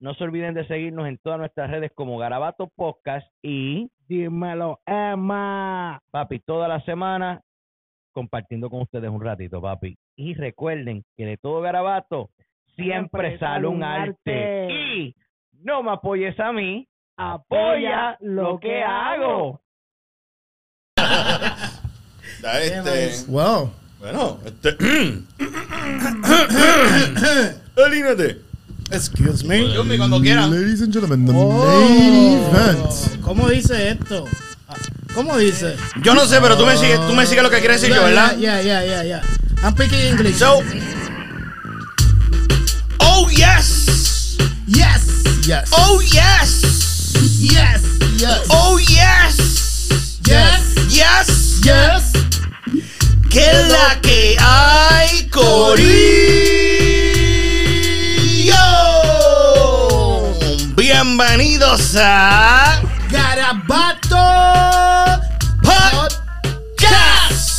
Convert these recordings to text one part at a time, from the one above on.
no se olviden de seguirnos en todas nuestras redes como Garabato Podcast y Dímelo, Emma. papi, toda la semana compartiendo con ustedes un ratito, papi. Y recuerden que de todo garabato siempre, sale un arte. Y no me apoyes a mí, apoya lo que hago. Da este. Wow. Bueno, este. Alínate. Excuse me. Mío, cuando quieran. Ladies and gentlemen, the Oh. main event. ¿Cómo dice esto? ¿Cómo dice? Yo no sé, pero tú me sigues, tú me sigues lo que quiere decir yo, ¿verdad? Yeah, yeah, yeah, yeah. I'm speaking English. So. Oh, yes. yes, Yes. Oh, yes. yes, yes. Oh, yes. yes, Yes. yes. Que la que hay, Corillo. Bienvenidos a Garabato Podcast.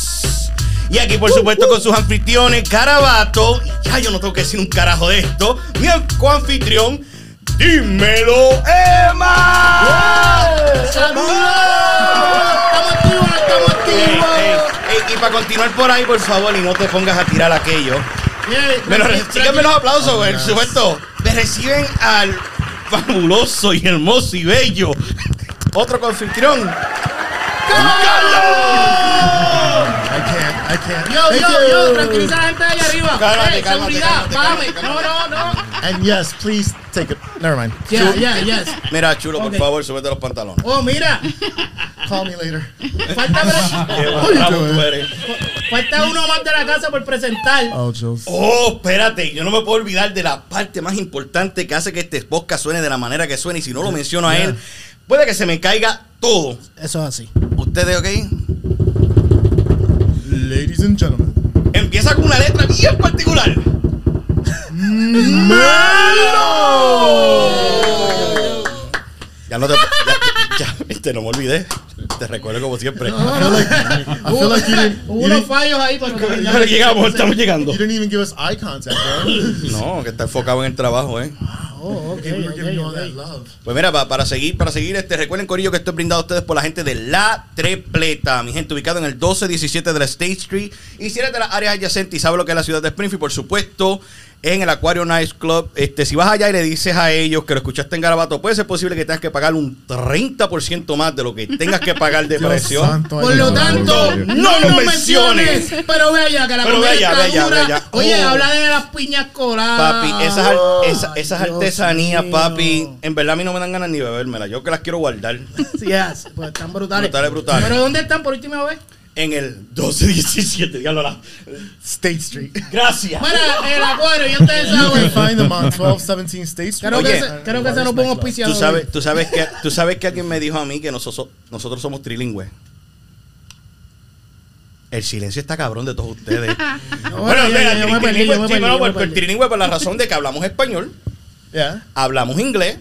Y aquí, por supuesto, con sus anfitriones, Carabato. Ya yo no tengo que decir un carajo de esto. Mi coanfitrión, dímelo, Emma. ¡Saludos! Y para continuar por ahí, por favor, y no te pongas a tirar aquello. Me síganme los aplausos. Por yes. supuesto. Me reciben al fabuloso y hermoso y bello. Otro confitrión. ¡Carlos! I can't. Yo, Thank yo, you. yo, tranquiliza a la gente de allá arriba. Cálmate, Ey, cálmate, seguridad, cálmate, cálmate, No, no, no. And yes, please take it. Never mind. Yeah, yeah, yes. Mira, chulo, por favor, súbete los pantalones. Oh, mira, Call me later. falta, falta uno más de la casa por presentar. Oh, Jules. Oh, espérate, yo no me puedo olvidar de la parte más importante que hace que este podcast suene de la manera que suene. Y si no lo menciono a él, puede que se me caiga todo. Eso es así. ¿Ustedes, ok? Ladies and gentlemen. Empieza con una letra bien particular. Ya no te. Ya, ya, este, no me olvidé. Te recuerdo como siempre. Like, like Hubo unos fallos ahí, pero Pero llegamos, estamos llegando. you didn't even give us eye contact, bro. No, que está enfocado en el trabajo, ¿eh? Oh, ok, Okay, we were giving you all ok, that ok. love. Pues mira, pa- para seguir, para seguir, este, recuerden, Corillo, que estoy brindado a ustedes por la gente de La Trepleta, mi gente, ubicado en el 1217 de la State Street. Y si eres de las áreas adyacentes y sabes lo que es la ciudad de Springfield, por supuesto, en el Aquario Nice Club. Este, si vas allá y le dices a ellos que lo escuchaste en Garabato, puede ser posible que tengas que pagar un 30% más de lo que tengas que pagar de precio. santo, Por lo tanto, No lo menciones. menciones. Pero ve allá, que la Pero ve allá, ve allá, ve allá. Oye, Oh. habla de las piñas coladas. Papi, esas, esa- esas Dios artesanías, mío. papi, en verdad a mí no me dan ganas ni de bebérmelas. Yo que las quiero guardar. Yes, pues están brutales. Brutales, brutales. Pero ¿dónde están por última vez? En el 1217, diablo, la- State Street. Gracias. Mira, el acuario, ya ustedes You can saben. find them on 1217 State Street. Creo Oye. que, se, creo que se nos ponga auspiciado. Tú sabes, tú sabes que tú sabes que alguien me dijo a mí que nosotros, nosotros somos trilingües. El silencio está cabrón de todos ustedes. Bueno, yo- mira, yo perdí, trilingüe, yo yo por- trilingüe la razón de que hablamos español, Yeah. hablamos inglés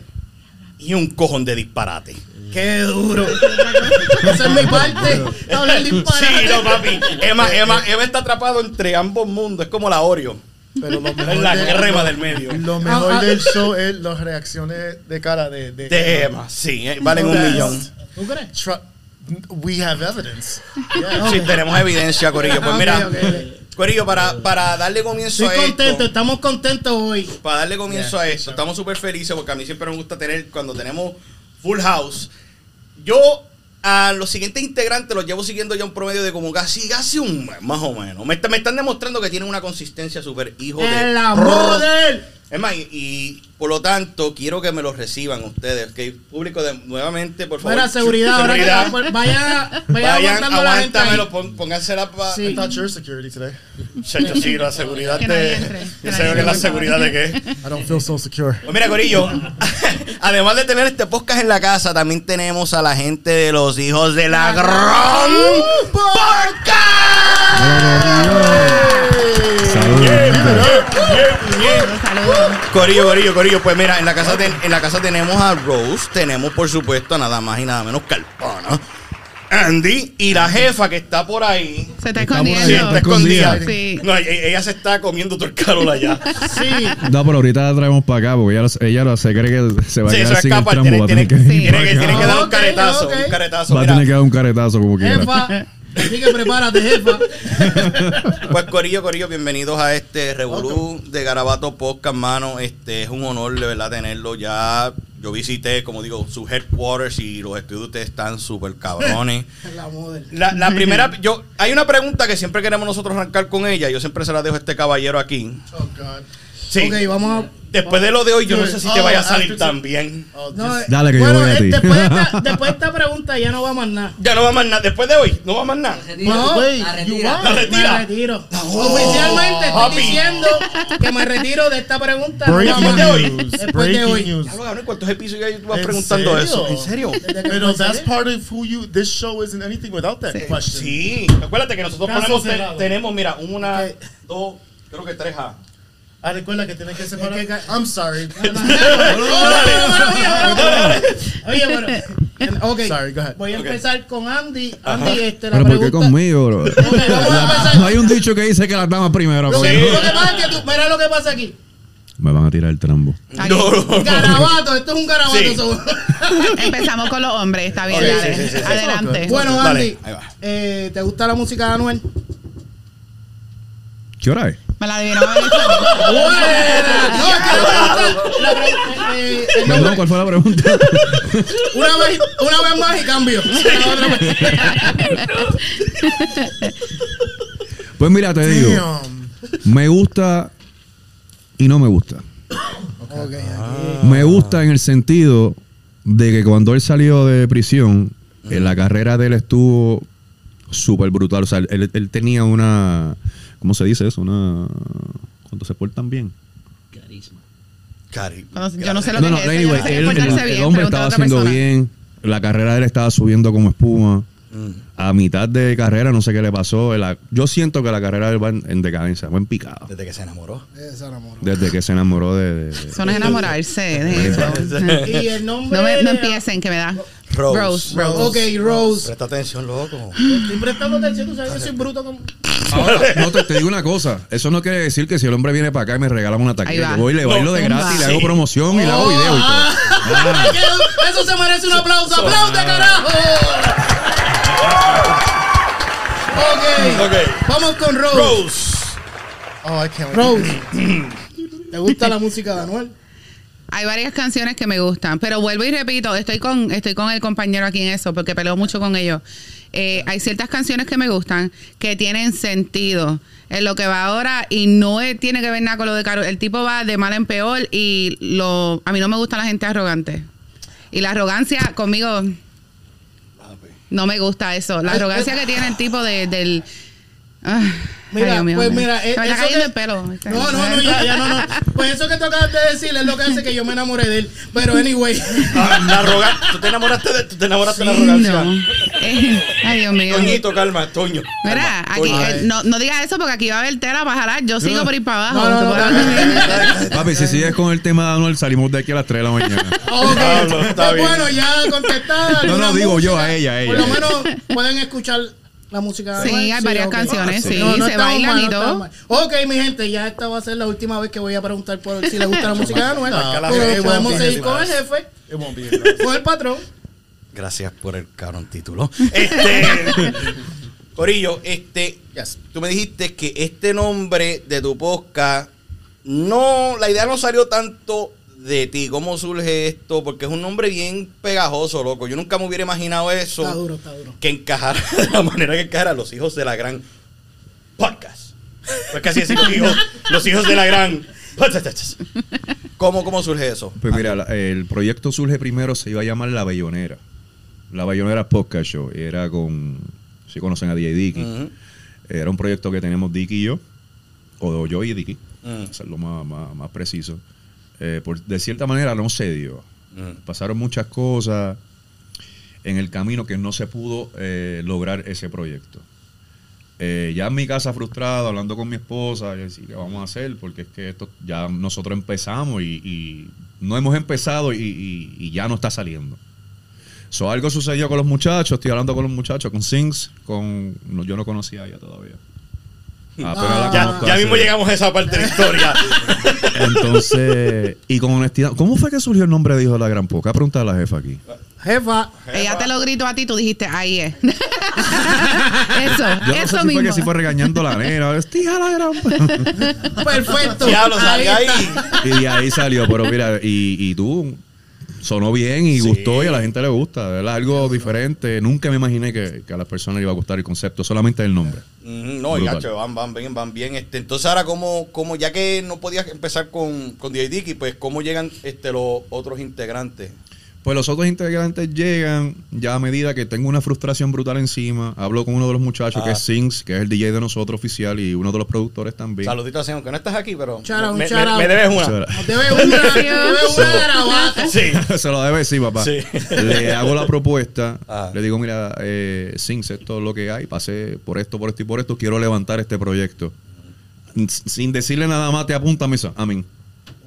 y un cojón de disparate. Qué duro. Esa es mi parte. Hablar disparate. Sí, no, papi. Emma, Emma, Emma está atrapado entre ambos mundos. Es como la Oreo. Pero lo mejor Es la de- crema del medio. Lo mejor Ah, ah. del show es las reacciones de cara de... de, De Emma, sí, eh, valen un millón. ¿Tú crees? We have evidence. Yeah. Sí, tenemos evidencia, Corillo. Pues mira. Corillo, para, para darle comienzo Estoy a contento, esto. estamos contentos hoy. Para darle comienzo Yeah, a esto, estamos súper felices porque a mí siempre me gusta tener, cuando tenemos full house, yo a los siguientes integrantes los llevo siguiendo ya un promedio de como casi, casi un mes, más o menos. Me, está- me están demostrando que tienen una consistencia súper hijo de... El amor. Es más, y, y por lo tanto, quiero que me lo reciban ustedes. Que público, de, nuevamente, por favor. Fuera seguridad, ahora que seguridad. vaya, vaya Vayan, aguantando la gente ahí. aguántamelo, pon- póngansela para. Sí. I you're security today. Chacho, sí, la seguridad Que de. entre, que Yo sé que es la entre. seguridad de qué. I don't feel so secure. Pues mira, Corillo, además de tener este podcast en la casa, también tenemos a la gente de los hijos de la gran Corillo, Corillo, Corillo. Pues mira, en la casa ten- en la casa tenemos a Rose, tenemos por supuesto a nada más y nada menos que al pana, Andy y la jefa que está por ahí. Se está ahí, Sí, escondiendo. está escondida. Sí. No, e- ella se está comiendo todo el calor allá. Sí. No, pero ahorita la traemos para acá porque ella, lo- ella lo- se cree que se va a Sí, eso quedar sin el escapa. Tiene, Va a tiene, tener que, Sí. tiene que, tiene que dar un Ok, caretazo. ok. Un caretazo. va a mira. tener que dar un caretazo como quiera. Jefa. Así que prepárate, jefa. Pues Corillo, Corillo, bienvenidos a este Revolú de Garabato Podcast, mano. Este es un honor de verdad tenerlo. Ya yo visité, como digo, sus headquarters y los estudios de ustedes están súper cabrones. La model. La, la primera, yo, hay una pregunta que siempre queremos nosotros arrancar con ella. Yo siempre se la dejo a este caballero aquí. Oh God. Sí. Ok, vamos a. Después de lo de hoy, yo no sé si te Oh, vaya a salir after- tan bien. Oh, No, Dale, que yo bueno, voy a eh, ti. Después de, esta, después de esta pregunta ya no va más nada. Ya no va más nada. Después de hoy, no va más nada. No, la retira. what? La retira. Me retiro. Oficialmente estoy papi. diciendo que me retiro de esta pregunta. Breaking más. de hoy. news. Después de Breaking hoy. news. ¿Cuántos episodios tú vas ¿En preguntando serio? eso? ¿En serio? Pero that's part of who you. This show isn't anything without that question. Sí. Acuérdate que nosotros ponemos, tenemos, mira, una, dos, creo que tres A. Ah, recuerda que tienes que separar. Es que I'm sorry. Oye, pero. Ok. Sorry, go ahead. Voy a empezar con Andy. Andy, este, la Pero ¿por qué pregunta. conmigo, bro? Ok, vamos a empezar. No hay un dicho que dice que las damas primero. Lo que, coño. lo que pasa es que tú, mira lo que pasa aquí. Me van a tirar el trambo. No, no. Garabato, esto es un garabato. Sí. Empezamos con los hombres, está bien, Ok, dale. sí, sí, sí, sí. Adelante. Bueno, Andy, eh, ¿te gusta la música de Anuel? ¿Qué hora es? Me la ¿cuál fue la pregunta? una, vez, una vez más y cambio. Pues mira, te digo, me gusta y no me gusta. Ok, Me gusta en el sentido de que cuando él salió de prisión, en la carrera de él estuvo súper brutal. O sea, él, él tenía una. ¿Cómo se dice eso? Una. Cuando se portan bien. Cari. Cuando- yo no sé lo No, que no, es anyway, no sé qué él- el, bien, el hombre estaba haciendo persona. bien. La carrera de él estaba subiendo como espuma. A mitad de carrera, no sé qué le pasó. La- yo siento que la carrera de él va en, en decadencia, va en picado. Desde que se enamoró. Esa enamoró. Desde que se enamoró de. de- de- Eso no es enamorarse de eso. Y el nombre. No, me, no de- empiecen, que me da. Rose. Rose. Rose. Ok, Rose. Presta atención, loco. Estoy prestando atención, tú sabes que soy bruto como. Ahora, no te, te digo una cosa. Eso no quiere decir que si el hombre viene para acá y me regala una taquilla, yo voy y le bailo de gratis, le hago promoción y le hago video y todo. Ah, que Eso se merece un aplauso. ¡Aplaude, carajo! Ok. Ok. Vamos con Rose. Rose. Oh, I can't wait. Rose. ¿Te gusta la música de Anuel? Hay varias canciones que me gustan, pero vuelvo y repito, estoy con, estoy con el compañero aquí en eso, porque peleo mucho con ellos. Eh, hay ciertas canciones que me gustan que tienen sentido en lo que va ahora y no es- tiene que ver nada con lo de Caro. El tipo va de mal en peor y lo, a mí no me gusta la gente arrogante. Y la arrogancia conmigo no me gusta eso. La arrogancia que tiene el tipo de, del... Ah, ay, Mira, mío, pues mira, Se eh, está eso que- el pelo. No, no, no, ya, ya, no, no. Pues eso que tú acabas de decir es lo que hace que yo me enamore de él. Pero, anyway. Ah, la. ¿Tú te enamoraste de, tú te enamoraste de la arrogancia? no. Eh, ay, Dios mío. Toñito, calma, Toño. Mira, Calma, aquí, eh, no, no digas eso porque aquí va a haber tela para jalar. Yo sigo por ir para abajo. No, no, no, ¿Te no, puedo- no, no. Papi, si sigues con el tema de Anuel, salimos de aquí a las 3 de la mañana. Ok. Diablo, está Pues bien. bueno, ya contestada. No, no, digo yo, a ella, a Por ella. lo menos pueden escuchar la música de Sí, Anuel. hay varias ok. canciones, sí, No, no se bailan mal, y no todo. mal. Ok, mi gente, ya esta va a ser la última vez que voy a preguntar por si le gusta la música de Anuel. No, pero podemos seguir con el jefe, con el patrón. Gracias por el cabrón título. Este. Corillo, este. Yes. Tú me dijiste que este nombre de tu podcast. No. La idea no salió tanto de ti. ¿Cómo surge esto? Porque es un nombre bien pegajoso, loco. Yo nunca me hubiera imaginado eso. Está duro, está duro. que encajara de la manera que encajara los hijos de la gran podcast. Pues casi decir los hijos, los hijos de la gran ¿Cómo, ¿Cómo surge eso? Pues mira, la- el proyecto surge primero, se iba a llamar La Bellonera. La Bellonera Podcast Show. Era con, si conocen a DJ Dicky. Era un proyecto que tenemos Dicky y yo, o yo y Dicky, hacerlo más, más, más preciso. Eh, por- de cierta manera no se dio. Mm. Pasaron muchas cosas en el camino que no se pudo eh, lograr ese proyecto. Eh, ya en mi casa frustrado, hablando con mi esposa, yo decía, ¿qué vamos a hacer? Porque es que esto ya nosotros empezamos y, y no hemos empezado y, y- y ya no está saliendo. So, algo sucedió con los muchachos, estoy hablando con los muchachos, con Sings, con no, yo no conocía a ella todavía. La Ya, mismo llegamos a esa parte de la historia. Entonces, y con honestidad, ¿cómo fue que surgió el nombre de Hijo de la Gran Poca? Pregunta a la jefa aquí. Jefa, Ella te lo gritó a ti, tú dijiste, ahí es. eso, Yo no sé eso si mismo. fue que si fue regañando la nena. "Hostia, la gran Poca". perfecto. Diablo, está. ahí. Y de ahí salió, pero mira, y, y tú sonó bien y Sí. gustó y a la gente le gusta, ¿verdad? Algo diferente. Nunca me imaginé que, que a las personas le iba a gustar el concepto, solamente el nombre. No, y gacho, van, van bien, van bien. Este, entonces ahora como, como ya que no podías empezar con, con DJ Dicky, pues cómo llegan este los otros integrantes. Pues los otros integrantes llegan ya a medida que tengo una frustración brutal encima. Hablo con uno de los muchachos Ah. que es Sings, que es el DJ de nosotros oficial y uno de los productores también. Saluditos, señor, que no estás aquí, pero out, me, shout me- me debes una. Muchas Debe una, debe una garabato. Sí. Se lo debe, sí, papá. Sí. Le hago la propuesta. Ah. Le digo, mira, eh, Sings, esto es lo que hay. Pasé por esto, por esto y por esto. Quiero levantar este proyecto. Sin decirle nada más, te apunta a misa. Amén.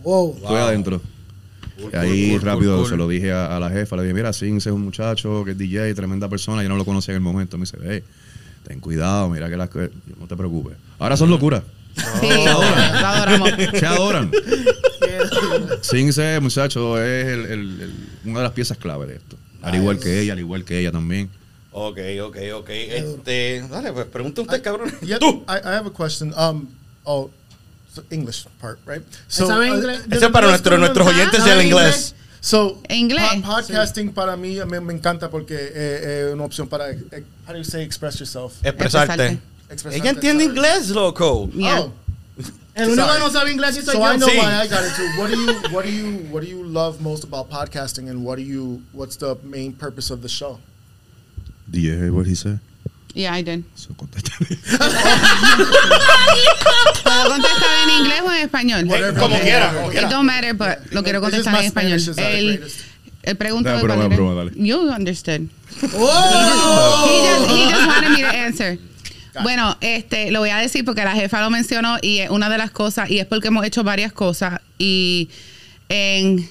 Wow. Estoy adentro. Cool, Y ahí cool, cool, rápido cool, se lo dije a, a la jefa. Le dije, mira, Sings es un muchacho que es DJ, tremenda persona. Yo no lo conocía en el momento. Me dice, hey, ten cuidado, mira que las cosas... No te preocupes. Ahora son locuras. Sí, lo adoramos. Se adoran. Sings es, muchacho, es el- el- el- una de las piezas clave de esto. Al igual que ella, al igual que ella también. Ok, ok, ok. Este, dale, pues pregunta usted, cabrón. Yeah, Tú. I, I have a question. Um, oh, English part, right? ¿Sabe uh. Ese es para nuestro- nuestros oyentes ¿Sabe del inglés. So, Inglés. po- podcasting para mí me, me encanta porque eh, es una opción para, eh, how do you say express yourself? Expresarte. Expresarte, Ella entiende sorry. inglés, loco. Yeah. Oh, El único que no sabe inglés sí soy so yo. I know Sí. why I got it into. What do you, what do you, what do you love most about podcasting, and what do you, what's the main purpose of the show? Do you hear what he said? Yeah, I did. So, contesta. ¿Puedo contestar en inglés o en español? Eh, como quiera, como It quiera. don't matter, but lo quiero contestar en español. El, el pregunta Dale, de broma, broma, dale. You understood. ¡Oh! He just, he just wanted me to answer. Bueno, este, lo voy a decir porque la jefa lo mencionó y es una de las cosas, y es porque hemos hecho varias cosas y en,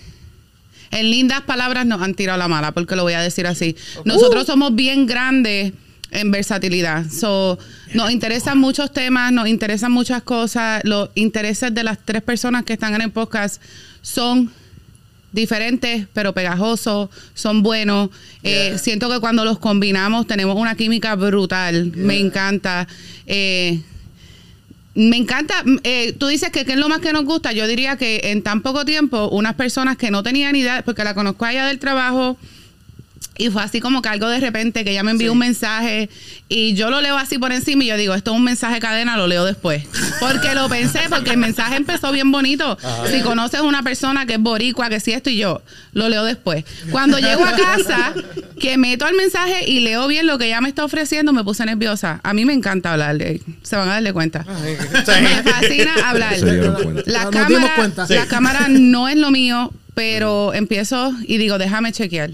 en lindas palabras nos han tirado la mala, porque lo voy a decir así. Nosotros somos bien grandes en versatilidad. So, nos interesan muchos temas, nos interesan muchas cosas. Los intereses de las tres personas que están en el podcast son diferentes, pero pegajosos, son buenos. Eh, siento que cuando los combinamos tenemos una química brutal. Me encanta. Eh, me encanta. eh, tú dices que qué es lo más que nos gusta. Yo diría que en tan poco tiempo, unas personas que no tenían idea, porque la conozco a ella del trabajo. Y fue así como que algo de repente que ella me envió un mensaje y yo lo leo así por encima y yo digo, esto es un mensaje cadena, lo leo después. Porque lo pensé, porque el mensaje empezó bien bonito. Si conoces una persona que es boricua, que si esto y yo, lo leo después. Cuando llego a casa, que meto el mensaje y leo bien lo que ella me está ofreciendo, me puse nerviosa. A mí me encanta hablarle, se van a darle cuenta. Me fascina hablar. La cámara, la cámara no es lo mío, pero empiezo y digo, déjame chequear.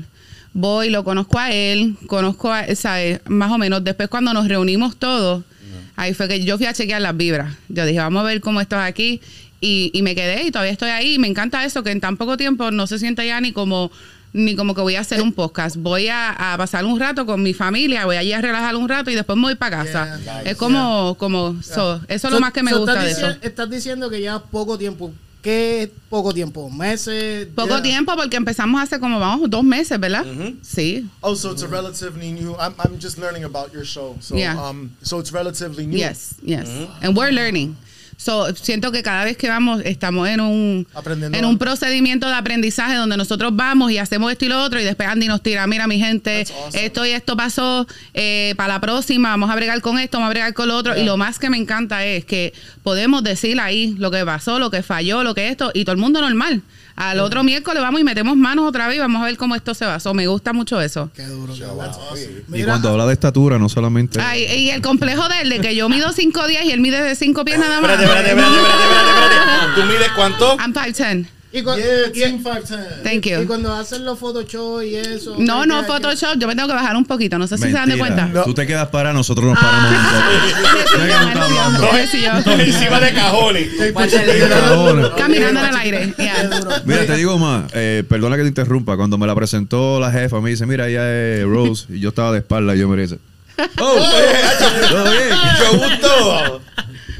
Voy, lo conozco a él, conozco a, ¿sabes? Más o menos. Después cuando nos reunimos todos, ahí fue que yo fui a chequear las vibras. Yo dije, vamos a ver cómo esto es aquí. Y, y me quedé y todavía estoy ahí. Y me encanta eso, que en tan poco tiempo no se siente ya ni como ni como que voy a hacer un podcast. Voy a, a pasar un rato con mi familia, voy allí a relajar un rato y después me voy para casa. Yeah, es como, como, so, eso es lo más que me So, gusta estás de eso. Estás diciendo que ya poco tiempo. ¿Qué poco tiempo? ¿Meses? Poco Yeah. tiempo porque empezamos hace como, vamos, dos meses, ¿verdad? Sí. Oh, so it's a relatively new. I'm, I'm just learning about your show. So, Yeah. um, so it's relatively new. Yes, yes. And we're learning. So, siento que cada vez que vamos estamos en un Aprendiendo. en un procedimiento de aprendizaje donde nosotros vamos y hacemos esto y lo otro y después Andy nos tira, mira mi gente, awesome. esto y esto pasó, eh, para la próxima vamos a bregar con esto, vamos a bregar con lo otro y lo más que me encanta es que podemos decir ahí lo que pasó, lo que falló, lo que esto y todo el mundo normal. Al otro miércoles vamos y metemos manos otra vez y vamos a ver cómo esto se basó. Me gusta mucho eso. Qué duro. qué. Y Mira, cuando habla de estatura, no solamente. Ay, y el complejo de él, de que yo mido 5 días y él mide de 5 pies nada más. Espérate, espérate, espérate, espérate, espérate, espérate. ¿Tú mides cuánto? I'm 5'10". Y, cu- Yeah, y- Team 510. Thank you. y cuando hacen los Photoshop y eso. No, no, Photoshop, yo me tengo que bajar un poquito, no sé si se dan de cuenta. Tú te quedas para, nosotros nos paramos un poco. Mira que no Encima de cajones. Cabrón. Caminando en el aire. yeah. Mira, te digo más, eh, perdona que te interrumpa. Cuando me la presentó la jefa, me dice, mira, ella es Rose. Y yo estaba de espalda y yo me dice, oh, ¿todo bien? Mucho gusto.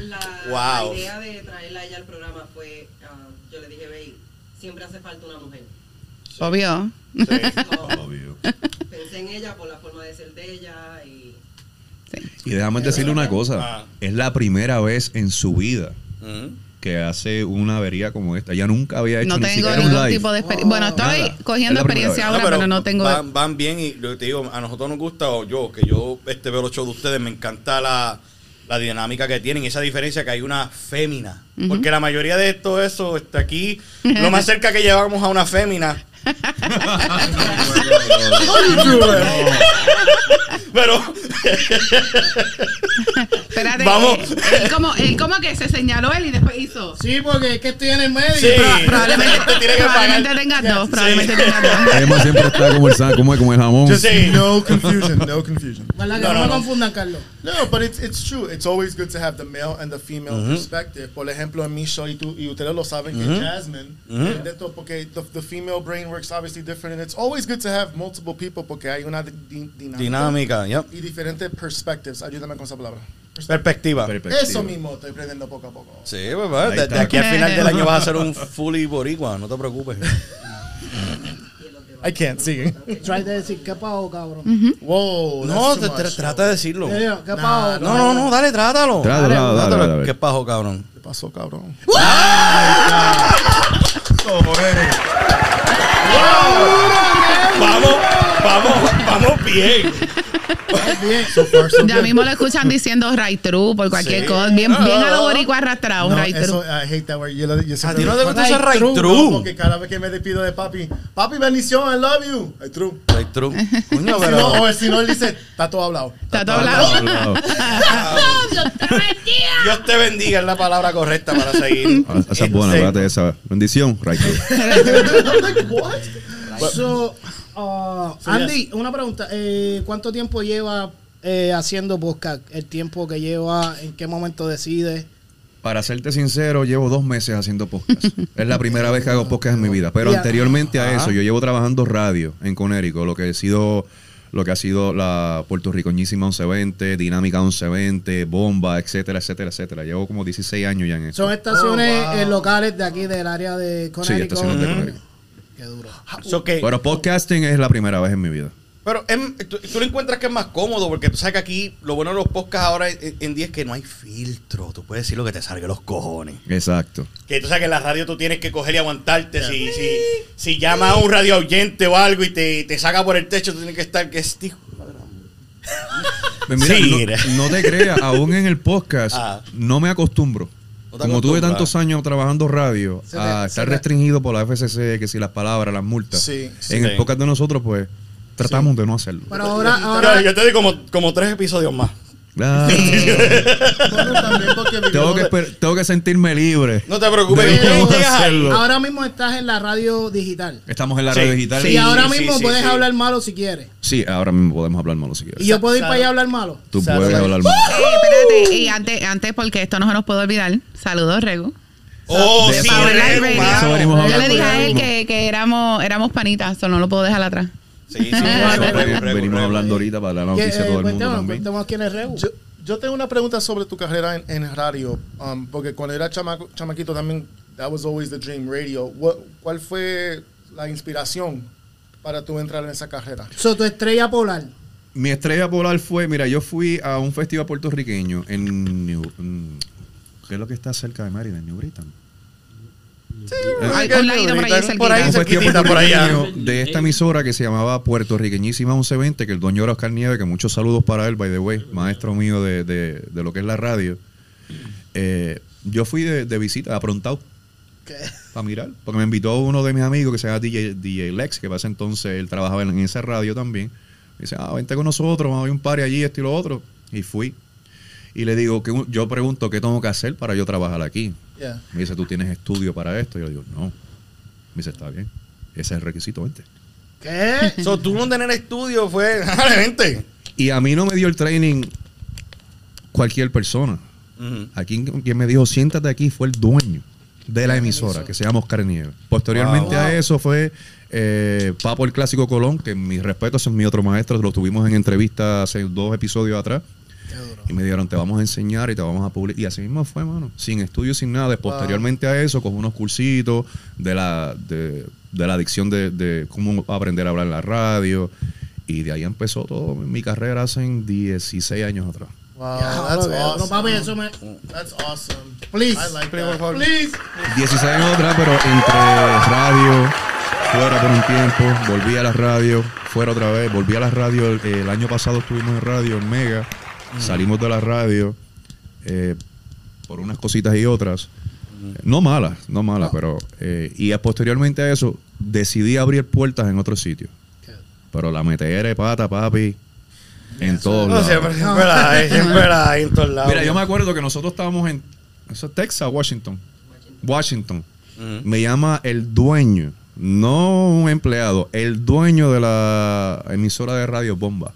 La, Wow. la idea de traerla a ella al programa fue, ah, yo le dije, ve, siempre hace falta una mujer. Obvio. So, Obvio. pensé en ella por la forma de ser de ella y Y déjame decirle una cosa. Ah. Es la primera vez en su vida que hace una avería como esta. Ella nunca había hecho No ni tengo siquiera un ningún live. tipo de experiencia. Bueno, estoy Nada. Cogiendo experiencia ahora, pero, no tengo. Van, van bien y lo que te digo, a nosotros nos gusta, o yo, que yo este, veo los shows de ustedes, me encanta la, la dinámica que tienen, esa diferencia que hay una fémina. Porque la mayoría de esto, eso, está aquí, lo más cerca que llevamos a una fémina. Pero Espérate, Vamos. eh, él, como, él como que se señaló él y después hizo. Sí, porque es que estoy en el medio. Sí. Pro- Probablemente, Te tiene que probablemente pagar. tengas dos, Sí. probablemente tengas dos. Emma siempre está como el, como, como el jamón. yo sé. No confusion. No confusion. ¿Verdad que No, no, no, confundan, Carlos? No, but it's, it's true. It's always good to have the male and the female perspective. Por ejemplo, en mi show, y, tú, y ustedes lo saben, que Jasmine, de esto, porque the, the female brain works obviously different, and it's always good to have multiple people porque hay una di- di- dinámica Dinámica, ya. y diferentes perspectives. Ayúdame con esa palabra. Perspectiva. Perspectiva. Eso mismo estoy aprendiendo poco a poco. Sí, pues, pues, Ahí de, de aquí al final del año vas a ser un fully boricua, no te preocupes. I can't, sigue. Try de decir, ¿qué pago, cabrón? Wow, No, te, much. trata de decirlo. Digo, ¿Qué Nah, pago? No, no, no, dale, trátalo. Trátalo, trátalo, dale, dale. ¿Qué pajo, cabrón? ¿Qué pasó, cabrón? Vamos, vamos, vamos bien. Bien. So far, so Ya mismo lo escuchan diciendo right true por cualquier Sí. cosa. Bien, No. bien a los boricuas arrastrados, No, right eso, true. I hate that word. Yo, lo- yo A ti no lo- te gusta Right ese right true. No, true. porque cada vez que me despido de papi, papi, bendición, I love you. Right true. Right true. Coño, Si pero. no, o si no, él dice, está todo hablado. Está todo hablado. Hablado. Dios te bendiga, es la palabra correcta para seguir. Ah, Esa es buena, acuérdate esa. Bendición, right. I'm like, what? So, uh, Andy, una pregunta. Eh, ¿Cuánto tiempo lleva eh, haciendo podcast? ¿El tiempo que lleva? ¿En qué momento decide? Para serte sincero, llevo dos meses haciendo podcast. es la primera vez que hago podcast en mi vida. Pero anteriormente a eso, yo llevo trabajando radio en Conérico, lo que ha sido lo que ha sido la puertorriqueñísima 1120, Dinámica 1120, Bomba, etcétera, etcétera, etcétera. Llevo como 16 años ya en eso. Son estaciones Oh, wow. eh, locales de aquí del área de Sí, Connecticut. estaciones de Conérico. Qué duro. So que- Pero podcasting es la primera vez en mi vida. pero em, tú, tú lo encuentras que es más cómodo porque tú sabes que aquí lo bueno de los podcasts ahora en, en día es que no hay filtro. Tú puedes decir lo que te salga de los cojones. Exacto. Que tú sabes que en la radio tú tienes que coger y aguantarte. Si, si, si llama a un radio oyente o algo y te, te saca por el techo, tú tienes que estar que es tío. Pues mira, Sí. no, no te creas, aún en el podcast Ah. no me acostumbro. Como tuve tantos años trabajando radio, Se a se estar restringido por la FCC, que si las palabras, las multas. Sí, sí. en el podcast de nosotros, pues, tratamos de no hacerlo. Pero ahora, ahora yo te doy como, como tres episodios más. Bueno, también porque tengo, que de- esper- tengo que sentirme libre. No te preocupes. ahora mismo estás en la radio digital. Estamos en la Sí, red digital. sí. y ahora sí, mismo sí, puedes sí. hablar malo si quieres. Sí, ahora mismo podemos hablar malo si quieres. Y yo puedo ir para allá a hablar malo. Tú puedes hablar malo. Eh, espérate, y antes, antes, porque esto no se nos puede olvidar. Saludos, Rego. Oh, De sí, Rego, Radio. Yo le dije a él que, que éramos, éramos panitas, eso no lo puedo dejar atrás. Sí, sí, Rego, venimos hablando ahorita para la Que, noticia a eh, todo el mundo también. quién es. Yo, yo tengo una pregunta sobre tu carrera en, en radio, um, porque cuando era chamaquito también, that was always the dream, radio. What- ¿Cuál fue la inspiración para tú entrar en esa carrera? So, tu estrella polar. Mi estrella polar fue, mira, yo fui a un festival puertorriqueño en New- ¿Qué es lo que está cerca de Maryland? New Britain. Por ahí cerquita. Por allá. puertorriqueño de esta emisora que se llamaba Puertorriqueñísima 1120, que el dueño era Oscar Nieves, que muchos saludos para él, by the way, maestro mío de, de- de lo que es la radio. Eh, yo fui de, de visita, aprontado, ¿Qué? para mirar, porque me invitó uno de mis amigos que se llama DJ, DJ Lex, que para ese entonces él trabajaba en esa radio también. Me dice, ah, vente con nosotros, vamos a ver un par allí, esto y lo otro. Y fui. Y le digo, que yo pregunto, ¿qué tengo que hacer para yo trabajar aquí? Yeah. Me dice, ¿tú tienes estudio para esto? Y yo digo, no. Me dice, está bien. Ese es el requisito, vente. ¿Qué? So, tú no tener estudio fue. Vente. Y a mí no me dio el training cualquier persona. Aquí quien me dijo, siéntate aquí, fue el dueño de la emisora, que se llama Oscar Nieves. Posteriormente Wow. a eso fue eh, Papo el Clásico Colón, que mis respetos es mi otro maestro, lo tuvimos en entrevista hace dos episodios atrás. Y me dijeron, te vamos a enseñar y te vamos a publicar. Y así mismo fue, mano. Sin estudio, sin nada. Posteriormente a eso, con unos cursitos de la, de, de la adicción de, de cómo aprender a hablar en la radio. Y de ahí empezó todo mi carrera hace 16 años atrás. Wow, that's awesome. papi, eso me... That's awesome. Please. I like that. Please. 16 años atrás, pero entre radio, fuera por un tiempo, volví a la radio, fuera otra vez, volví a la radio. El, el año pasado estuvimos en radio, en Mega, salimos de la radio eh, por unas cositas y otras. No malas, no malas, pero. eh, y posteriormente a eso, decidí abrir puertas en otros sitios. Pero la metera de pata, papi, en todos No, lados. siempre, siempre la hay, siempre la hay en todos lados. Mira, yo me acuerdo que nosotros estábamos en. Eso es Texas, Washington. Washington. Me llama el dueño, no un empleado, el dueño de la emisora de radio Bomba.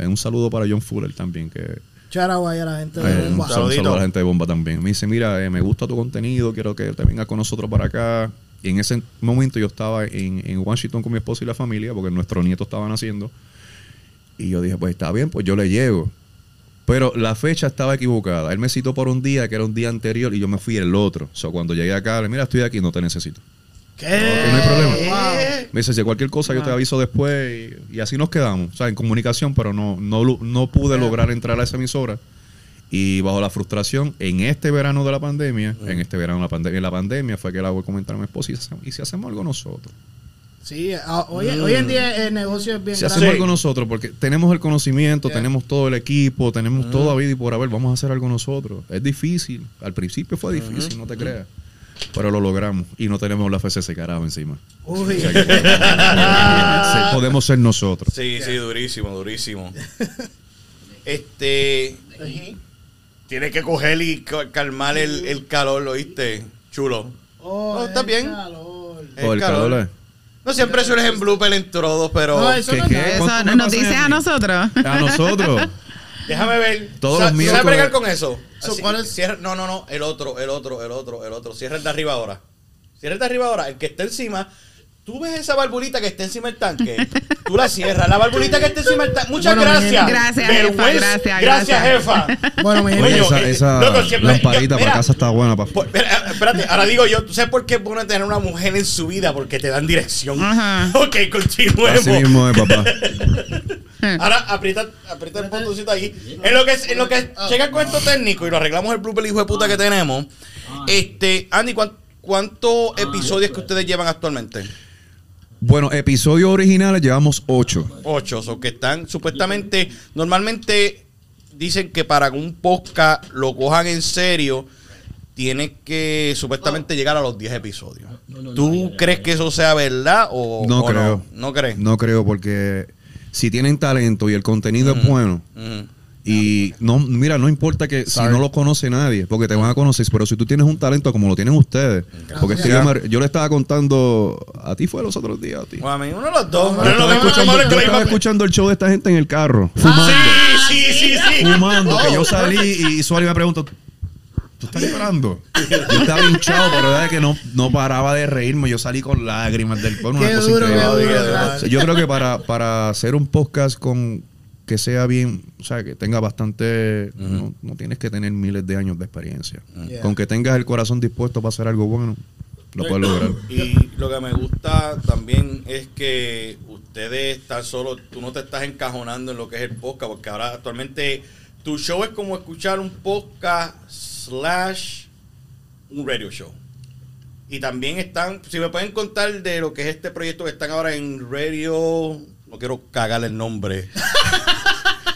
Eh, un saludo para John Fuller también, que Chara guay a la gente eh, de un, Bomba. un saludo a la gente de Bomba también. Me dice, mira, eh, me gusta tu contenido, quiero que te vengas con nosotros para acá. Y en ese momento yo estaba en, en Washington con mi esposa y la familia, porque nuestros nietos estaban haciendo. Y yo dije, pues está bien, pues yo le llego. Pero la fecha estaba equivocada. Él me citó por un día, que era un día anterior, y yo me fui el otro. O sea, cuando llegué acá, le dije, mira, estoy aquí, no te necesito. No hay problema. Wow. Me dice, si cualquier cosa yo te aviso después. Y, y así nos quedamos. O sea, en comunicación, pero no, no, no pude lograr entrar a esa emisora. Y bajo la frustración, en este verano de la pandemia, en este verano de la pandemia, en la pandemia fue que la voy a comentar a mi esposa y, si hacemos- y si hacemos algo nosotros. Sí, ah, hoy, hoy en día el negocio es bien Si grande. hacemos algo nosotros, porque tenemos el conocimiento, tenemos todo el equipo, tenemos todo a vida y por haber, vamos a hacer algo nosotros. Es difícil, al principio fue difícil, no te creas. Pero lo logramos y no tenemos la FCC carajo encima. Uy. Sí, podemos ser nosotros. Sí, sí, durísimo, durísimo. Este. Tienes que coger y ca- calmar el, el calor, ¿lo oíste? Chulo. Oh, No, está el bien. calor. Oh, el calor es- No siempre sueles en blooper en todos, pero. No, eso ¿Qué, no qué? es Eso ¿Cuánto me nos pasan dice a nosotros. A nosotros. Déjame ver. Todos los ¿Sabes miércoles- bregar con eso? So, Así, ¿cuál es? cierra- no, no, no. El otro, el otro, el otro, el otro. Cierra el de arriba ahora. Cierra el de arriba ahora. El que está encima. Tú ves esa valvulita que está encima del tanque. Tú la cierras. La valvulita que está encima del tanque. Muchas Bueno, gracias. Gracias, jefa, gracias, Gracias, jefa. Bueno, mi gente, Coño, esa eh, esa loco, siempre- lamparita yo- para mira, casa está buena, papá. Por- espérate, ahora digo yo, ¿tú sabes por qué es bueno tener una mujer en su vida? Porque te dan dirección. Ajá. Ok, continuemos. Así mismo es, papá. Ahora aprieta, aprieta el botoncito ahí. En lo que, en lo que llega con esto técnico y lo arreglamos el blooper hijo de puta que tenemos. Este, Andy, ¿cuán- ¿cuántos episodios que ustedes llevan actualmente? Bueno, episodios originales llevamos ocho. Ocho, o que están supuestamente, normalmente dicen que para que un podcast lo cojan en serio, tiene que supuestamente llegar a los 10 episodios. ¿Tú crees que eso sea verdad o No o creo. No, ¿No crees? No creo, porque si tienen talento y el contenido es bueno. Y no, mira, no importa que si no lo conoce nadie, porque te van a conocer, pero si tú tienes un talento como lo tienen ustedes, porque es que yo, me- yo le estaba contando, a ti fue los otros días, a ti. A mí uno de los dos. Yo Pero lo estaba, mismo escuchando, yo estaba escuchando el show de esta gente en el carro, fumando, Sí, sí, sí, sí. fumando, que yo salí y Suárez me preguntó, ¿tú estás llorando? Yo estaba hinchado, pero era que no, no paraba de reírme, yo salí con lágrimas del bueno, una cosa duro, increíble. duro. Yo creo que para, para hacer un podcast con que sea bien, o sea, que tenga bastante, no, no tienes que tener miles de años de experiencia. Yeah. Con que tengas el corazón dispuesto para hacer algo bueno, lo puedes lograr. Y lo que me gusta también es que ustedes están solo, tú no te estás encajonando en lo que es el podcast, porque ahora actualmente tu show es como escuchar un podcast slash un radio show. Y también están, si me pueden contar de lo que es este proyecto que están ahora en radio, no quiero cagarle el nombre.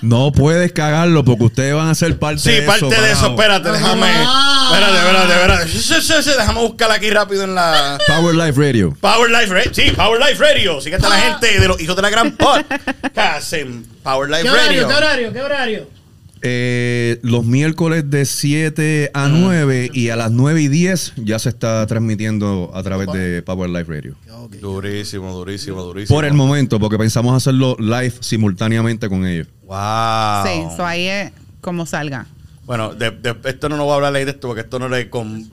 No puedes cagarlo porque ustedes van a ser parte Sí, de parte eso. de eso, espérate, déjame. Ah. Espérate, espérate, espérate. Sí, sí, sí, sí, Déjame buscarla aquí rápido en la. Power Life Radio. Power Life Radio. Sí, Power Life Radio. Sí que está la gente de los hijos de la gran pod que hacen Power Life ¿Qué horario? Radio. ¿Qué horario? ¿Qué horario? Eh, los miércoles de 7 a 9 y a las 9 y 10 ya se está transmitiendo a través de Power Life Radio. Durísimo, durísimo, durísimo. Por el momento, porque pensamos hacerlo live simultáneamente con ellos. Wow. Sí, so ahí es como salga. Bueno, de, de- esto no nos va a hablar de esto porque esto no le con,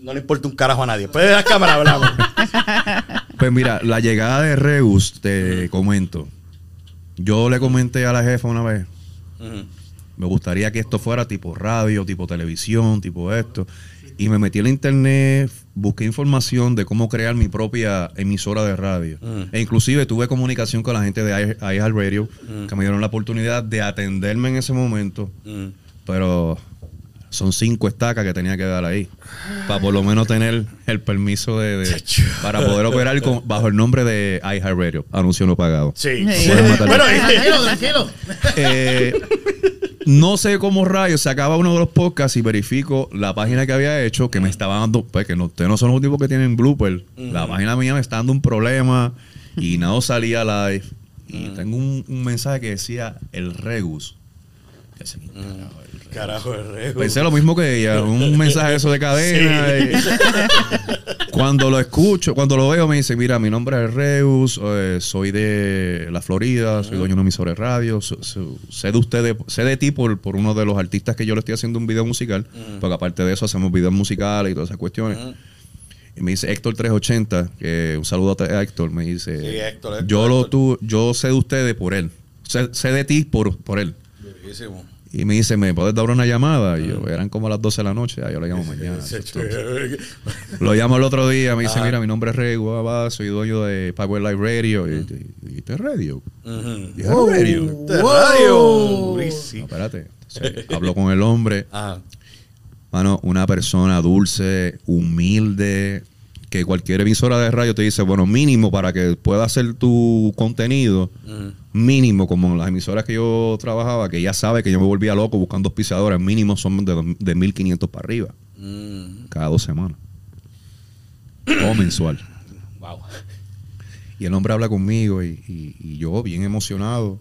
no le importa un carajo a nadie. Después de la cámara hablamos. Pues mira, la llegada de Reus, te comento. Yo le comenté a la jefa una vez, Me gustaría que esto fuera tipo radio, tipo televisión, tipo esto. Y me metí en internet, busqué información de cómo crear mi propia emisora de radio. E inclusive tuve comunicación con la gente de iHeartRadio, Mm. que me dieron la oportunidad de atenderme en ese momento. Pero son cinco estacas que tenía que dar ahí. Para por lo menos tener el permiso de, de- para poder operar con- bajo el nombre de iHeartRadio. Anuncio no pagado. Sí. Sí. Bueno, Tranquilo, tranquilo. Eh, no sé cómo rayos se acaba uno de los podcasts y verifico la página que había hecho que me estaba dando, pues que no, ustedes no son los tipos que tienen blooper. La página mía me está dando un problema y nada salía live. Y tengo un, un mensaje que decía el Regus. Que se- carajo, el rego. Pensé lo mismo que ella, un mensaje eso de cadena. y- cuando lo escucho, cuando lo veo, me dice, mira, mi nombre es Reus, eh, soy de la Florida, soy dueño de una emisora de radio, so- so- sé de ustedes, sé de ti por, por uno de los artistas que yo le estoy haciendo un video musical, porque aparte de eso hacemos videos musicales y todas esas cuestiones. Y me dice Héctor 380, que un saludo a Héctor, me dice, Sí, Héctor, Héctor, yo, lo, tú, yo sé de ustedes por él, sé, sé de ti por, por él. Y me dice, ¿me puedes dar una llamada? Y yo, eran como las 12 de la noche. Ah, yo le llamo mañana. Lo llamo el otro día, me dice, mira, mi nombre es ah, va, soy dueño de Power Live Radio. Y, y, y te radio. "Ah, radio. De radio. No, espérate. Entonces, hablo con el hombre. Ajá. Mano, una persona dulce, humilde, que cualquier emisora de radio te dice, bueno, mínimo para que pueda hacer tu contenido, Ujú. mínimo, como las emisoras que yo trabajaba, que ya sabe que yo me volvía loco buscando auspiciadores, mínimo son de, de 1500 para arriba, Mm. cada dos semanas. o mensual. Wow. Y el hombre habla conmigo y, y- y yo bien emocionado.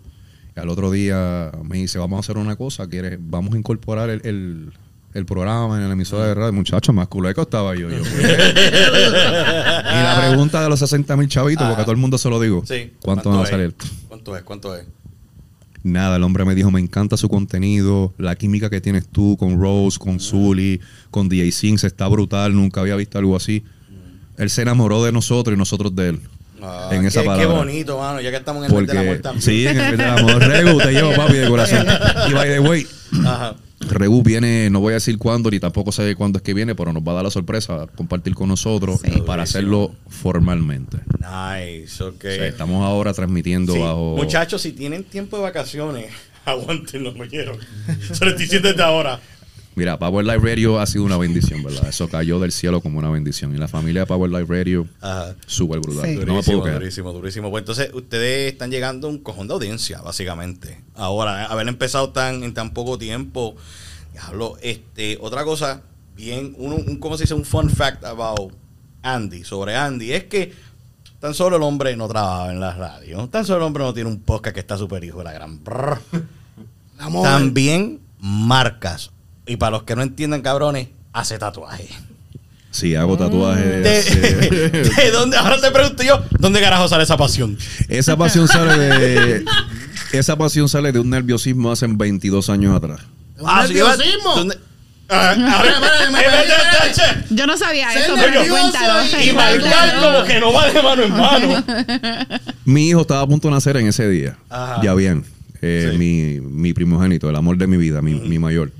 Y al otro día me dice, vamos a hacer una cosa, ¿quieres? Vamos a incorporar el, el- el programa en la emisora de radio. Muchacho, más culeco estaba yo. yo y la pregunta de los 60 mil chavitos, porque a todo el mundo se lo digo. Sí. ¿Cuánto van a es? salir? ¿Cuánto es? ¿Cuánto es? Nada, el hombre me dijo, me encanta su contenido, la química que tienes tú con Rose, con Zully, con DJ Sings, está brutal, nunca había visto algo así. Él se enamoró de nosotros y nosotros de él. Ah, en esa qué, palabra. Qué bonito, mano. Ya que estamos en el del amor también. sí, en el del amor. Regu, te llevo, papi, de corazón. Y by the way, Ajá. Regu viene, no voy a decir cuándo, ni tampoco sé cuándo es que viene, pero nos va a dar la sorpresa, compartir con nosotros Sí. para hacerlo formalmente. Nice, ok. O sea, estamos ahora transmitiendo Sí, bajo... Muchachos, si tienen tiempo de vacaciones, aguántenlo, me quiero. Se lo estoy diciendo desde ahora. Mira, Power Live Radio ha sido una bendición, ¿verdad? Eso cayó del cielo como una bendición. Y la familia de Power Live Radio, súper brutal. Sí. No me Durísimo, puedo quedar. durísimo, durísimo. Pues entonces, ustedes están llegando a un cojón de audiencia, básicamente. Ahora, haber empezado tan en tan poco tiempo. Diablo, este, otra cosa, bien, un, un, ¿cómo se dice? Un fun fact about Andy, sobre Andy, es que tan solo el hombre no trabaja en la radio. Tan solo el hombre no tiene un podcast que está super hijo de la gran. brr. Amor. También marcas. Y para los que no entiendan, cabrones, hace tatuaje. Sí, hago tatuajes. ¿De, hace- de dónde? Ahora te pregunto yo, ¿dónde carajo sale esa pasión? Esa pasión sale de... Esa pasión sale de un nerviosismo hace 22 años atrás. Un Ah, nerviosismo. Yo no sabía eso, pero cuéntalo. Y marcar como que no va de mano en mano. Mi hijo estaba a punto de nacer en ese día. Ajá. Ya bien. Eh, Sí. mi, mi primogénito, el amor de mi vida, mi, mi mayor.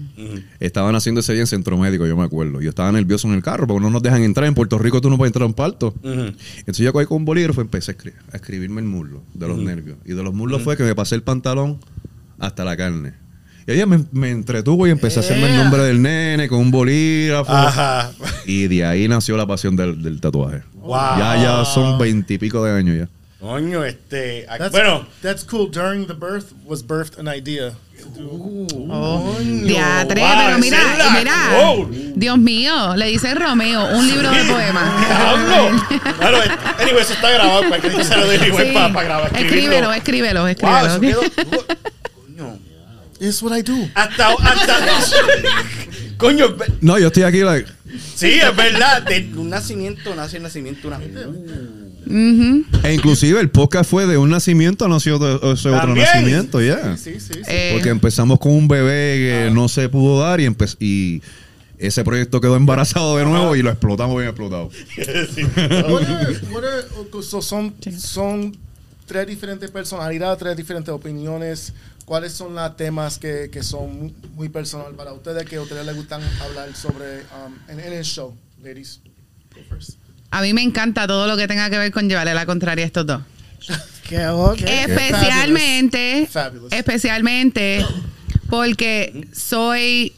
Estaban haciendo ese día en centro médico, yo me acuerdo. Yo estaba nervioso en el carro porque no nos dejan entrar. En Puerto Rico tú no puedes entrar a un parto. Entonces yo cogí con un bolígrafo y empecé a, escri- a escribirme el muslo de los nervios. Y de los muslos fue que me pasé el pantalón hasta la carne. Y ella me, me entretuvo y empecé a hacerme el Yeah. nombre del nene con un bolígrafo. Ajá. Y de ahí nació la pasión del, del tatuaje. Wow. Ya, ya son veintipico de años ya. Coño, este. aquí- That's, bueno, that's cool. During the birth was birthed an idea. Teatre, wow, pero mira, mira. Dios mío, le dice Romeo, un libro de poemas. Bueno, anyway, eso está grabado. Para que se lo dé Sí. para, grabar. Escríbelo, escríbelo, Wow, escríbelo. eso quedó. Coño. It's what I do. Hasta. hasta coño, No, yo estoy aquí, like, sí, es verdad. De un nacimiento nace el nacimiento una. E inclusive el podcast fue de un nacimiento, nació de ese otro nacimiento, ya. Sí, sí, sí. Eh, Porque empezamos con un bebé que no se pudo dar y, ese proyecto quedó embarazado de nuevo y lo explotamos bien explotado. What are- what are- so son, son tres diferentes personalidades, tres diferentes opiniones. ¿Cuáles son los temas que, que son muy, muy personal para ustedes, que a ustedes les gustan hablar sobre um, en, en el show, ladies? Go first. a mí me encanta todo lo que tenga que ver con llevarle la contraria a estos dos. Que ok. Especialmente, Fabulous. especialmente porque soy,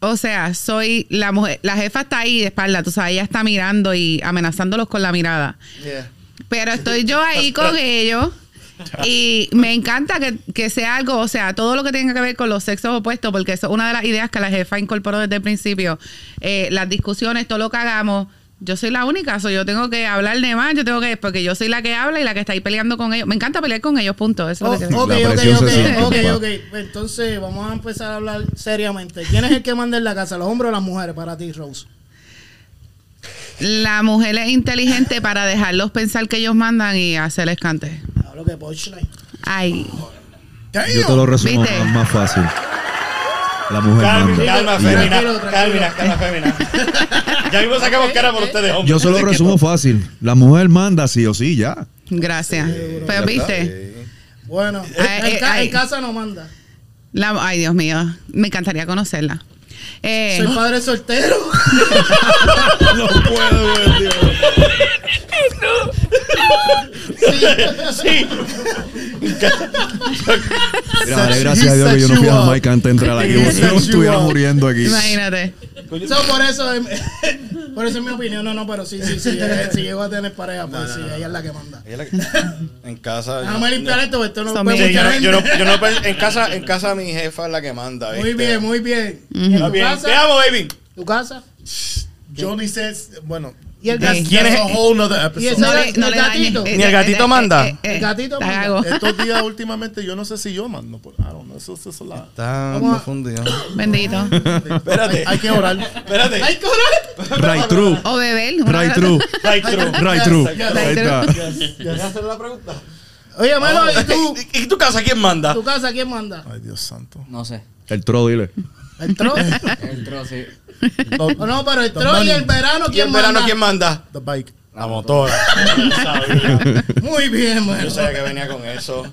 o sea, soy la mujer, la jefa está ahí de espalda, tú sabes, ella está mirando y amenazándolos con la mirada. Yeah. Pero estoy yo ahí con ellos. Y me encanta que, que sea algo, o sea, todo lo que tenga que ver con los sexos opuestos, porque eso es una de las ideas que la jefa incorporó desde el principio. Eh, las discusiones, todo lo que hagamos, yo soy la única, so yo tengo que hablar de más, yo tengo que, porque yo soy la que habla y la que está ahí peleando con ellos. Me encanta pelear con ellos, punto. Eso Oh, es lo que ok, La ok, presión se ok, ok. Entonces vamos a empezar a hablar seriamente. ¿Quién es el que manda en la casa, los hombres o las mujeres para ti, Rose? La mujer es inteligente para dejarlos pensar que ellos mandan y hacerles cante. Hablo que punchline. Ay, Yo te lo resumo ¿Viste? más, más fácil. La mujer Calma, manda. calma, fémina. Calma, calma, fémina. Ya mismo sacamos cara por ustedes, hombres. Yo se lo resumo fácil. La mujer manda sí o sí, ya. gracias. Pero viste, Bueno, Ay, en, ay. en casa no manda. La- ay Dios mío, me encantaría conocerla. Eh, Soy padre soltero. No puedo, güey, Dios. Sí. Mira, dale gracias a Dios que yo no fui a Jamaica antes de entrar aquí. Si no, estuviera muriendo aquí. imagínate. So, por eso, por eso es mi opinión. No, no, pero sí, sí, sí. eh, si llego a tener pareja, pues sí, ella es la que manda. En casa. Déjame limpiar esto, esto no puede yo no, yo no, yo no en casa, en casa mi jefa es la que manda. Muy ¿viste? bien, muy bien. ¿Y Está en tu bien. casa? Te amo, baby. ¿Tu casa? Johnny says, bueno, ¿Y el, Ey. gat- ¿Quién es? that's a whole nother ¿Y episode. ese No ga- le, no el le dañes. gatito? Eh, Ni el gatito eh, manda. eh, eh, El gatito manda. hago. Estos días últimamente yo no sé si yo mando. Por, I don't know, eso, eso es la... Está Vamos a- confundido. Bendito. Espérate. Hay que orar. Espérate. ¡Ay, coral! Right true. O beber. una Right true. Right through. Right true. Ahí está. ¿Quieres hacer la pregunta? Oye, Melo, ¿y tú? ¿Y y tu casa quién manda? ¿Tu casa quién manda? Ay, Dios santo. No sé. El tro, dile. ¿El tro? El trozo, sí. Oh, no, pero el The tro y el verano, ¿Y ¿quién en verano manda? quién manda? The bike. La motora. Muy bien, bueno. Yo sabía que venía con eso.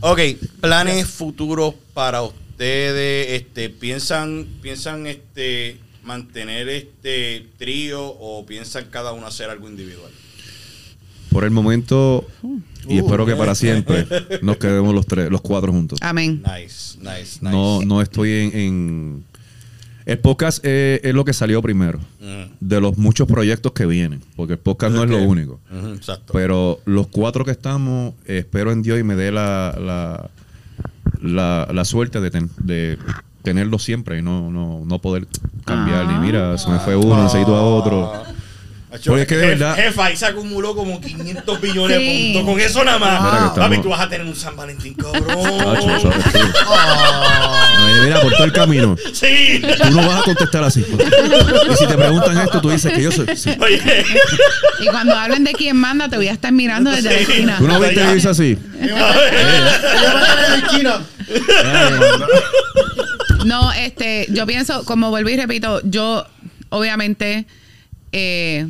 Ok, planes futuros para ustedes. Este, piensan, piensan este mantener este trío o piensan cada uno hacer algo individual. Por el momento, y espero que para siempre, nos quedemos los tres, los cuatro juntos. Amén. Nice, nice, nice. No, no estoy en, en- El podcast es, es lo que salió primero. De los muchos proyectos que vienen. Porque el podcast no es lo único. Exacto. Pero los cuatro que estamos, eh, espero en Dios y me dé la, la, la, la suerte de, ten- de tenerlo siempre y no, no, no poder cambiar. Ah. Ni mira, se me fue uno, necesito a otro. Porque es que de verdad- Jefa, ahí se acumuló como 500 billones Sí. de puntos. Con eso nada más. Mira que estamos- Papi, tú vas a tener un San Valentín, cabrón. Eso es chulo. Ay, Mira, por todo el camino. Sí. Tú no vas a contestar así. Y si te preguntan esto, tú dices que yo soy. sí. Oye. Y cuando hablen de quién manda, te voy a estar mirando desde la Sí. esquina. Tú no viste que dice así. Ella va a estar en la esquina. No, este, yo pienso, como vuelvo y repito, yo obviamente, eh,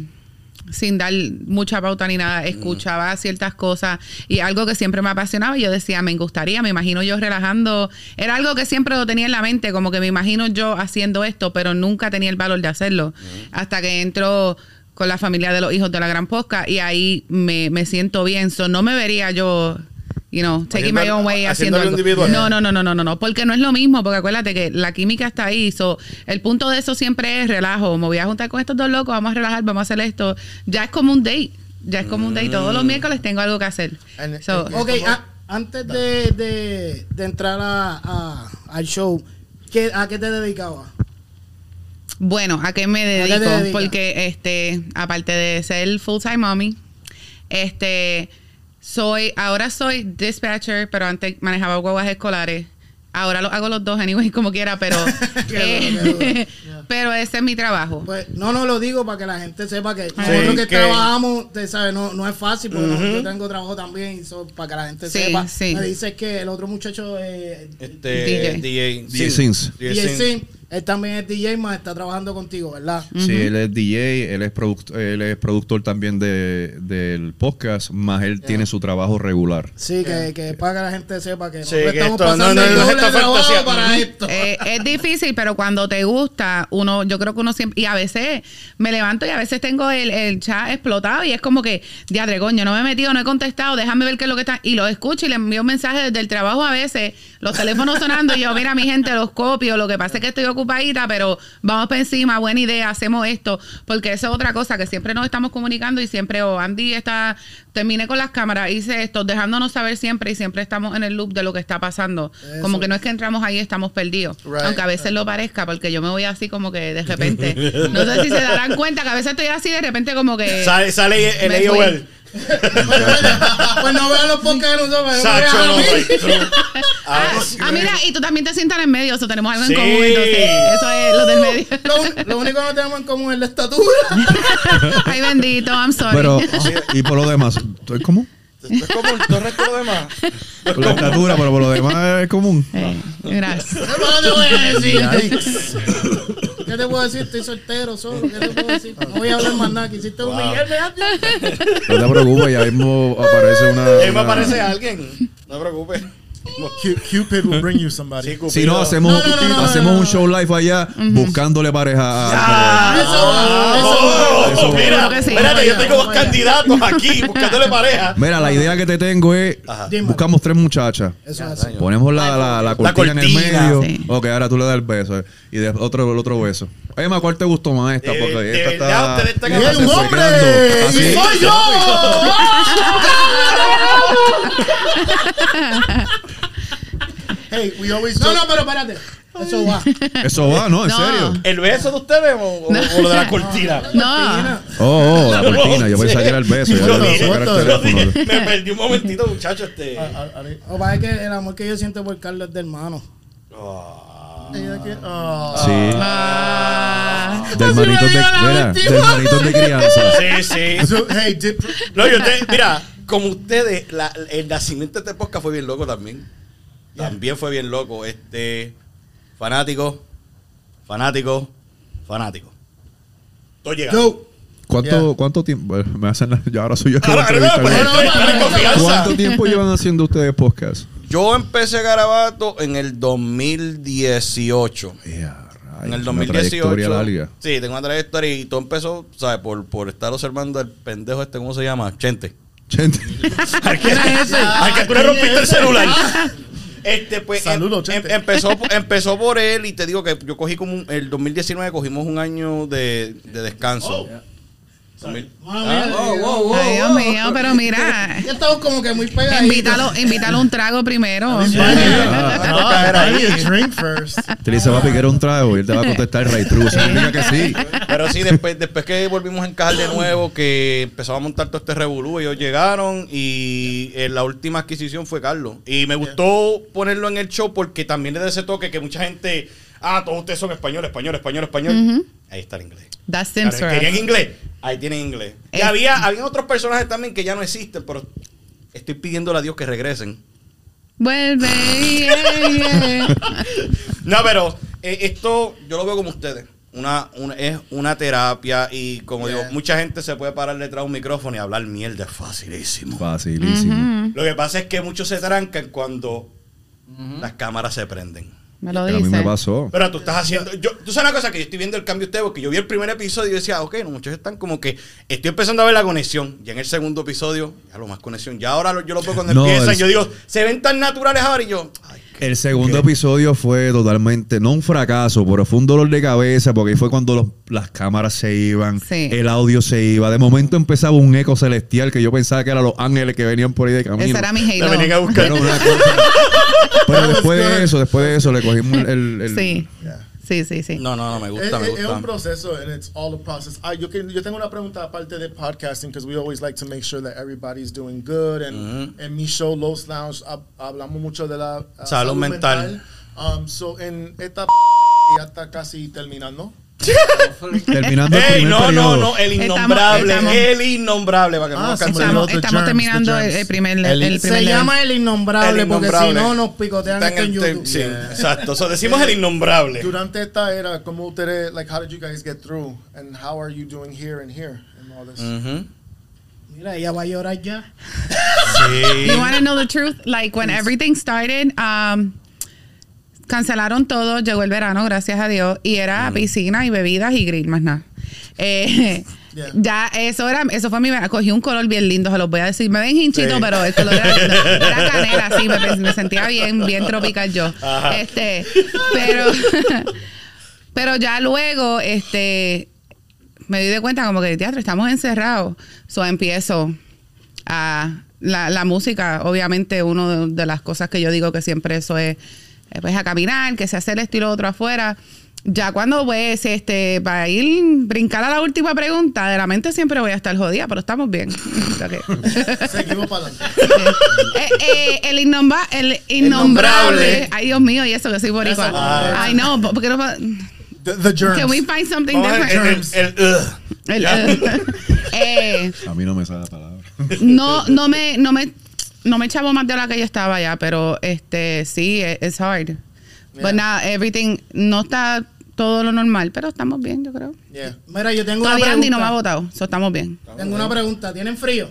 sin dar mucha pauta ni nada, escuchaba ciertas cosas y algo que siempre me apasionaba y yo decía, me gustaría, me imagino yo relajando, era algo que siempre lo tenía en la mente, como que me imagino yo haciendo esto, pero nunca tenía el valor de hacerlo, hasta que entro con la familia de los hijos de la gran posca y ahí me, me siento bien, so, no me vería yo you know, taking my own way haciendo algo. individual. No, no, no, no, no, no, no, porque no es lo mismo, porque acuérdate que la química está ahí. So, el punto de eso siempre es relajo. Me voy a juntar con estos dos locos, vamos a relajar, vamos a hacer esto. Ya es como un date. Ya es como un date. Todos los miércoles tengo algo que hacer. So, Ok, a- antes de, de, de entrar a, a- al show, ¿qué, ¿a qué te dedicabas? Bueno, ¿a qué me dedico? Porque, este, aparte de ser full time mommy, este, soy, ahora soy dispatcher, pero antes manejaba guaguas escolares. Ahora lo hago los dos, anyway, como quiera, pero, eh, duro, pero ese es mi trabajo. Pues no, no lo digo para que la gente sepa que nosotros que, que- trabajamos, te sabes, no, no es fácil porque no- yo tengo trabajo también, y so, para que la gente Sí, sepa. sí. Me dices que el otro muchacho, eh, Este, DJ. DJ, DJ Sins. DJ DJ Sins. Sim, él también es DJ, más está trabajando contigo, ¿verdad? Sí, él es DJ, él es, product- él es productor también de, del podcast, más él tiene su trabajo regular. Sí, que, que para que la gente sepa que Sí, nosotros que estamos esto- no, pasando no, el no es doble esta trabajo fantasía. para esto. Eh, es difícil, pero cuando te gusta, uno, yo creo que uno siempre, y a veces me levanto y a veces tengo el, el chat explotado y es como que, diadre, coño, no me he metido, no he contestado, déjame ver qué es lo que está, y lo escucho y le envío mensajes desde el trabajo a veces, los teléfonos sonando y yo, mira, mi gente, los copio, lo que pasa es que estoy ocupadita, pero vamos para encima, buena idea, hacemos esto, porque eso es otra cosa que siempre nos estamos comunicando y siempre, o Andy está, terminé con las cámaras, hice esto, dejándonos saber siempre y siempre estamos en el loop de lo que está pasando, como que no es. que entramos ahí y estamos perdidos, Right. aunque a veces lo parezca, porque yo me voy así como que de repente, no sé si se darán cuenta que a veces estoy así de repente como que... Sale, sale el AOL. pues no vean los podcasts de nosotros, no no. Ah, ah, mira, y tú también te sientas en medio, eso tenemos algo Sí. en común, entonces eso es lo del medio. Lo, único que no tenemos en común es la estatura. Ay, bendito, I'm sorry. Pero, y por lo demás, ¿es común? Es como el todo el resto de lo demás. Por la estatura, pero por lo demás es común. Eh, gracias. ¿Qué te voy a decir? ¿Qué te puedo decir? Estoy soltero, solo. ¿Qué te puedo decir? No voy a hablar más nada. Quisiste humillarme antes. No te preocupes, ya mismo aparece una. Me una- aparece alguien. No te preocupes. Cu- Cupid will bring you somebody. Sí. Si no, hacemos, No, no, no, no, hacemos un show live allá buscándole pareja a. Ah, Eso eso. Eso mira, sí. espérate, yo tengo dos candidatos aquí buscándole pareja. Mira, la idea que te tengo es: buscamos tres muchachas. Eso es así. Ponemos la, la, la cortina, en el medio. Sí. Ok, ahora tú le das el beso. eh, Y de otro, el otro beso. Oye, ma, ¿cuál te gustó más esta? De- Porque de esta verdad, está. ustedes están esta ¡Y es un hombre! quedando así. ¡Y soy yo! Hey, we always No, no, pero espérate. Eso va. Eso va, ¿no? ¿En No. serio? ¿El beso de ustedes o, o- o lo de la cortina? No, Oh, oh, la cortina. Yo pensaba que era el beso. Yo dije, yo. Me perdí un momentito, muchacho. Este. I- I- I- Lo que pasa es que el amor que yo siento por Carlos es de hermano. Oh. Sí. Ah, Del manito de, mira, del manito de crianza. Sí, sí. So, hey, did, No, yo te, mira, como ustedes, la- el nacimiento de este podcast fue bien loco también. También fue bien loco. Este, fanático, fanático, fanático. Estoy llegando. Yo. ¿Cuánto, Yeah. ¿Cuánto tiempo? Me hacen la- ya ahora soy yo. que Ahora, pues, estoy en confianza. ¿Cuánto tiempo llevan haciendo ustedes podcast? Yo empecé Garabato en el 2018. En el Una trayectoria 2018. larga. Sí, tengo una trayectoria y todo empezó, ¿sabes? Por, por estar observando al pendejo este, ¿cómo se llama? Chente. Gente. Al que, al que tú le rompiste el celular. Este, pues, Saludos, em- em- empezó, empezó por él y te digo que yo cogí como un- el 2019 cogimos un año de, de descanso. 2000. Mala mía. ay, Dios mío, pero mira, Ya estamos como que muy pegaditos. invítalo, invítalo un trago primero. Ah, I need a drink first. Te dice, papi, que era un trago y él te va a contestar right true. Significa que sí. Pero sí, después, después que volvimos a encajar de nuevo, que empezaba a montar todo este revolú, ellos llegaron y eh, la última adquisición fue Carlos. Y me gustó ponerlo en el show porque también le da ese toque que mucha gente, ah, todos ustedes son español, español, español, español. Ahí está el inglés. That's Claro, querían inglés, ahí tienen inglés. Y había, había otros personajes también que ya no existen, pero estoy pidiéndole a Dios que regresen. Vuelve. yeah, yeah. No, pero eh, esto yo lo veo como ustedes. Una, una- es una terapia y como digo, mucha gente se puede parar detrás de un micrófono y hablar mierda, es facilísimo. Facilísimo. Lo que pasa es que muchos se trancan cuando las cámaras se prenden. Me lo A dice. mí me pasó. Pero tú estás haciendo. Yo, tú sabes una cosa que yo estoy viendo el cambio de ustedes, porque yo vi el primer episodio y decía, ok, los muchachos están como que. Estoy empezando a ver la conexión. Y en el segundo episodio, ya lo más conexión. Ya ahora lo- yo lo veo cuando No, empiezan. el- Yo digo, se ven tan naturales ahora y yo. Ay, El segundo episodio fue totalmente, no un fracaso, pero fue un dolor de cabeza porque ahí fue cuando los- las cámaras se iban, Sí. el audio se iba. De momento empezaba un eco celestial que yo pensaba que eran los ángeles que venían por ahí de camino. Ese era mi me Halo. venían a buscar. Pero, una cosa- pero después de eso, después de eso le cogimos el... el- el- Sí. Yeah. Sí, sí, sí. No, no, no, me Es, gusta, me es- es un gusta. proceso and it's all a process. Ah, yo, que- yo tengo una pregunta aparte de podcasting because we always like to make sure that everybody's doing good and en mi show Los Lounge hab- hablamos mucho de la uh, Salud mental. Um, so en esta ya está casi terminando. Terminando el Ey, primer no, no, periodo. no, el Estamos- innombrable, estamos- el innombrable, para que no Ah, nos sí. Estamos, estamos germs, terminando the el, germs. el primer, El- el, primer Se level. llama el innombrable, El porque si innombrable. no nos picotean Está esto en en el- YouTube. Sí, exacto. So, decimos el innombrable. Durante esta era, ¿cómo ustedes, like, how did you guys get through and how are you doing here and here and all this? Ujú. Mira, ella va a llorar ya. Sí. You want to know the truth? Like when everything started, um, cancelaron todo, llegó el verano, gracias a Dios, y era piscina y bebidas y grill, más nada. Eh, Yeah. Ya, eso era, eso fue mi verano. Cogí un color bien lindo, se los voy a decir. Me ven hinchito, Sí. pero el color era, era canela, sí, me, me sentía bien, bien tropical yo. Ajá. Este, pero, pero ya luego, este, me di de cuenta como que teatro, estamos encerrados. So empiezo a la, la música, obviamente, una de, de las cosas que yo digo que siempre eso es, pues a caminar, que se hace el estilo otro afuera. Ya cuando ves, este, para ir brincar a la última pregunta, de la mente siempre voy a estar jodida, pero estamos bien. Seguimos para adelante. Eh, eh, el, innomba, el innombrable. Ay, Dios mío, y eso que soy boricua. Ay, no, porque no. The, the germs. Can we find something different? el, el, el. El- Ya. eh, A mí no me sale la palabra. no, no me, no me, no me echaba más de la que yo estaba ya, pero este, sí, es hard. But now everything no está todo lo normal, pero estamos bien, yo creo. Yeah. Mira, yo tengo una Todavía Andy no me ha pregunta. votado, so estamos bien. Tengo una pregunta. ¿Tienen frío?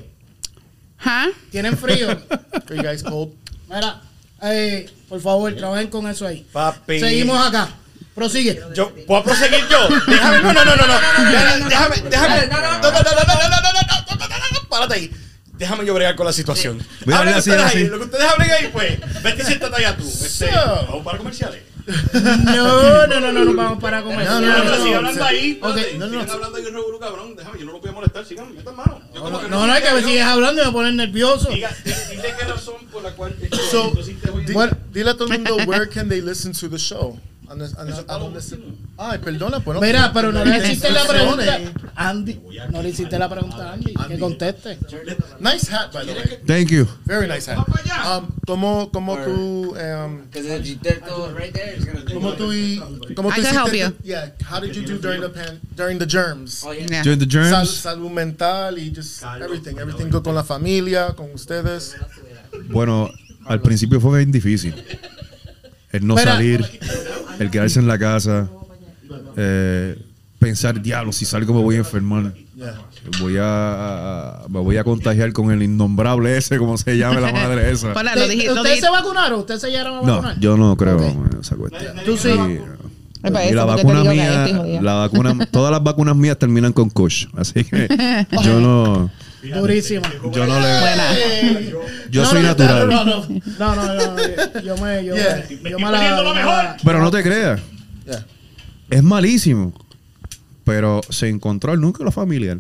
¿Ah? ¿Tienen frío? Are you guys cold? Mira, eh, por favor, trabajen con eso ahí. Papi. Seguimos acá. Prosigue. Yo, ¿Puedo proseguir yo? Déjame, no, no, no, no, no. Déjame, déjame, déjame. No, no, no, no, no, no, no, no, no, no, no, no, no, Párate ahí. Déjame yo bregar con la situación. Voy a Hablen hablar así, ustedes así. ahí. Lo que ustedes hablen ahí, pues. Vete y siéntate allá tú. Este, vamos para comerciales. No, no, no, no, no vamos para comer. No, No, no, no, no, sigan no, hablando ahí. Ok, no, no. Sigan hablando ahí un revolú, cabrón. Déjame, yo no lo voy a molestar. Sigan, metan mano. Yo como que No, no, es que me sigues hablando y me pones nervioso. Diga, dile qué razón por la cual te So, di- Bueno. dile a todo el mundo where can they listen to the show. This- on- on- on this- Ay, perdona, pues no. Mira, pero no le Te hiciste la pregunta. Andy, no le hiciste la pregunta a Andy. Que conteste. Nice hat, by the way. Thank you. Very nice hat. Um, ¿Cómo, cómo tú, um, cómo tú, y- cómo I tú can help hiciste- you. Yeah, how did you do during the pan, during the germs? Oh yeah. Yeah. During the Sal- germs, salud mental y just everything, everything good con la familia, con ustedes. bueno, al principio fue bien difícil. El no Espera. salir, el quedarse en la casa, eh, pensar, diablo, si salgo me voy a enfermar. Voy a, me voy a contagiar con el innombrable ese, como se llama la madre esa. Hola, lo dije, lo ¿Ustedes dije. se vacunaron? ¿Ustedes se llegaron a No, vacunar? yo no creo en esa cuestión. Tú sí. Y eso, la vacuna mía, la vacuna, todas las vacunas mías terminan con Kush, así que yo no, Durísima. yo no le, Buena. yo No, soy no, natural. No, no, no, no, no, yo me, yo Yeah. me, yo me la, yo me la- Pero no te creas, Yeah. es malísimo, pero se encontró el núcleo familiar.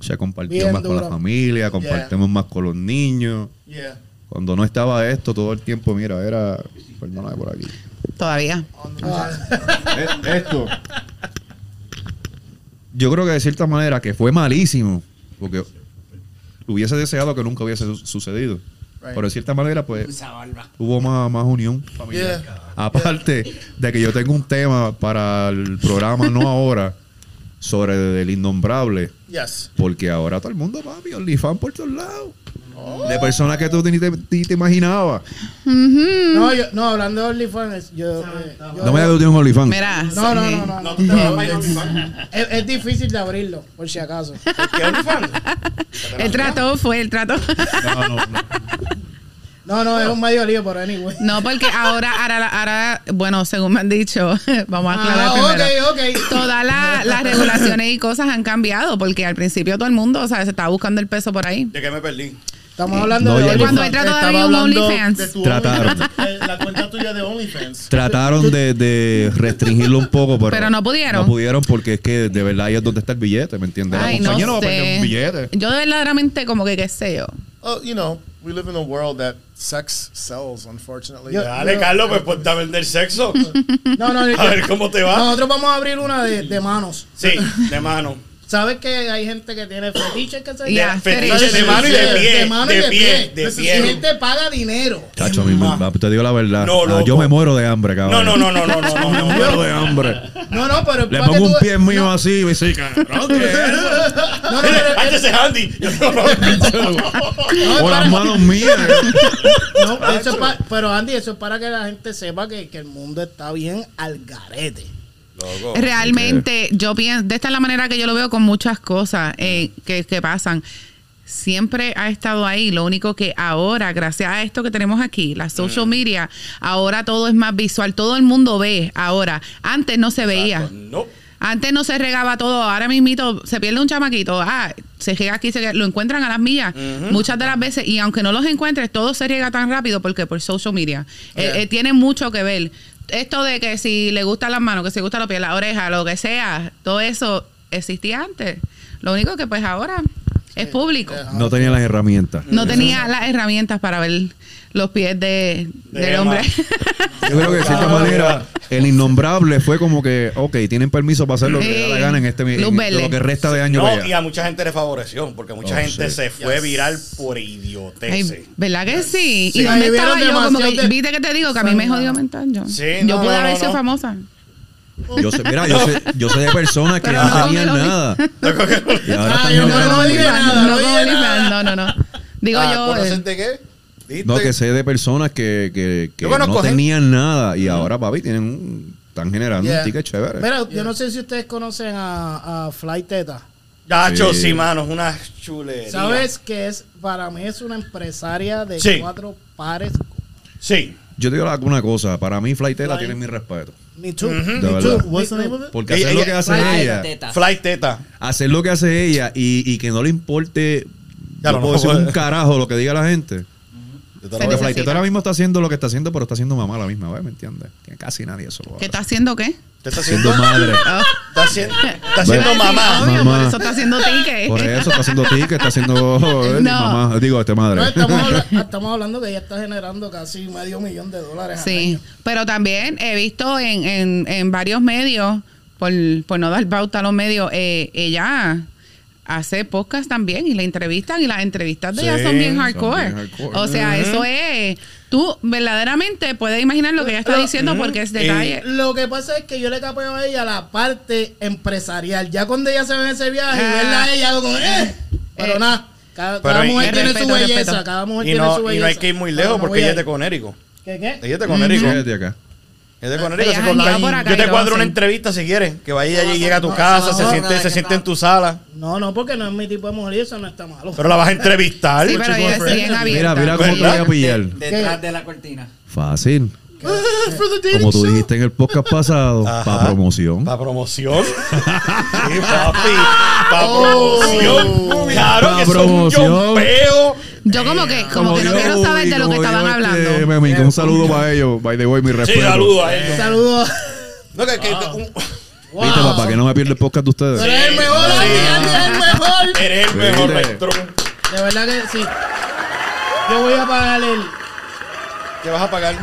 Se compartió Bien más con la duro. familia, compartimos más con los niños. Yeah. Cuando no estaba esto, todo el tiempo, mira, era, perdóname por aquí. Todavía. Eh, Esto. Yo creo que de cierta manera que fue malísimo, porque hubiese deseado que nunca hubiese su- sucedido. Right. Pero de cierta manera, pues, hubo más, más unión familiar. Yeah. Aparte de que yo tengo un tema para el programa, no ahora, sobre el innombrable. Yes. Porque ahora todo el mundo, papi, OnlyFans por todos lados. De personas que tú ni te, ni te imaginabas. No, yo, no, hablando de OnlyFans, yo, eh, yo- No me digas que tú tienes un OnlyFans. Mira. no, no, no, no, No, no. tú te vas a bailar OnlyFans. Es, es difícil de abrirlo, por si acaso. ¿Qué OnlyFans? El trato fue el trato. No, no, no. No, no, es un medio lío, pero anyway. No, porque ahora, ahora, ahora, bueno, según me han dicho, vamos a aclarar Ah, primero. ok, ok. Todas la- las regulaciones y cosas han cambiado, porque al principio todo el mundo, o sea, se estaba buscando el peso por ahí. ¿De qué me perdí? Estamos hablando No, de no. Cuando entra Estaba todavía un OnlyFans. Trataron. La cuenta tuya de OnlyFans. Trataron de, de restringirlo un poco, pero, Pero no pudieron. No pudieron porque es que de verdad ahí es donde está el billete, ¿me entiendes? Ay, la no compañía no va a perder sé. un billete. Yo verdaderamente como que qué sé yo. Oh, you know, we live in a world that sex sells, unfortunately. Yo- Dale, Carlos, pues ponte a vender sexo. No, no, A ver cómo te va. Nosotros vamos a abrir una de, de manos. Sí, de mano. ¿Sabes que hay gente que tiene fetiches que se Ya, fetiche fetiche. de mano y de pie. De mano y De de pie, pie. de Y pie. gente paga dinero. Cacho, a mí me- te digo la verdad. No, Ah, loco. yo me muero de hambre, cabrón. No, no, no, no, no, no, no, Me no. muero de hambre. No, no, pero Le para pongo un pie mío no, así y me dice, cabrón, ¿qué es eso? No, no, no, no. no, Con las para- manos mías. no, eso es pa- pero Andy, eso es para que la gente sepa que, que el mundo está bien al garete. Loco. Realmente, yo pienso, de esta es la manera que yo lo veo con muchas cosas eh, que, que pasan. Siempre ha estado ahí. Lo único que ahora, gracias a esto que tenemos aquí, la social media, ahora todo es más visual. Todo el mundo ve ahora. Antes no se veía. No. Antes no se regaba todo, ahora mismito se pierde un chamaquito, ah, se riega aquí, se riega- lo encuentran a las millas muchas de las veces y aunque no los encuentres, todo se riega tan rápido porque por social media. Eh, eh, tiene mucho que ver. Esto de que si le gustan las manos, que si le gustan los pies, la oreja, lo que sea, todo eso existía antes. Lo único que pues ahora es público. No tenía las herramientas. No tenía las herramientas para ver los pies de, De del hombre. Yo creo que de cierta manera el innombrable fue como que, ok, tienen permiso para hacer lo que da la gana en este en lo que resta de año. No, allá. y a mucha gente le favoreció, porque mucha Oh, gente sí. se fue Yes. viral por idioteces. ¿Verdad que sí? Sí. ¿Y dónde Ahí vieron estaba yo? Como que, de- viste que te digo que a mí me jodió mental yo. Sí, yo no, pude no, haber sido no. famosa. Yo sé, mira, yo sé, yo sé de personas que Pero no no tenían nada. Y ahora Ah, están yo no, generando no no no no, no, no. Digo Ah, yo. ¿conocen eh, de qué? No, que sé de personas que, que, que no tenían nada y ahora, papi, tienen un, están generando Yeah. un ticket chévere. Mira, yo no sé si ustedes conocen a, a Fly Teta. Gacho, sí, Sí. mano, es una chulería. ¿Sabes que es? Para mí es una empresaria de Sí. cuatro pares. Sí. Yo te digo una cosa, para mí Flightela Fly- tiene mi respeto. Me too. Me verdad. too. What's the Me name of it? Porque hacer lo que hace Fly- ella, Teta. Fly Teta. hacer lo que hace ella y, y que no le importe, Ya no lo puedo no, decir un carajo lo que diga la gente. Yo te Se lo Porque voy a- necesita. Flighteta ahora mismo está haciendo lo que está haciendo, pero está haciendo mamá a la misma vez, ¿me entiendes? Que casi nadie eso lo ¿Qué hace. está haciendo qué? Te está haciendo, madre. Está haciendo, está haciendo Sí, mamá. obvio, Mamá. por eso está haciendo ticket. Por eso está haciendo ticket, está haciendo eh, No. mamá, digo, este No, madre. estamos, habla- estamos hablando que ella está generando casi medio millón de dólares. al Sí, año. pero también he visto en, en, en varios medios, por, por no dar pauta a los medios, eh, ella hace podcast también y la entrevistan y las entrevistas de ella son bien son hardcore. bien hardcore. O sea, eso es... Tú verdaderamente puedes imaginar lo que ella está diciendo porque es detalle. Lo que pasa es que yo le capeo a ella la parte empresarial. Ya cuando ella se ve en ese viaje y Ah. verla a ella como, eh. Pero Eh. nada, cada, cada y- mujer y tiene respeto, su belleza. respeto. Cada mujer Y tiene no, su y belleza. no hay que ir muy lejos no porque ella es de Conérico. ¿Qué qué? Ella es de Conérico. Fíjate acá. Es de Conérico. Ella se janguea con- por acá Yo te cuadro una entrevista si quieres. Que vaya allí y llegue a tu no, casa, no, se siente, no, se siente en tu sala. No, no, porque no es mi tipo de mujer y eso no está malo. Pero la vas a entrevistar. Sí, pero ella es bien Mira, mira cómo te voy a pillar. Detrás de la cortina. Fácil. For the dating Como tú dijiste en el podcast pasado, para promoción. Para promoción. sí, papi. Para promoción. Claro Pa' que promoción. Yo como que, como que no quiero saber de lo que como estaban este hablando. Un saludo para ellos. By the way, mi Sí, respeto. saludo a ellos. Saludos. No, que, que- un- Viste, papá, que no me pierdo el podcast de ustedes. Pero es el mejor, Andy, Andy es el mejor. eres el mejor. De verdad que sí. Yo voy a pagar el ¿Qué vas a pagar?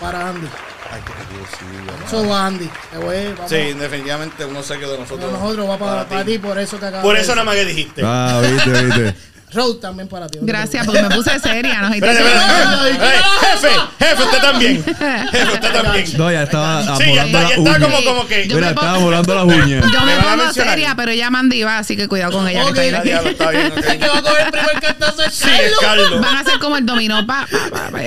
Para Andy. Ay, qué Dios, sí, bueno. Eso va Andy. Te voy, vamos, Sí, definitivamente uno sé que de nosotros. nosotros va para, para ti, por eso que acabas Por de eso nada más que dijiste. Ah, viste, viste. Road también para ti. te Gracias, porque me puse seria. ¿no? Espérate, espérate, jefe, jefe, usted también. Jefe, usted también. No, ya estaba Sí, ya está, ya está como, como que. Yo Mira, estaba volando las uñas. Yo me ¿Me van a pongo seria, pero ella mandiva, así que cuidado con ella. que Ok. diablo, está bien. El que va a coger el primer cantazo es Carlos. Van a ser como el dominó. Pa, pa, pa, pa.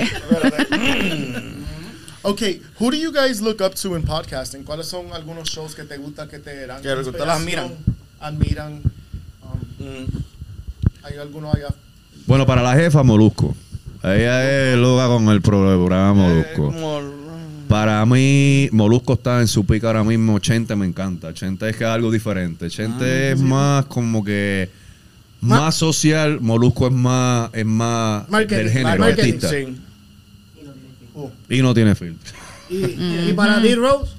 Okay, who do you guys look up to in podcasting? ¿Cuáles son algunos shows que te gustan, que te dan Que ustedes las miran. Admiran. Um, Mm. ¿Hay alguno allá? Bueno, para la jefa, Molusco. Ella es loca con el programa Molusco. Para mí, Molusco está en su pica ahora mismo. 80 me encanta. 80 es que es algo diferente. 80 es más como que más social. Molusco es más, es más Marketing, del género marketing, artista. Sí. Y no tiene filtro. Y, y para ti, Rose,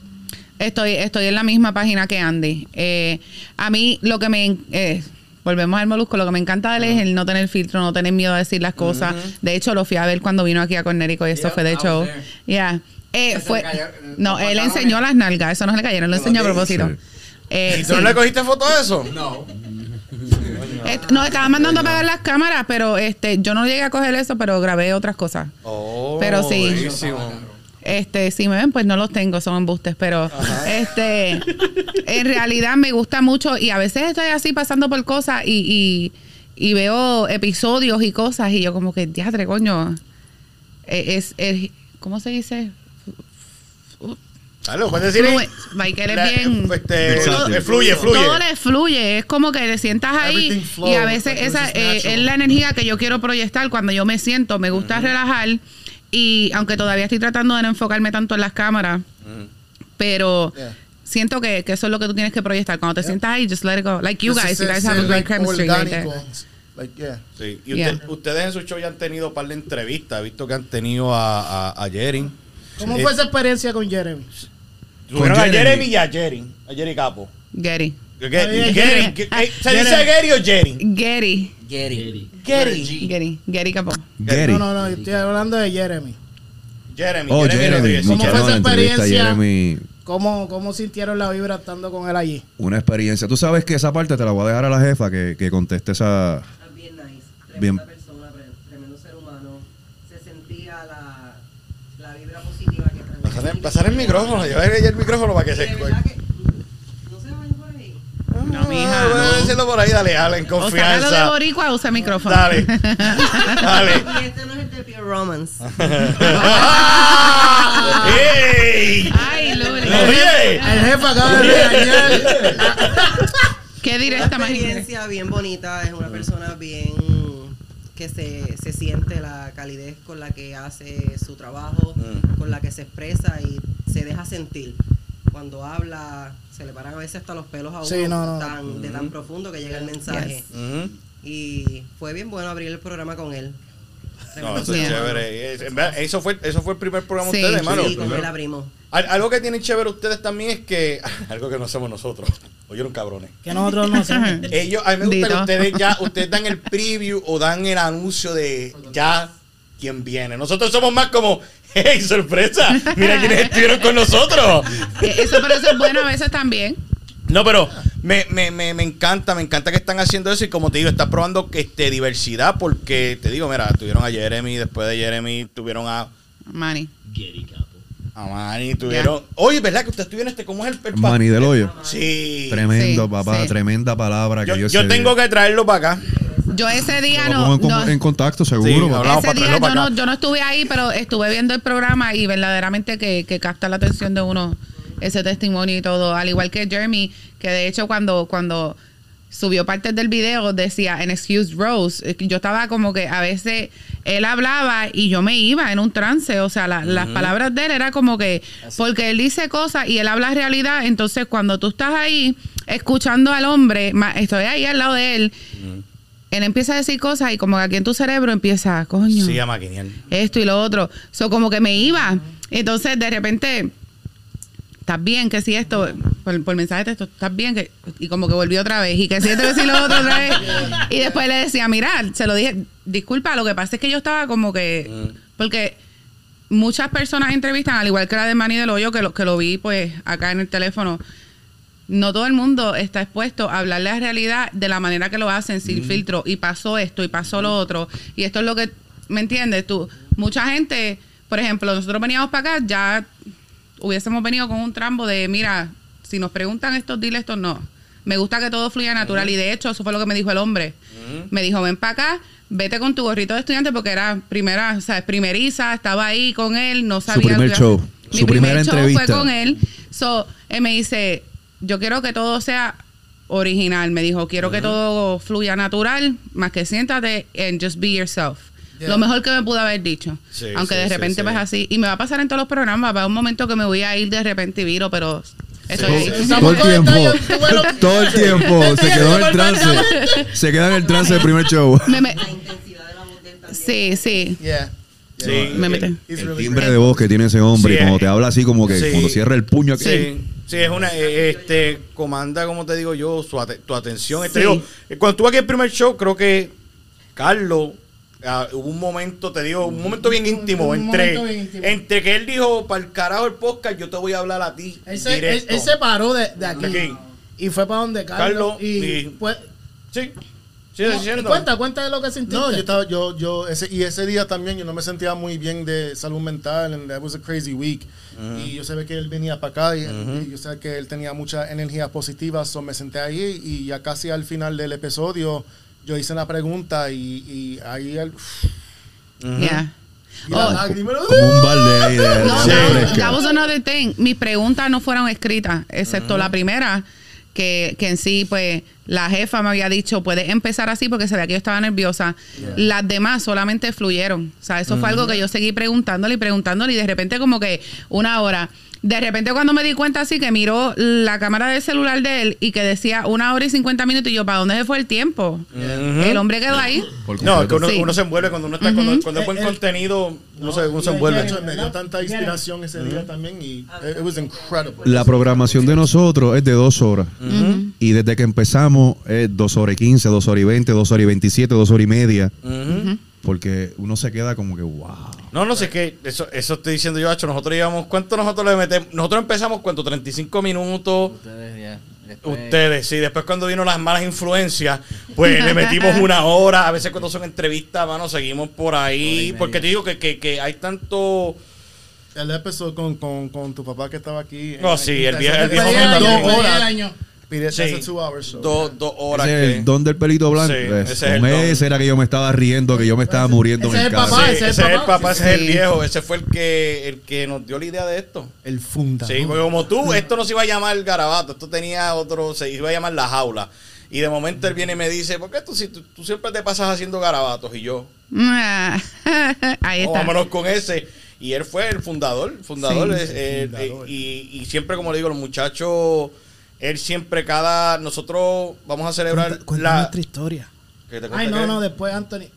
Estoy, estoy en la misma página que Andy. Eh, a mí lo que me... eh, volvemos al molusco. Lo que me encanta de él es el no tener filtro, no tener miedo a decir las cosas. De hecho, lo fui a ver cuando vino aquí a Cornérico y eso Yeah, fue de there. Yeah. Eh, fue, cayó- no, él enseñó las nalgas. Eso no se le cayeron, lo enseñó a propósito. Sí. Eh, ¿Y tú no le cogiste foto de eso? No. Eh, nos estaban mandando a pagar las cámaras, pero este, yo no llegué a coger eso, pero grabé otras cosas. Oh, Pero sí. buenísimo. Este, si me ven, pues no los tengo, son embustes, pero este, en realidad me gusta mucho y a veces estoy así pasando por cosas y, y, y veo episodios y cosas y yo como que, diadre, coño, es, es, ¿cómo se dice? Dale, ¿puedes decir? Fluye. Michael es bien... este, Todo- fluye, fluye. Todo le fluye, es como que le sientas ahí flows, y a veces esa eh, es la energía que yo quiero proyectar cuando yo me siento, me gusta relajar y aunque todavía estoy tratando de no enfocarme tanto en las cámaras, pero Yeah. siento que, que eso es lo que tú tienes que proyectar. Cuando te sientas ahí, just let it go. Like you guys, you guys have a great like, chemistry right. Like, yeah. Sí. Y Yeah. usted- ustedes en su show ya han tenido un par de entrevistas. He visto que han tenido a, a, a Jerry. ¿Cómo fue esa experiencia con Jeremy? Tuvieron a Jeremy. Jeremy y a Jerry. A Jerry Capo. Gary. ¿Qué- qué- bien, Jerry, Jerry. ¿qué- qué- ¿Se dice Gary o Jerry? Gary. Gary. Gary. Gary. Gary. Gary. No, no, no, estoy hablando de Jeremy. Jeremy. Oh, Jeremy. ¿Cómo fue esa experiencia? Jeremy, ¿Cómo, ¿Cómo sintieron la vibra estando con él allí? una experiencia. Tú sabes que esa parte te la voy a dejar a la jefa que, que conteste esa. Bien nice, Bien. tremenda persona, tre- tremendo ser humano. Se sentía la, la vibra positiva que transmitía. Pasar, pasar el micrófono. Llevar ahí el micrófono para que se escuche. no. No, mija, Ah, voy a no. decirlo por ahí, dale, habla en O sácalo de confianza. boricua usa micrófono. Dale. Dale. Y este no es el de Pure Romance. ¡Ey! Ay, Luli. Oye. El jefe acaba de regañar. Qué Una directa más experiencia bien bonita, es una persona bien que se, se siente la calidez con la que hace su trabajo, Mm. con la que se expresa y se deja sentir. Cuando habla, se le paran a veces hasta los pelos a uno Sí, no, no. tan, de tan profundo que llega el mensaje. Yes. Ujú. Y fue bien bueno abrir el programa con él. No, eso es chévere. Es- en verdad, Eso fue, eso fue el primer programa de Sí, ustedes, hermano. Sí, con él abrimos. Al- Algo que tienen chévere ustedes también es que. Algo que no hacemos nosotros. Oyeron cabrones. Que nosotros no hacemos. Ellos, a mí me gusta que ustedes ya, ustedes dan el preview o dan el anuncio de ya quién viene. Nosotros somos más como, hey, sorpresa, mira quiénes estuvieron con nosotros. Eso, es bueno a veces también. No, pero me, me, me, me encanta, me encanta que están haciendo eso y como te digo, están probando que este, diversidad porque te digo, mira, tuvieron a Jeremy, después de Jeremy tuvieron a, Manny. a Manny, tuvieron... Oye, ¿verdad que usted estuvieron este, cómo es el... el Manny del hoyo. Sí. Tremendo, Sí, papá. sí. Tremenda palabra Yo, que yo yo ese tengo día- que traerlo para acá. Yo ese día no. en, no- en contacto, seguro. Sí, ese para día traerlo yo para no, acá. yo no estuve ahí, pero estuve viendo el programa y verdaderamente que, que capta la atención de uno ese testimonio y todo. Al igual que Jeremy, que de hecho cuando, cuando subió partes del video decía en Excuse Rose, yo estaba como que a veces él hablaba y yo me iba en un trance, o sea, la- las palabras de él era como que, porque él dice cosas y él habla realidad, entonces cuando tú estás ahí escuchando al hombre, estoy ahí al lado de él, él empieza a decir cosas y como que aquí en tu cerebro empieza, coño, Sí, a maquinear. esto y lo otro. So, como que me iba. Entonces, de repente, estás bien, que si esto, por, por mensaje de texto, estás bien, que, y como que volvió otra vez, y que si esto, que si lo otro otra vez. Y después le decía, mira, se lo dije, disculpa, lo que pasa es que yo estaba como que, porque muchas personas entrevistan, al igual que la de Manny del Hoyo, que lo, que lo vi pues acá en el teléfono, no todo el mundo está expuesto a hablar la realidad de la manera que lo hacen, sin filtro, y pasó esto, y pasó lo otro, y esto es lo que, ¿me entiendes? Tú, mucha gente, por ejemplo, nosotros veníamos para acá, ya hubiésemos venido con un trambo de, mira, si nos preguntan esto, dile esto, no. Me gusta que todo fluya natural, y de hecho, eso fue lo que me dijo el hombre. Me dijo, ven para acá, vete con tu gorrito de estudiante, porque era primera, o sea, primeriza, estaba ahí con él, no sabía... primer lo que- show, Mi su primer primera show entrevista. fue con él. So, él me dice, yo quiero que todo sea original. Me dijo, quiero que todo fluya natural, más que siéntate and just be yourself. Lo mejor que me pudo haber dicho. Sí, Aunque sí, de sí, repente sí. pues así. Y me va a pasar en todos los programas. Va a haber un momento que me voy a ir de repente y viro, pero estoy ahí. Todo el tiempo. Todo el tiempo. Se quedó en el trance. Se queda en el trance del primer show. Me- me- La intensidad de la voz sí, sí. Yeah. Sí. Me El really timbre de voz que tiene ese hombre. Sí, y cuando eh, te habla así, como que sí. cuando cierra el puño aquí. Sí, sí, es una, eh, este, comanda, como te digo yo, su ate- tu atención. Este, Sí. digo, cuando tuve aquí el primer show, creo que Carlos, ah, hubo un momento, te digo, un momento bien íntimo, un entre, momento bien íntimo. entre que él dijo, para el carajo el podcast, yo te voy a hablar a ti. Él se, él, directo. él se paró de, de aquí, De aquí. y fue para donde Carlos. Carlos, y, y- pues, Sí, sí, no, diciendo. cuenta, cuenta de lo que sentiste. No, yo estaba, yo, yo, ese, y ese día también yo no me sentía muy bien de salud mental, and that was a crazy week. Y yo sabía que él venía para acá, y, y yo sabía que él tenía mucha energía positiva, so me senté ahí, y ya casi al final del episodio, yo hice una pregunta, y, y ahí él, Yeah. y Oh. lágrima, Como un balde ahí de, de No, that, was another thing. Mis preguntas no fueron escritas, excepto la primera, que, que en sí, pues, la jefa me había dicho, puedes empezar así porque se veía que yo estaba nerviosa. Las demás solamente fluyeron. O sea, eso fue algo que yo seguí preguntándole y preguntándole y de repente como que una hora. De repente cuando me di cuenta así que miró la cámara del celular de él y que decía una hora y cincuenta minutos y yo, ¿para dónde se fue el tiempo? El hombre quedó ahí. No, es que uno, Sí. uno se envuelve cuando uno está, cuando, cuando es buen Eh, eh, contenido, uno se, uno se envuelve. Eso me dio tanta inspiración ese día también, y it, it was incredible. La programación de nosotros es de dos horas. Y desde que empezamos es dos horas y quince, dos horas y veinte, dos horas y veintisiete, dos horas y media. Porque uno se queda como que, wow. No, no sé qué, eso, eso estoy diciendo yo, Hacho. Nosotros llevamos, ¿cuánto nosotros le metemos? Nosotros empezamos, ¿cuánto? 35 minutos. Ustedes ya. Después- Ustedes, sí, después cuando vino las malas influencias, pues le metimos una hora. A veces cuando son entrevistas, mano, seguimos por ahí. Porque te digo que, que, que hay tanto. El episodio con, con, con tu papá que estaba aquí. Oh, sí, el viejo- el viejo año, también. después Pide, Sí. Dos, horas. Ese es que- el don del pelito blanco. Sí, ese es el don. era que yo me estaba riendo, que yo me estaba muriendo Ese en es el el carro. papá, Sí, ese ese es el el papá. ese es el viejo. Ese fue el que, el que nos dio la idea de esto. El funda. Sí, porque como tú, esto no se iba a llamar Garabato, esto tenía otro, se iba a llamar La Jaula. Y de momento él viene y me dice, ¿por qué tú, si tú, tú siempre te pasas haciendo garabatos? Y yo, ahí "Oh, está. vámonos con ese. Y él fue el fundador, fundador. Sí. es, eh, Fundador. eh, y, y siempre, como le digo, los muchachos, él siempre cada, nosotros vamos a celebrar Cuenta, cuenta la... nuestra historia. ¿Que te Ay, no, no, después Anthony.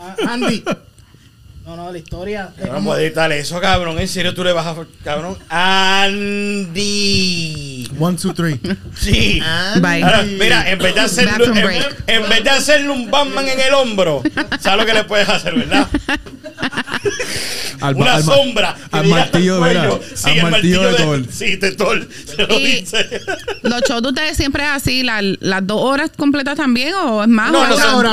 Ah, Andy. No, no, la historia. de Cabrón, cómo- puedes editarle eso, cabrón. En serio, tú le vas a. Cabrón. Andy. One, two, three. Sí. Bye. Ahora, mira, en vez de hacerle, en, en vez de hacerle un Batman en el hombro, ¿sabes lo que le puedes hacer, verdad? Al- Una al sombra. al hasta martillo, el cuello. Sí, Al el martillo de de Thor. Sí, de Thor. Se lo dice. ¿Los shows de ustedes siempre es así, la- las dos horas completas también o es más? No, no, es una hora,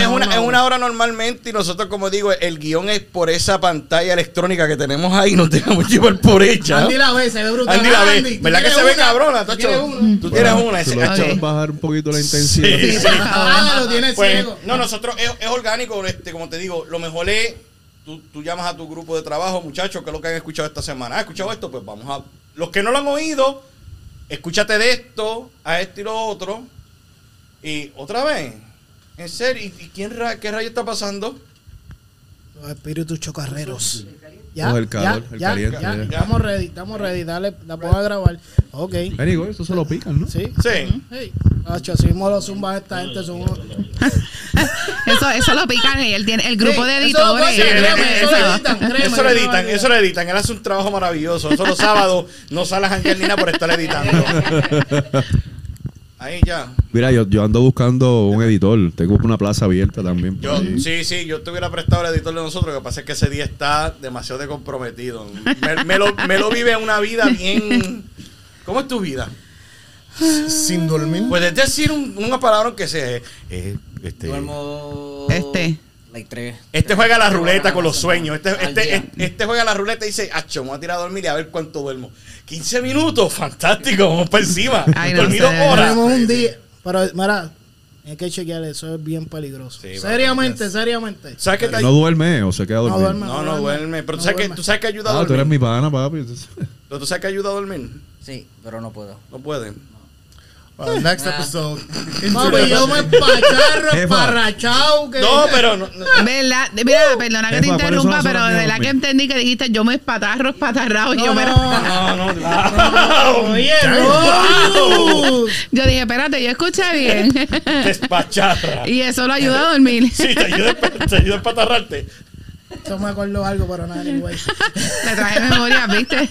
es, una, es una hora normalmente y nosotros, como digo, el guion es por esa pantalla electrónica que tenemos ahí, no dejamos llevar por hecha. Andy la ve, se ve brutal. Andy la ve. Andy, ¿tú ¿Verdad que se ve cabrona, ¿Tú tienes una? Tú tienes una, Tú lo bajar un poquito la intensidad. Sí, Sí. Ah, lo tienes Pues, ciego. no, nosotros es, es orgánico, este, como te digo, lo mejor es, tú, tú llamas a tu grupo de trabajo, muchachos, que es lo que han escuchado esta semana. ¿Has escuchado esto? Pues vamos a... Los que no lo han oído, escúchate de esto, a esto y lo otro. Y otra vez, en serio, ¿y, quién qué rayo está pasando? Los espíritus chocarreros. Ya, el calor, ya, el ya, caliente, ya, ya. Estamos ready, estamos ready. Dale, la a grabar. Ok. Eso se lo pican, ¿no? Sí. Sí. Así mismo los zumbas esta gente son Eso, eso lo pican y él tiene el grupo Sí, de eso lo puede editores. hacer, Sí, créeme, eso lo editan, créeme, Eso lo editan, eso lo editan. Él hace un trabajo maravilloso. Eso los sábados no sale a janguear ni nada por estar editando. Ahí ya. Mira, yo, yo ando buscando un editor. Tengo una plaza abierta también. Yo, sí, sí, yo te hubiera prestado el editor de nosotros. Lo que pasa es que ese día está demasiado de comprometido. Me, me lo, me lo vive una vida bien. ¿Cómo es tu vida? Sin dormir. Puedes decir un- una palabra que sea. eh, este, Duermo. Este. Like tres. este juega la ruleta con los sueños. Este, este, este, este juega la ruleta y dice, acho, me voy a tirar a dormir y a ver cuánto duermo. 15 minutos, fantástico, vamos para encima. Ay, no sé. horas. Tenemos un día. Pero, mira, hay que chequear eso, es bien peligroso. Sí, seriamente, seriamente. ¿Sabes qué te ¿No duerme o se queda No dormido? duerme. No, no duerme. Pero No tú, sabes que, tú sabes que ayuda a Ah, tú dormir. eres mi pana, papi. Pero tú sabes que ayuda a dormir. Sí, pero no puedo. No puede. Well, next episode. Papi, yo me pacharro, Jefa. parrachao. No, pero no, no. ¿Verdad? Mira, perdona que te Jefa, ¿cuáles son interrumpa, pero de verdad que entendí que dijiste yo me espatarro, espatarrado. y No, yo, me- no, No, no, claro. Oye, no. yo dije, espérate, yo escuché bien. Despacharra. y eso lo ayuda a dormir. Sí, te ayuda, te ayuda a espatarrarte. Yo me acuerdo algo, pero nada, anyway. Le traje memoria, ¿viste?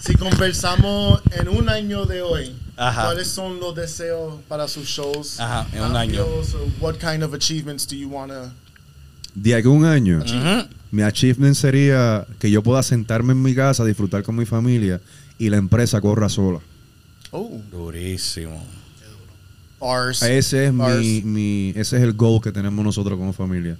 Si conversamos en un año de hoy, Ajá. ¿cuáles son los deseos para sus shows? Ajá, en un año. What kind of achievements do you want to... De aquí a un año, Ujú. mi achievement sería que yo pueda sentarme en mi casa, disfrutar con mi familia y la empresa corra sola. Oh, Durísimo. ours. Ese es Ours. mi, mi, ese es el goal que tenemos nosotros como familia.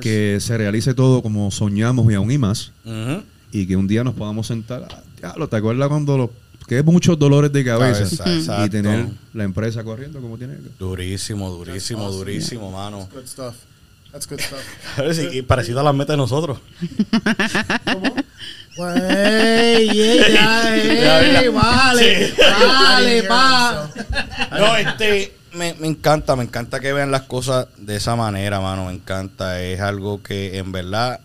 Que se realice todo como soñamos y aún y más. Ujú. Y que un día nos podamos sentar. Ah, diablo, ¿te acuerdas cuando los que es muchos dolores de cabeza? Cabeza, exacto. y tener la empresa corriendo como tiene que. Durísimo, durísimo, durísimo, mano. Good stuff. That's good stuff. Y parecido a las metas de nosotros. Güey, yeah, ya, Ya, ey, ya. vale, Sí. vale, pa. No, este, me, me encanta, me encanta que vean las cosas de esa manera, mano. Me encanta. Es algo que en verdad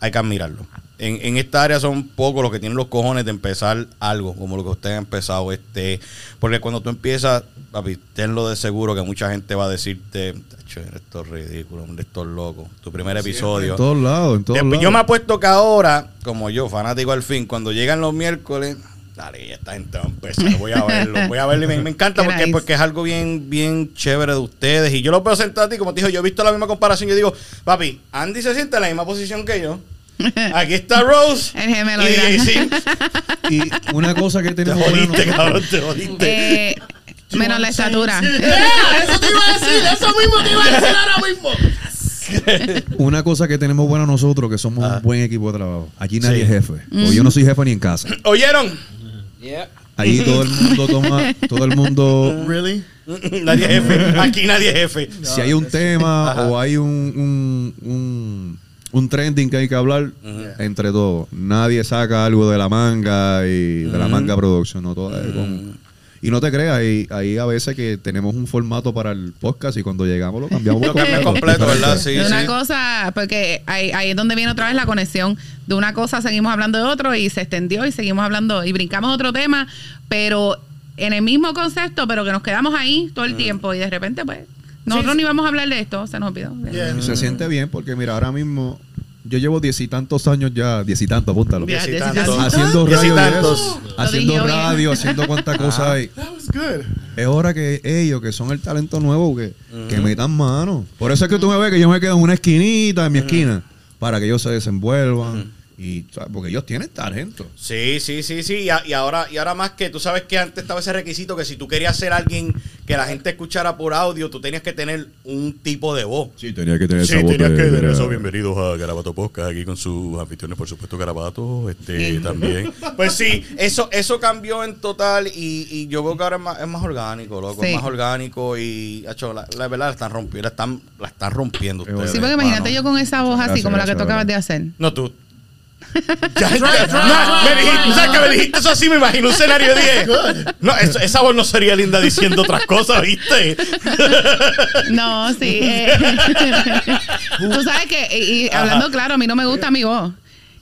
hay que admirarlo. En, en esta área son pocos los que tienen los cojones de empezar algo, como lo que ustedes han empezado. este Porque cuando tú empiezas, papi, tenlo de seguro que mucha gente va a decirte, "Tacho, esto es ridículo, esto es loco. Tu primer episodio. En todos lados, en todos Después, lados. yo me apuesto que ahora, como yo, fanático al fin, cuando llegan los miércoles, dale, ya esta gente va a empezar, voy a verlo, voy a verlo y me, me encanta porque, nice. porque es algo bien, bien chévere de ustedes. Y yo lo veo sentado a ti, como te dijo, yo he visto la misma comparación, yo digo, papi, Andy se siente en la misma posición que yo. Aquí está Rose. El gemelo, y dirán. sí, Y una cosa que te tenemos buena jodiste, nosotros- cabrón, te jodiste. Eh, menos la estatura. Yeah, eso te iba a decir, eso mismo te iba a decir ahora mismo. Una cosa que tenemos buena nosotros, que somos un buen equipo de trabajo. Aquí nadie Ah. Sí. es jefe. O yo no soy jefe ni en casa. ¿Oyeron? Yeah. Ahí todo el mundo toma, todo el mundo. Really? nadie es jefe. Aquí nadie es jefe. Si hay un tema o hay un, un, un, un trending que hay que hablar, entre todos. Nadie saca algo de la manga y de la manga production. No todo es con- y no te creas, ahí, ahí a veces que tenemos un formato para el podcast y cuando llegamos lo cambiamos Lo completo. completo, ¿verdad? Sí, de una sí. cosa, porque ahí, ahí es donde viene otra vez la conexión. De una cosa seguimos hablando de otro y se extendió y seguimos hablando y brincamos otro tema, pero en el mismo concepto, pero que nos quedamos ahí todo el tiempo y de repente, pues, nosotros ni vamos a hablar de esto, se nos olvidó. Yeah. Y se siente bien porque, mira, ahora mismo yo llevo diez y tantos años ya, diez y tantos, apúntalo. Diez y tantos. Haciendo radio tantos. haciendo radio, haciendo cuantas cosas hay. That was good. Es hora que ellos, que son el talento nuevo, que, que metan mano. Por eso es que tú me ves que yo me quedo en una esquinita, en mi esquina, para que ellos se desenvuelvan. Y, ¿sabes? Porque ellos tienen talento. Sí, sí, sí, sí. Y, a- y ahora, y ahora más que tú sabes que antes estaba ese requisito que si tú querías ser alguien que la gente escuchara por audio, tú tenías que tener un tipo de voz. Sí, tenía que tener Sí, esa voz tenías de- que tener eso. Bienvenidos a Garabato Podcast, aquí con sus anfitriones, por supuesto, Garabato, este, también. Pues sí, eso eso cambió en total y, y yo creo que ahora es más, es más orgánico, loco, Sí. es más orgánico y, hacho, la, la verdad, la están rompiendo, la están, la están rompiendo Sí, ustedes. Sí, porque imagínate mano. yo con esa voz así Gracias, como la que gracias, tú acabas de hacer. No, tú. Ya, ya, no, me dijiste, ¿sabes que me dijiste eso así? Me imagino un escenario de 10. No, eso- esa voz no sería linda diciendo otras cosas, ¿viste? No, sí. eh. Tú sabes que, y, y hablando claro, a mí no me gusta mi voz.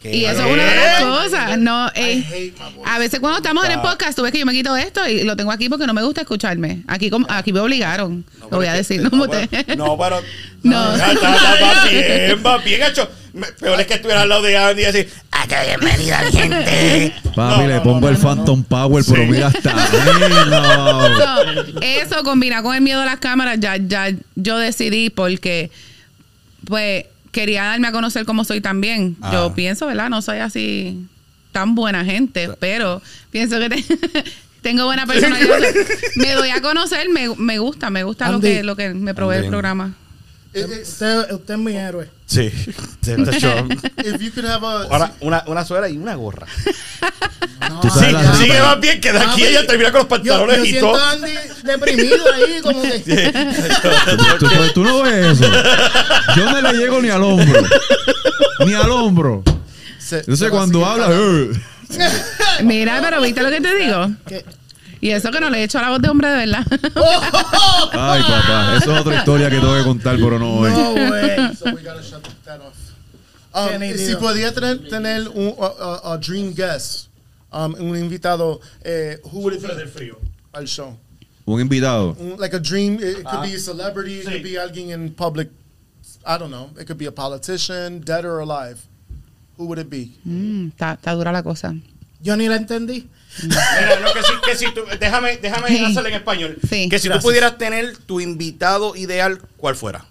¿Qué? Y eso es una de las cosas. No, eh, a veces cuando estamos en el podcast, tú ves que yo me quito esto y lo tengo aquí porque no me gusta escucharme. Aquí como, aquí me obligaron. lo voy a decir. No, No, te- pero, no, pero. No. Ya, está, está, va bien, va bien hecho. Peor es que estuviera al lado de Andy y decir, ¡Ah, qué bienvenida, gente! Papi, No, le no, pongo no, el no, Phantom Power, pero Sí. mira hasta ahí, no. No, eso combina con el miedo a las cámaras, ya, ya yo decidí porque pues quería darme a conocer cómo soy también. Ah. Yo pienso, ¿verdad? No soy así tan buena gente, pero pienso que te- tengo buena personalidad. me doy a conocer, me, me gusta, me gusta lo que, lo que me provee el programa. It- it's- Usted, usted es mi héroe. Sí, de hecho. if you could have a Ahora, una, una suela y una gorra. Tú sabes Sí, la- sigue más bien que de aquí ella termina con los Yo, pantalones yo y siento todo. a Andy deprimido ahí, como que. Tú, tú- tú no ves eso. Yo no le llego ni al hombro. Ni al hombro. se- Entonces se cuando habla, eh, Mira, pero ¿viste lo que te digo? que Y eso que no le he hecho la voz de hombre de verdad. Ay, papá, eso es otra historia que tengo que contar, pero no hoy. No, güey. So we gotta shut that off. Um, si podía tener, tener un a, a- a dream guest, um, un invitado, eh, who would it be al show? Un invitado. Un- Like a dream, it, it could be a celebrity, it could be alguien in public. I don't know. It could be a politician, dead or alive. Who would it be? Mm, está, está dura la cosa. Yo ni la entendí. Mira, no, que si, que si tú, déjame, déjame Sí. hacerlo en español. Sí. Que si Gracias. tú pudieras tener tu invitado ideal, ¿cuál fuera?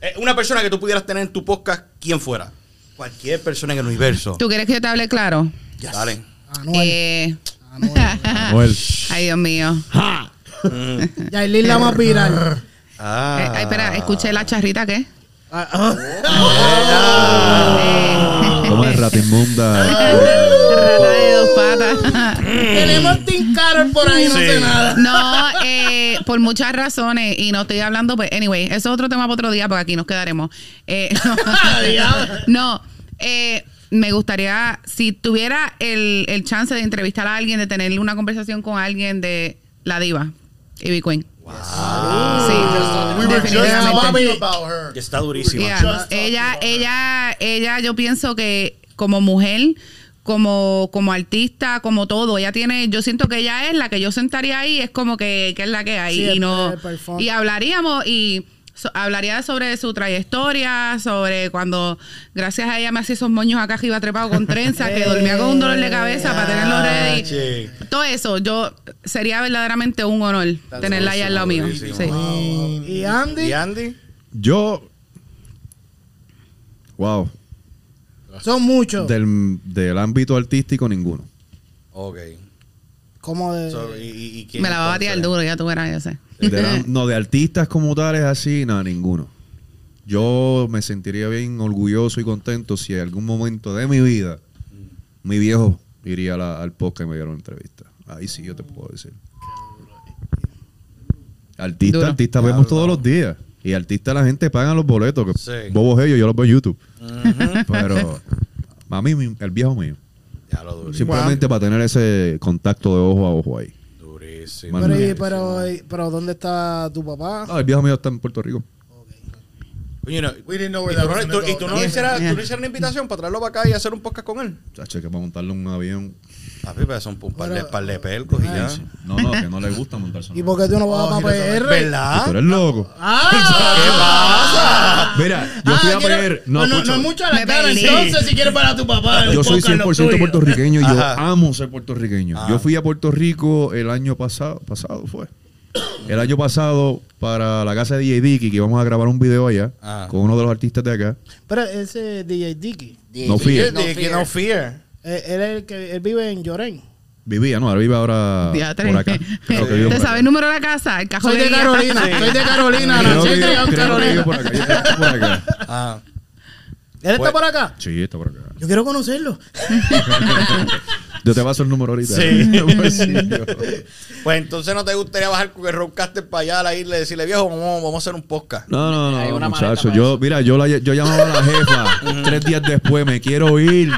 Eh, una persona que tú pudieras tener en tu podcast, ¿quién fuera? Cualquier persona en el universo. ¿Tú quieres que yo te hable claro? Dale. Anuel. Eh, Manuel. ay, Dios mío. Yailin la más viral. Ah. Eh, ay, espera, escuché la charrita, ¿qué? Ah, ah. Rata de dos patas. Tenemos Tim Carroll por ahí, no Sí. sé nada. No, eh, por muchas razones, y no estoy hablando, pues, anyway, eso es otro tema para otro día, porque aquí nos quedaremos. Eh, no, no, eh, me gustaría, si tuviera el, el chance de entrevistar a alguien, de tener una conversación con alguien de la diva, Ivy Queen. Sí, We were just definitivamente. talking about her. Que está durísima. Yeah. Ella, ella, ella, yo pienso que como mujer, como, como artista, como todo, ella tiene, yo siento que ella es la que yo sentaría ahí, es como que, que es la que hay. Sí, y no, y hablaríamos y so- hablaría sobre su trayectoria, sobre cuando gracias a ella me hacía esos moños acá arriba trepado con trenza, que dormía con un dolor de cabeza para tenerlo ready. Sí. Todo eso, yo sería verdaderamente un honor tenerla ahí al lado mío. Y Andy, ¿Y Andy? Yo. Wow. Son muchos. Del, del ámbito artístico, ninguno. Ok. Como de. So, y, y- y quién Me la va a batear duro, ya tú verás, yo sé. De la- no, de artistas como tales así, nada, ninguno. Yo me sentiría bien orgulloso y contento si en algún momento de mi vida mi viejo iría a la- al podcast y me diera una entrevista. Ahí sí yo te puedo decir. Artista, Duro. artista vemos todos los días. Y artista la gente paga los boletos. Que Sí. Bobos ellos, yo los veo en YouTube. Ujú. Pero a mí, el viejo mío. Ya lo durísimo. Simplemente para tener ese contacto de ojo a ojo ahí. Durísimo. Pero, y- pero, y- pero, ¿dónde está tu papá? Ah, el viejo mío está en Puerto Rico. Coño, no- We didn't know where ¿Y tú, that no, tú- y tú no hicieras, tú le hicieras una invitación para traerlo para acá y hacer un podcast con él? Chacho, que para montarle un avión. Papi, pues son un par de, Pero- par de pelcos y ya. No, no, que no le gusta montarse ¿Y por qué tú no vas Oh, a PR? ¿Verdad? Tú eres loco. ¡Ah! Mira, yo fui a Ah, quiero- ver. No, No, no, es mucho a la cara. Entonces, si quieres para tu papá. Yo soy podcast, lo 100% tuyo. puertorriqueño y yo amo ser puertorriqueño. Ajá. Yo fui a Puerto Rico el año pasado, pasado fue. El año pasado para la casa de DJ Dicky que íbamos a grabar un video allá Ajá. con uno de los artistas de acá. Pero ese DJ Dicky, No fear. No fear. Eh, él, es el que, él vive en Llorén. Vivía, no, ahora vive ahora Diatre. por acá. Creo que vive ¿Te sabes el número de la casa? El cajón Soy de. Carolina, soy de Carolina, Creo nací que y criado en creo que vive Carolina. por acá. Yo por acá. Ah. ¿Él está Pues- por acá? Sí, está por acá. Yo quiero conocerlo. Yo te paso el número ahorita. Sí. Pues sí, Pues entonces no te gustaría bajar con el Roadcaster para allá a la isla y decirle, viejo, vamos, vamos a hacer un podcast. No, no, Hay no, una muchacho. Yo, mira, yo, la, yo llamaba a la jefa tres días después, me quiero ir.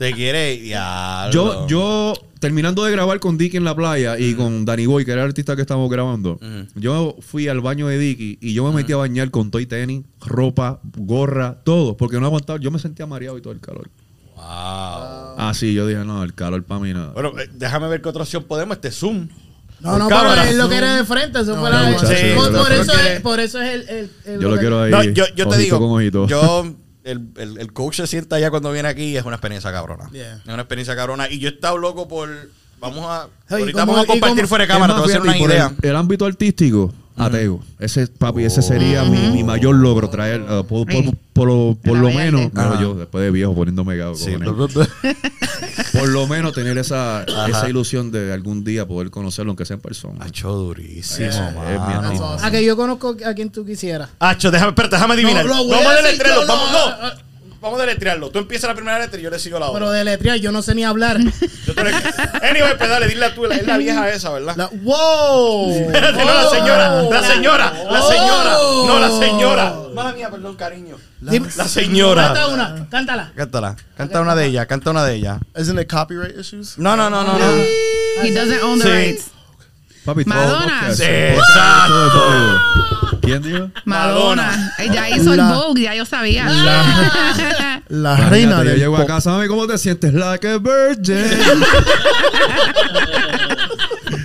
¿Te quiere? Ya. Yo, yo, terminando de grabar con Dicky en la playa y con Danny Boy, que era el artista que estábamos grabando, yo fui al baño de Dicky y yo me metí a bañar con toy tenis, ropa, gorra, todo, porque no aguantaba. Yo me sentía mareado y todo el calor. Wow. Ah, sí, yo dije, no, el calor para mí nada. Bueno, eh, déjame ver qué otra opción podemos. Este Zoom. No, Por no, cámara. pero él lo quiere de frente. Eso fue no, la- muchacho, por, yo por lo- eso es, por eso es el. el- el- yo lo que- quiero ahí. No, yo, yo te ojito digo, con ojito. yo, el, el, el coach se sienta allá cuando viene aquí y es una experiencia cabrona. Yeah. Es una experiencia cabrona. Y yo he estado loco por. Vamos a. Hey, ahorita ¿cómo- vamos a compartir cómo- fuera de cámara. te voy a hacer una idea. El, el ámbito artístico, ateo. Ese, papi, ese sería mi, mi mayor logro, traer, uh, por, por- por lo, por menos, no, yo después de viejo poniéndome gago, Sí. cojones. por lo menos tener esa, esa ilusión de algún día poder conocerlo, aunque sea en persona. Hacho durísimo, Es mi. A que yo conozco a quien tú quisieras. Hacho, déjame, espérate, déjame adivinar. No, Vamos, no, no. Vamos a deletrearlo. Tú empiezas la primera letra y yo le sigo la otra. Pero de letrear yo no sé ni hablar. Yo te le- Anyway, pues dale, dile tú. Es la vieja esa, ¿verdad? La- ¡Wow! Espérate, no, la señora, la señora, la señora, no, la señora. Mala mía, perdón, cariño. La señora. Canta una, cántala. Cántala, canta una de ellas, canta una de ellas. Isn't it copyright issues? No, no, no, no, no. He doesn't own the Sí. rights. Papi, Madonna. Todo Bollywood. ¿Quién dijo? Madonna. Ella hizo La- el Vogue, ya yo sabía. La Imagínate, reina yo del llego a casa, mami, ¿cómo te sientes? Like a virgin.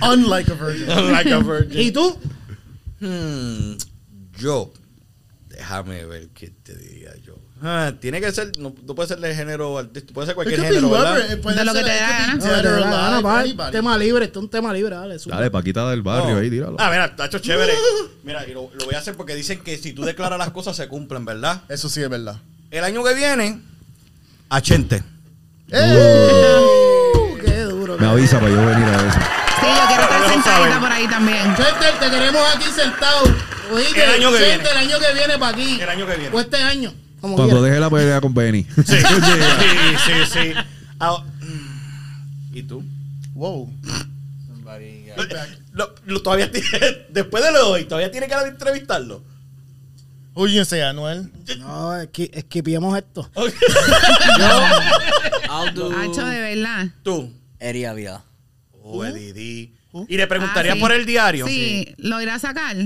Unlike a virgin. Like a virgin. ¿Y tú? Hmm, yo, déjame ver qué te diría yo. Ah, tiene que ser, no, no puede ser de género artístico, puede ser cualquier género. ¿verdad? Puede De lo que te anybody. tema libre, esto es un tema libre, dale. sube. Dale, Paquita del barrio No. ahí, tíralo. Ah, mira, tacho chévere. Mira, y lo, lo voy a hacer porque dicen que si tú declaras las cosas se cumplen, ¿verdad? Eso sí es verdad. El año que viene, a Chente. Uh, qué duro. Me avisa para yo venir a eso. Sí, yo quiero estar sentadita por ahí también. Chester, te queremos aquí sentado. Oíste, El año que viene. el año que viene para aquí. El año que viene. O este año. Como Cuando quiera. deje la pelea con Benny. Sí, sí, sí, sí. Ah, mm, ¿Y tú? Uh, lo- todavía tiene, después de lo de hoy, todavía tiene que entrevistarlo. Say, Anuel? No, esqui- esquipiemos esto. I'll do Hacho, de verdad. Tú. Eddie Avila. Oh, Didi. Y le preguntaría Ah, sí. por el diario. Sí, lo irá a sacar.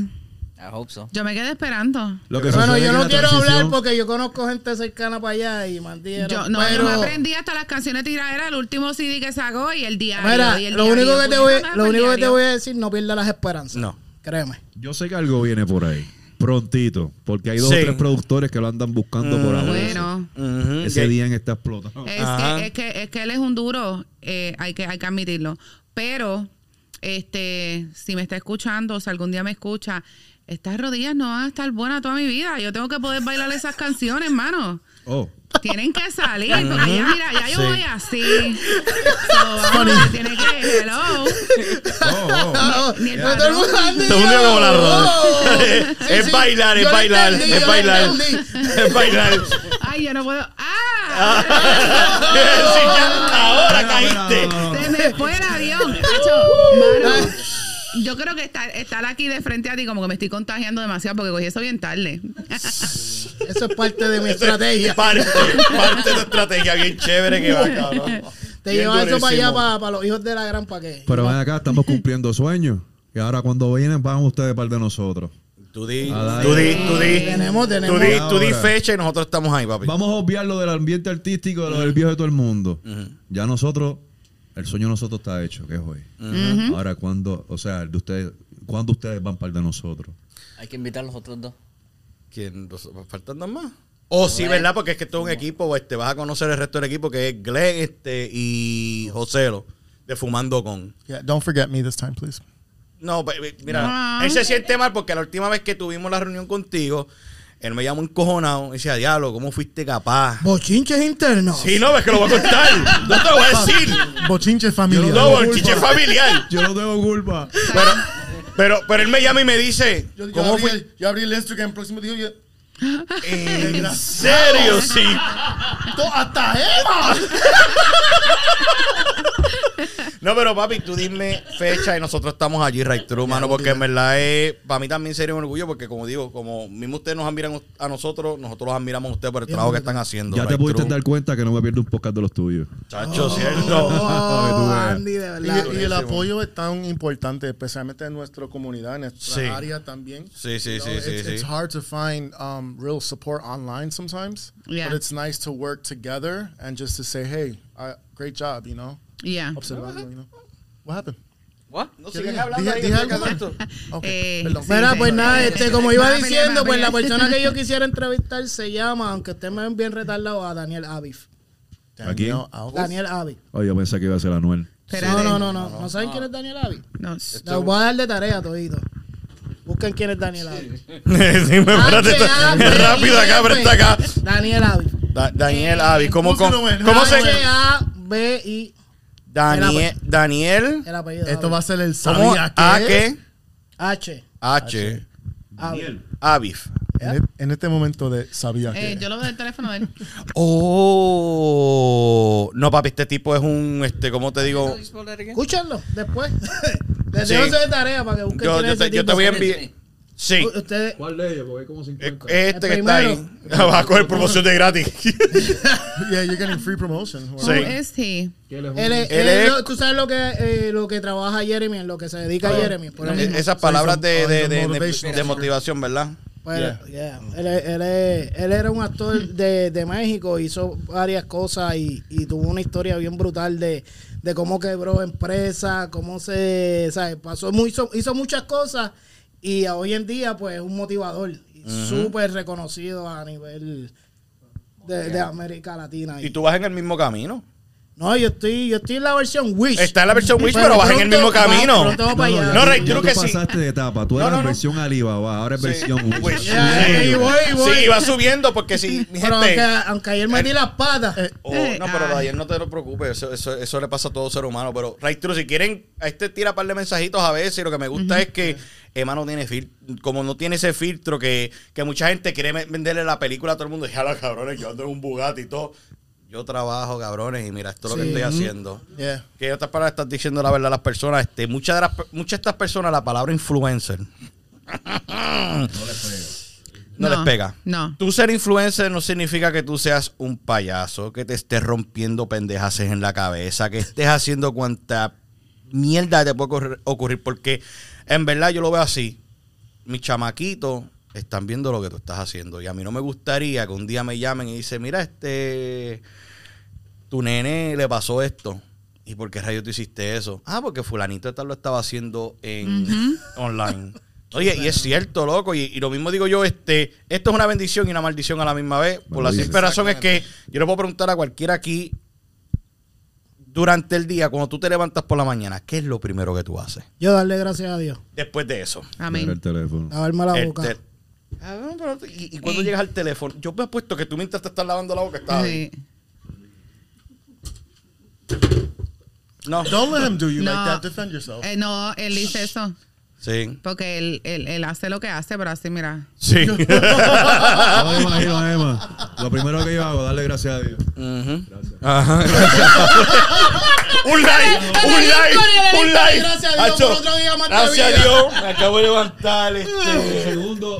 I hope so. Yo me quedé esperando. Lo que Bueno, yo no quiero hablar porque yo conozco gente cercana para allá y mandieron. Yo, no, pero, yo me aprendí hasta las canciones tiraderas, el último CD que sacó y el diario. Mira, y el lo diario. único que te voy, lo único que te voy a decir, no pierdas las esperanzas. No. Créeme. Yo sé que algo viene por ahí. Prontito. Porque hay dos Sí. o tres productores que lo andan buscando por ahora. Bueno. Ese día en está explotando. es que, es, que, es que él es un duro, eh, hay, que, hay que admitirlo. Pero, este, si me está escuchando, o si algún día me escucha, estas rodillas no van a estar buenas toda mi vida. Yo tengo que poder bailar esas canciones, hermano. Oh. Tienen que salir, porque ya, mira, ya yo Sí. voy así. So, vamos, tiene que, hello. Oh, oh. Ni el mundo patrón. anda Todo el mundo como la roda. Oh. Sí, es sí. bailar, es bailar, es bailar. Es bailar. Ay, yo no puedo. ¡Ah! Sí, ya, ahora caíste. No, no, no. Se me fue el avión. Mano, yo creo que estar, estar aquí de frente a ti como que me estoy contagiando demasiado porque cogí eso bien tarde. Eso es parte de mi estrategia. Parte, parte de tu estrategia bien chévere que va, cabrón. Te llevas eso para allá, para, para los hijos de la gran, ¿para qué? Pero ven acá, estamos cumpliendo sueños. Y ahora cuando vienen, van ustedes par de nosotros. Tú di, tú di, tú di. Tenemos, tenemos. Tú di, tú di Ahora. fecha y nosotros estamos ahí, papi. Vamos a obviar lo del ambiente artístico, de lo del viejo de todo el mundo. Ya nosotros, el sueño de nosotros está hecho, que es hoy. Ahora, cuando, o sea, el de ustedes, ¿cuándo ustedes van par de nosotros? Hay que invitar a los otros dos. ¿Quién? ¿Dos- ¿Faltan dos más? Oh, sí, ¿verdad? Porque es que todo un equipo, este, vas a conocer el resto del equipo que es Glenn este, y Joselo de Fumando Con. Yeah, don't forget me this time, please. No, pe- pe- mira, No. él se siente mal porque la última vez que tuvimos la reunión contigo, él me llamó encojonado y decía, diablo, ¿cómo fuiste capaz? Bochinches internos. Sí, no, es que lo voy a contar. No te lo voy a decir. Bochinche familiar. No, el chiche familiar. Yo no tengo culpa. Pero, pero, pero él me llama y me dice, Yo, yo ¿cómo abrí fue? el, yo abrí el Instagram próximo día y yo, En serio, sí. "To- hasta Eva. Pero papi, tú dime fecha y nosotros estamos allí, right through, mano, porque en verdad es, para mí también sería un orgullo, porque como digo, como mismo ustedes nos admiran a nosotros, nosotros los admiramos a ustedes por el trabajo que están haciendo. Ya te right pudiste through. dar cuenta que no me pierdo un podcast de los tuyos. Chacho, ¿cierto? Oh. Andy, de Y, verdad. y el Durísimo. apoyo es tan importante, especialmente en nuestra comunidad, en nuestra Sí. área también. Sí, sí, You sí, know, sí, it's, sí. it's hard to find um, real support online sometimes, Yeah. but it's nice to work together and just to say, hey, I, great job, you know. Yeah. Observando, you know. What happened? What? No ¿Qué sigan dije? hablando Dije- algo Eh, sí. Mira, pues nada, este, como iba a diciendo, a pues la persona que yo quisiera entrevistar se llama, aunque usted me ven bien retardado, a Daniel Avif. ¿Aquí? Daniel Avif. Oh, yo pensé que iba a ser Anuel. No, no, no, no. ¿No saben quién es Daniel Avif? No. Los voy a dar de tarea todito. Busquen quién es Daniel Avif. sí, espérate, H-A-V-I-F. rápido acá, presta acá. Daniel Avif. Da- Daniel Avi, ¿cómo, Puse cómo, en- cómo se H-A-V-I. Daniel, Daniel, El apellido. Esto va a ser el ¿cómo? sabía A que. qué? H. H. Avif. Avif. En, e- en este momento de sabía que. Eh, yo lo veo del teléfono de él. Oh, no, papi, este tipo es un, este, ¿cómo te digo? Escúchenlo después. Les Sí. dejo de tarea para que busquen Yo, yo te, yo te voy a enviar. Sí. Ustedes, ¿Cuál de ellos? Porque hay como Eh, 50. Este El que está ahí. Va a coger promoción de gratis. Yeah, you're getting free promotion. Wow. Sí. Él es- Él él es- lo- tú sabes lo que eh, lo que trabaja Jeremy, en lo que se dedica a Jeremy. Por Eh. Esas palabras de, de, de, de- Motivational. de motivación, ¿verdad? Pues, Yeah. yeah. Él, es- él, él era un actor de, de México, hizo varias cosas y, y tuvo una historia bien brutal de, de cómo quebró empresa, cómo se, ¿sabes? Pasó, muy- hizo, hizo muchas cosas y hoy en día pues es un motivador y súper reconocido a nivel de, de América Latina. Y tú vas en el mismo camino. No, yo estoy, yo estoy en la versión Wish. Está en la versión Wish, pero vas en el pronto- mismo camino. pronto vamos para allá. No, Rey, ya yo creo tú que sí. pasaste de etapa. Tú No, eras no, no. versión Alibaba, ahora es versión Wish. Ya, ahí voy, voy. Sí, va subiendo porque si mi Pero gente... aunque, aunque ayer metí las patas. Oh, no, pero de ayer no te lo preocupes, eso, eso, eso le pasa a todo ser humano. Pero, Ray True, si quieren, a este tira par de mensajitos a veces. y Lo que me gusta es que Emma no tiene filtro, como no tiene ese filtro que, que mucha gente quiere me- venderle la película a todo el mundo. Y a los cabrones, yo ando en un Bugatti y todo. Yo trabajo, cabrones, y mira, esto es lo que estoy haciendo. Yeah. Que en otras palabras estás diciendo la verdad a las personas. Este, muchas de las, muchas de estas personas, la palabra influencer. No les pega. No. Tú ser influencer no significa que tú seas un payaso, que te estés rompiendo pendejas en la cabeza, que estés haciendo cuanta mierda te puede ocurrir, ocurrir, porque en verdad yo lo veo así. Mis chamaquitos están viendo lo que tú estás haciendo y a mí no me gustaría que un día me llamen y dicen, mira, este, tu nene le pasó esto. ¿Y por qué rayos tú hiciste eso? Ah, porque fulanito tal lo estaba haciendo en online. Oye, y es cierto, loco, y, y lo mismo digo yo, este, esto es una bendición y una maldición a la misma vez, por la simple razón es que yo le puedo preguntar a cualquiera aquí durante el día, cuando tú te levantas por la mañana, ¿qué es lo primero que tú haces? Yo darle gracias a Dios. Después de eso. Amén. el teléfono. Lavarme la boca. Y, y cuando Eh. llegas al teléfono, yo me he puesto que tú mientras te estás lavando la boca estás. Sí. No, Don't let him do you No. like that. Defend yourself. Eh, no, él dice eso. sí. Porque él, él, él hace lo que hace, pero así, mira. Sí. Me imagino, Emma. Lo primero que yo hago, darle gracias a Dios. Gracias. Ajá. un like, un like, un like. Gracias a Dios Hacho, por otro día más de Gracias a. Dios. Me acabo de levantar. Este. Segundo,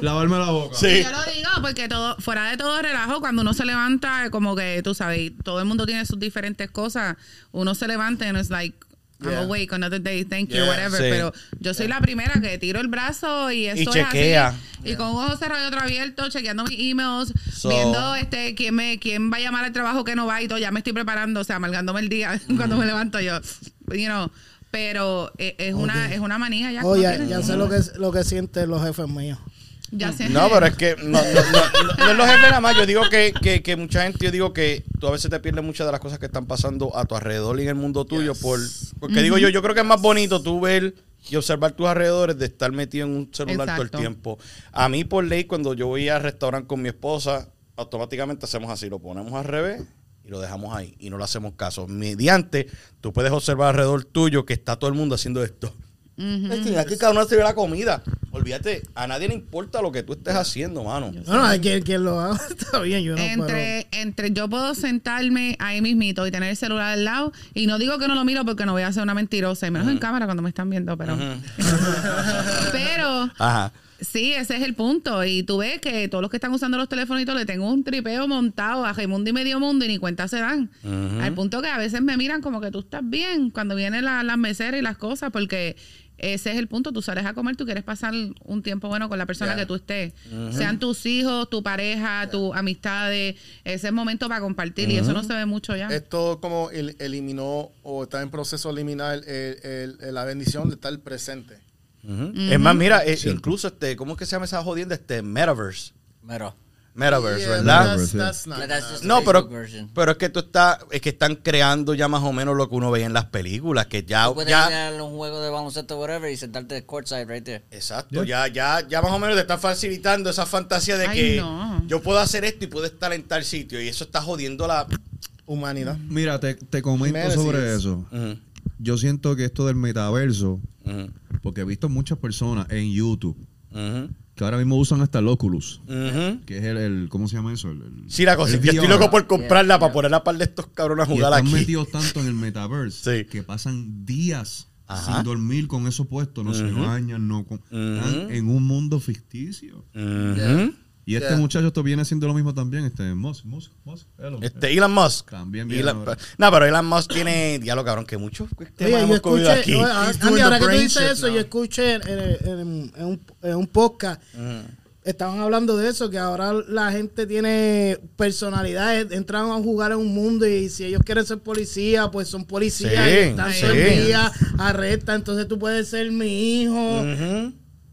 lavarme la boca. Sí. Yo lo digo porque todo, fuera de todo relajo, cuando uno se levanta, como que tú sabes, todo el mundo tiene sus diferentes cosas. Uno se levanta y no es like, I'm Yeah. awake, another day, thank you, Yeah, whatever. sí. Pero yo soy la primera que tiro el brazo y eso es chequea. así. Y con un ojo cerrado y otro abierto, chequeando mis emails, So- viendo este quién me quién va a llamar al trabajo que no va y todo. Ya me estoy preparando, o sea, amargándome el día cuando me levanto yo. You know, pero eh, es una es una manía ya. que Oh, ya, ya sé lo que, lo que sienten los jefes míos. Ya sé. No, pero es que no, no, no, no- es los jefes nada más. Yo digo que, que, que mucha gente, yo digo que tú a veces te pierdes muchas de las cosas que están pasando a tu alrededor y en el mundo tuyo. por Porque digo yo, yo creo que es más bonito tú ver y observar tus alrededores de estar metido en un celular todo el tiempo. A mí, por ley, cuando yo voy al restaurante con mi esposa, automáticamente hacemos así, lo ponemos al revés y lo dejamos ahí y no le hacemos caso. Mediante, tú puedes observar alrededor tuyo que está todo el mundo haciendo esto. Este, Aquí cada uno se ve la comida. Olvídate, a nadie le importa lo que tú estés haciendo, mano. No, no, hay quien, quien lo haga está bien, yo no entre, entre yo puedo sentarme ahí mismito y tener el celular al lado y no digo que no lo miro porque no voy a hacer una mentirosa y menos en cámara cuando me están viendo pero pero Ajá. sí ese es el punto y tú ves que todos los que están usando los todo le tengo un tripeo montado a Raimundo y medio mundo y ni cuenta se dan al punto que a veces me miran como que tú estás bien cuando vienen la- las meseras y las cosas porque ese es el punto, tú sales a comer, tú quieres pasar un tiempo bueno con la persona que tú estés. Sean tus hijos, tu pareja, tus amistades, ese es el momento para compartir y eso no se ve mucho ya. Esto como el- eliminó o está en proceso de eliminar el- el- la bendición de estar presente. Es más, mira, eh, incluso este, ¿cómo es que se llama esa jodienda? Este Metaverse. Mero. Metaverse, Yeah, ¿verdad? That's, that's not That's No, pero, pero es que tú estás, es que están creando ya más o menos lo que uno veía en las películas, que ya, Tú puedes ya, ir a un juego de baloncesto whatever y sentarte courtside right there. exacto, ya, ya, ya más o menos te están facilitando esa fantasía de Ay, que no. yo puedo hacer esto y puedo estar en tal sitio y eso está jodiendo la. Humanidad. Mira, te, te comento sobre eso. Yo siento que esto del metaverso, porque he visto muchas personas en YouTube que ahora mismo usan hasta el Oculus, ujú. que es el, el- ¿cómo se llama eso? El, el- Sí, la cosa que estoy loco por comprarla para poner a par de estos cabrones a Y jugar están aquí. metidos tanto en el metaverse Sí. que pasan días Ajá. sin dormir con eso puesto, no se Ujú. bañan, no com- están en un mundo ficticio. Ujú. Y este Yeah. muchacho esto viene haciendo lo mismo también, este Musk, Musk, Musk, Elon. Este, Elon Musk. También viene Elon- no, pero Elon Musk tiene diálogo, cabrón, que muchos Oye, temas yo hemos comido escuché, aquí. oye, Andy, ahora que tú dices eso, now. yo escuché en, en- en un, en un podcast, estaban hablando de eso, que ahora la gente tiene personalidades, entran a jugar en un mundo y si ellos quieren ser policía, pues son policías Sí, y están sí. todo el día, arrestan, entonces tú puedes ser mi hijo. Ujú.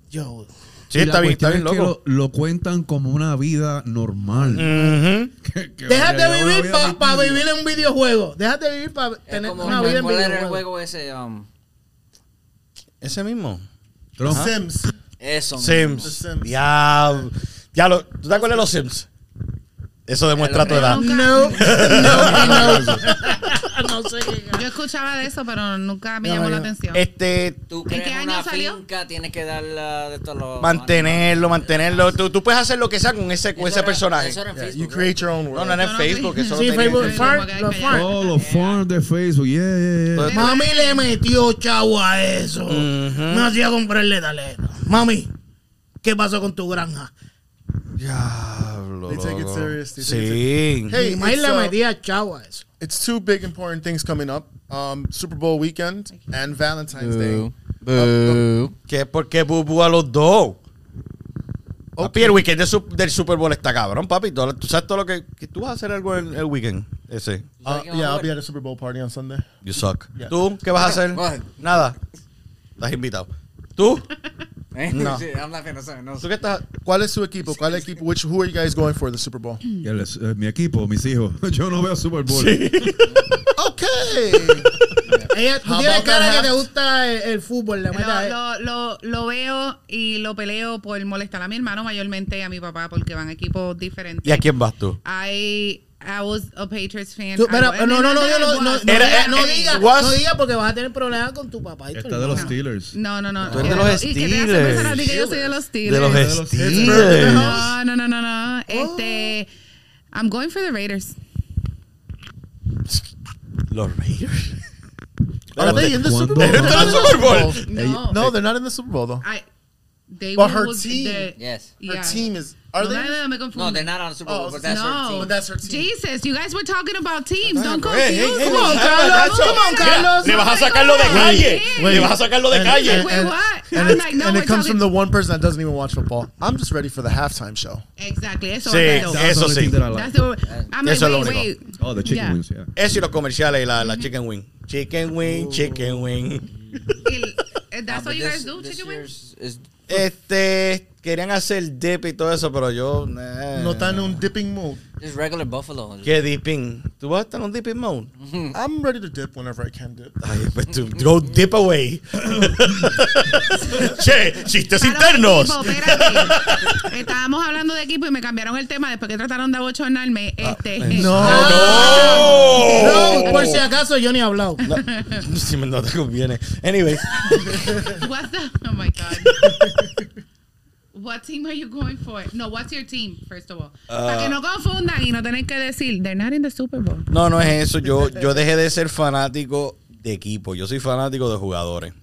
Yo, Sí, Y está bien, está cuestión bien es que loco. Lo, lo cuentan como una vida normal. Que- que Déjate vaya, vivir para vivir en un videojuego. Déjate vivir para tener como, una vida en ¿cuál era el videojuego. juego ese? Um, Ese mismo. Trump. Sims. eso. Sims. Sims. Ya. Ya lo, ¿Tú te acuerdas de los Sims? Eso demuestra tu edad. no, no. no sé qué. Yo escuchaba de eso, pero nunca me No, llamó la atención. Este, Tú ¿En qué una año salió? finca, tienes que darla de todos los... mantenerlo, mantenerlo. Tú, tú puedes hacer lo que sea con ese, con ese era- personaje. Eso era en Facebook, you create your own No, world. no, no no Facebook. Eso Sí, Facebook, los hay farm. Oh, los farms de Facebook, yeah, yeah, yeah. Mami le metió chavo a eso. Me hacía comprarle talento. Mami, ¿qué pasó con tu granja? Diablo. They take it serious, they take Sí. Hey, Mi maíz it's, le metía chavo a eso. It's two big important things coming up: um, Super Bowl weekend and Valentine's Day. Boo. ¿Qué? ¿Por qué bubu a los dos? Papi, el weekend del, Sup- del Super Bowl está cabrón, papi. Todo- Tú sabes todo lo que, que tú vas a hacer algo en el weekend ese. Uh, yeah, I'll be at a Super Bowl party on Sunday. You suck. Yeah. ¿Tú qué vas a hacer? What? Nada. Estás invitado. ¿Tú? ¿Eh? No. Sí, I'm laughing, no sé, no ¿Tú sé. qué estás? ¿Cuál es su equipo? ¿Cuál equipo? Which who are you guys going for the Super Bowl? Eh, mi equipo, mis hijos. Yo no veo Super Bowl. Okay. Ella, tú How tienes about cara that que te gusta el, el fútbol. Le Lo, metes a- lo, lo, lo veo y lo peleo por molestar a mi hermano mayormente y a mi papá porque van a equipos diferentes. ¿Y a quién vas tú? I, I was a Patriots fan. Tú- I pero, no, no, no, no, no, no, was. no, Era- no, eh, diga, was- no diga porque vas a tener problemas con tu papá y tu Está de los. Steelers. No, no, no. Tú eres de los ¿Y qué te hace pensar a ti que yo soy de los Steelers? De los Steelers. No, no, no, no, no. Este, I'm going for the Raiders. Los Raiders. Are they in the Super Bowl? They're not in the Super Bowl. No. No, they're not in the Super Bowl though. I, they But her team- the- Yes. Her yeah. team is. Are no, they? no, no, me confundí. No, they're not on the Super Bowl, Oh, but that's no. her team. But that's her team. Jesus, you guys were talking about teams. Don't confuse Hey, hey, hey, Come on, Carlos, come on, Carlos. Le vas a sacarlo de calle. Le vas a sacarlo de and- calle. and- Wait, what? And, I'm it, like, no, and it comes from the one person that doesn't even watch football. I'm just ready for the halftime show. Exactly, eso Sí, va a. That's Eso the only sí. thing that I like. That's the, I'm like, Eso es wait, wait. Oh, the chicken Yeah. wings, yeah. Eso y los comerciales y la, la chicken wing. Chicken wing, chicken wing. El- eh, That's Ah, what but you guys do, chicken wings? year's is- Este, querían hacer dip y todo eso, pero yo... eh. No está en un dipping mood. is regular buffalo. ¿Qué dipping? ¿Tú vas a estar en un dipping mode? I'm ready to dip whenever I can dip. Ay, pues tú, go dip away. che, chistes internos. equipo, espérate. Estábamos hablando de equipo y me cambiaron el tema después que trataron de abochornarme. Este, No. ¡No! No, por si acaso yo ni he hablado. No, si me no te conviene. Anyway, What's the, oh my God. What team are you going for? No, what's your team, first of all? Para que no confundan y no tener que decir, they're not in the Super Bowl. no, no es eso. Yo, yo dejé de ser fanático de equipo. Yo soy fanático de jugadores.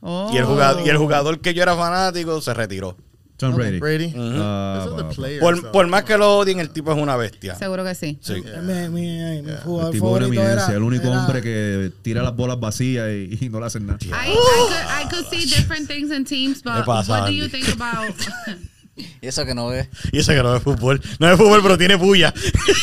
Oh. Y, el jugador, y el jugador que yo era fanático se retiró. Tom Brady. Va. players. Por, más que lo odien, el tipo es una bestia. Seguro que sí. Sí. Mi, mi, mi jugador El tipo de una favorito era, eminencia, el único era- hombre que tira las bolas vacías y, y no le hacen nada. I, I, could, I could see different things in teams, ¿Qué but pasa, what do you think about... Y eso que no ve. Y ese que no es fútbol. No es fútbol, pero tiene bulla.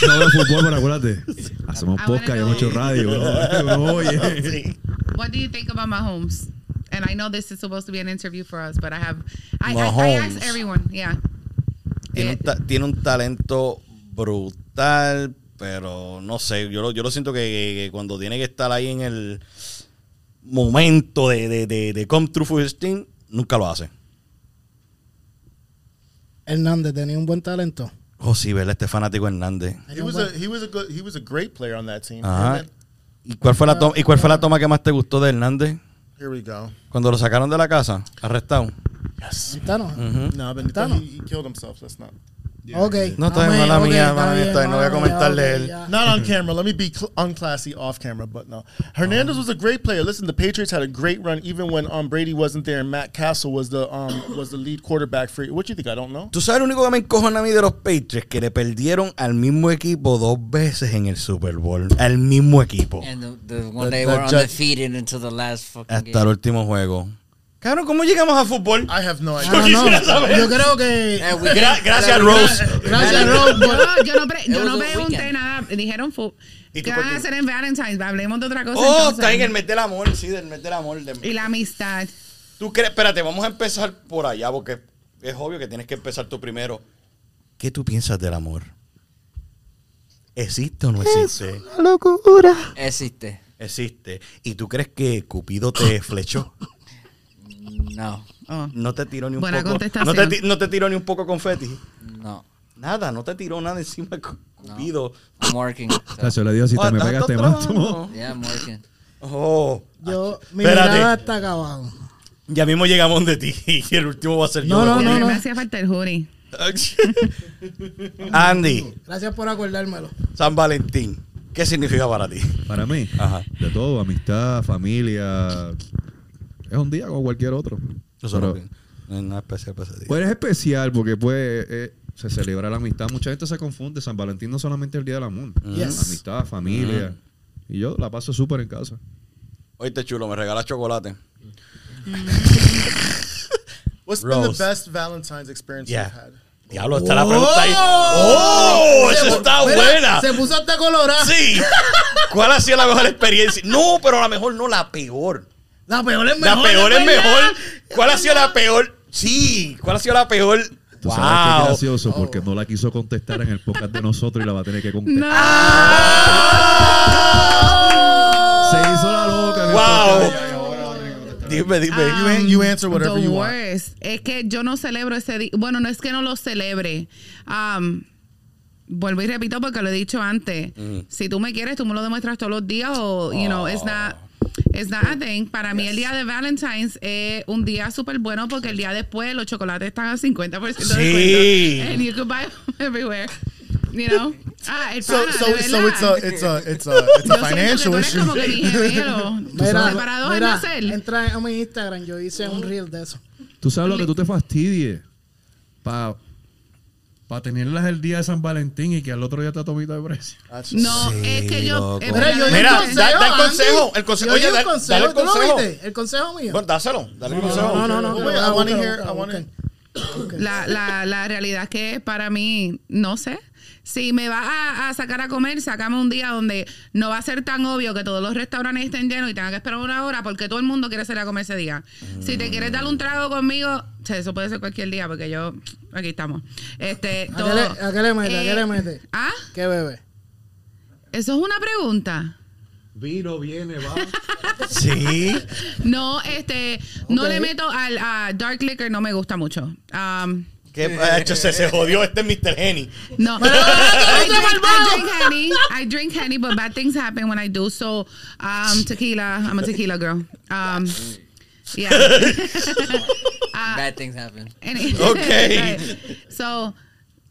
No veo fútbol, pero acuérdate. Hacemos podcast y hemos hecho radio. Oye. Sí. What do you think about Mahomes? And I know this is supposed to be an interview for us, but I have... I, I, I Mahomes. asked everyone, yeah. Tiene, un ta- tiene un talento brutal, pero no sé, yo lo, yo lo siento que, que- que cuando tiene que estar ahí en el momento de, de, de, de come true for his team, nunca lo hace. Hernández tenía un buen talento. Oh, sí, ¿verdad? Este fanático Hernández. He was a he was a good he was a great player on that team. Ajá. ¿Y cuál, fue la toma, ¿Y cuál fue la toma que más te gustó de Hernández? Here we go. Cuando lo sacaron de la casa, arrestado. Yes. Ventano. No, he, he killed himself. That's not. Ok. No, está bien, mala mía, mala mía, bien, está bien, no voy a mala mía, comentarle él. Not on camera. Let me be cl- unclassy off camera, but no. Hernandez was a great player. Listen, the Patriots had a great run even when um, Brady wasn't there and Matt Castle was the um, was the lead quarterback for. What do you think? I don't know. Tú sabes lo único que me encojona a mí de los Patriots, que le perdieron al mismo equipo dos veces en el Super Bowl. Al mismo equipo. And the, the one The- they the were undefeated until the last fucking Hasta game. el último juego. Cabrón, ¿cómo llegamos a fútbol? I have no idea. No, quisiera saber. Yo creo que. And we Gra- gracias, Rose. Gracias, por- Yo, yo no, pre- yo no pregunté nada. Dijeron, fu- ¿Y tú ¿qué van a hacer en Valentine's? Hablemos de otra cosa. Oh, entonces. está en el mes del amor, sí, del mes del amor. de- Y la amistad. Tú crees, espérate, vamos a empezar por allá porque es obvio que tienes que empezar tú primero. ¿Qué tú piensas del amor? ¿Existe o no existe? Existe. Existe. ¿Y tú crees que Cupido te flechó? No. Oh. No te tiró ni un Buena poco. contestación. No te, no te tiró ni un poco confeti. No. Nada, no te tiró nada encima Cupido. I'm working. so- Cacho, le digo, si te Oh, me ¿estás- pegas, te mato. Yeah, I'm working. Oh. Yo, mi Espérate. mirada está acabada. Ya mismo llegamos de ti y el último va a ser No, yo. no, no, no. me hacía falta el jury. Andy, Gracias por acordármelo. San Valentín, ¿qué significa para ti? Para mí, Ajá. de todo, amistad, familia. Es un día como cualquier otro. Pero- no hay nada especial para ese día. Pues es especial porque pues eh, se celebra la amistad. Mucha gente se confunde. San Valentín no solamente es el día del amor. Yes. Amistad, familia. Y yo la paso súper en casa. Oíste, chulo, me regalas chocolate. What's been Rose. the best Valentine's experience Yeah. you've had? Diablo, está la pregunta ahí. ¡Oh! Eso está Mira, buena. Se puso hasta colorada. Sí. ¿Cuál ha sido la mejor experiencia? No, pero la mejor no, la peor. La peor es La mejor. peor es mejor. ¿Cuál ha sido la peor? Sí. ¿Cuál ha sido la peor? Tú sabes qué Wow. gracioso porque no la quiso contestar en el podcast de nosotros y la va a tener que contestar. No. Se hizo la loca. Wow. Dime, dime. You, an- you answer whatever The you want. worst. Es que yo no celebro ese día. Bueno, no es que no lo celebre. Um, vuelvo y repito porque lo he dicho antes. Si tú me quieres, tú me lo demuestras todos los días o, you know, it's not... It's not a thing. Para mí el día de Valentine's es un día súper bueno porque el día después los chocolates están al 50% de Sí. descuento. And you can buy them everywhere. You know? Ah, el So, pana, so, de so it's a, it's a, it's a, it's a Yo siento que financial tú eres issue. como que mi gemelo. Mira, Separados en mira, nacer. entra a mi Instagram. Yo hice un reel de eso. Tú sabes lo que tú te fastidies para pa tenerlas el día de San Valentín y que al otro día te tomita de precio. That's- No, Sí, es que yo. eh, Mira, yo Mira, un da- da el Andy. consejo, el consejo. Oye, da- consejo. dale el ¿Tú lo consejo. viste? El consejo mío. Bueno, dáselo, dale el No, consejo. no, no, no. Wait, I wanna Búscalo, hear- I wanna- búscalo. La, la, la realidad es que para mí, no sé. Si me vas a, a sacar a comer, sácame un día donde no va a ser tan obvio que todos los restaurantes estén llenos y tenga que esperar una hora porque todo el mundo quiere salir a comer ese día. Si te quieres dar un trago conmigo, eso puede ser cualquier día porque yo, aquí estamos. Este, ¿A todo, qué le- a qué le mete? ¿A qué Eh, le mete? ¿Ah? ¿Qué bebé? Eso es una pregunta. Vino, viene, va. Sí. No, este, no le meto al a dark liquor, no me gusta mucho. Um, ¿Qué ha hecho? Se, se jodió este Mr. Henny. No. I, drink, I drink Henny. I drink Henny, but bad things happen when I do. So, um, tequila. I'm a tequila girl. Um, yeah. Bad things happen. Any- Okay. so,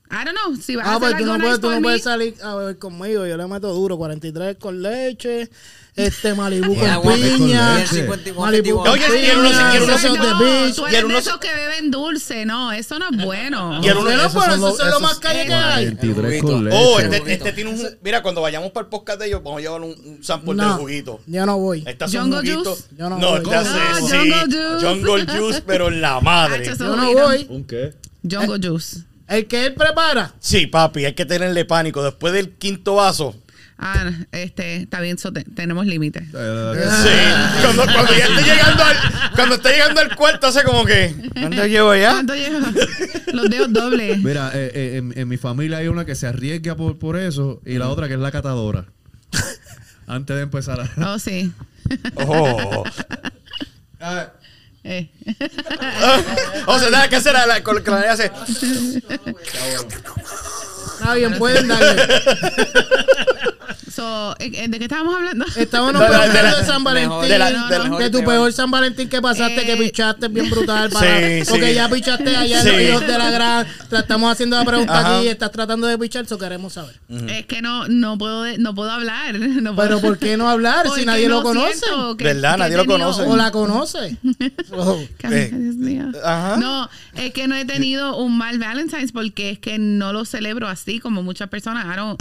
I don't know. Si vas Ah, a pues hacer tú algo no, puedes, nice tú no puedes salir a beber conmigo. Yo le meto duro. 43 con leche. Este Malibu con piña. leche. 51, Malibu con Oye, piña. quiero unos- quiero unos- de no, beach. tú y el esos que beben dulce. No, eso no es bueno. Y el uno- Pero bueno, son eso es lo más calle que hay. 23 con leche. Oh, este, este tiene un. Mira, cuando vayamos para el podcast de ellos, vamos a llevar un, un sample No, del juguito. yo no voy. Este hace un Jungle juguito. Juice? Yo no no, voy. este hace, Ah, Jungle Juice. Jungle Juice, pero en la madre. Yo no voy. ¿Un qué? Jungle Juice. El que él prepara. Sí, papi, hay que tenerle pánico. Después del quinto vaso. Ah, este, está bien, so te- tenemos límites. Eh, Sí. Cuando, cuando ya esté llegando al, cuando esté llegando al cuarto, hace como que. ¿Dónde llevo ya? ¿Cuánto lleva? Los dedos dobles. Mira, eh, eh, en, en mi familia hay una que se arriesga por, por eso y la otra que es la catadora. Antes de empezar a... Oh, sí. Oh. Eh. O sea, nada que hacer a la, con la nariz hace. Está bien, pueden darle. So, So, eh, ¿De qué estábamos hablando? Estábamos De la- de hablando la- de San Valentín, de la- de la- de tu peor San Valentín que pasaste, Eh, que pichaste bien brutal. Para, Sí, porque sí. ya pichaste allá en los hijos de la gran. Te estamos haciendo la pregunta Ajá. aquí y estás tratando de pichar, eso queremos saber. Es que no, no puedo, de- no puedo hablar. No puedo- Pero ¿por qué no hablar si nadie no lo conoce? que- ¿Verdad? que Nadie lo conoce. O la conoce. Oh. Eh, Dios mío. ajá. No, es que no he tenido un mal Valentine's porque es que no lo celebro así como muchas personas. I don't.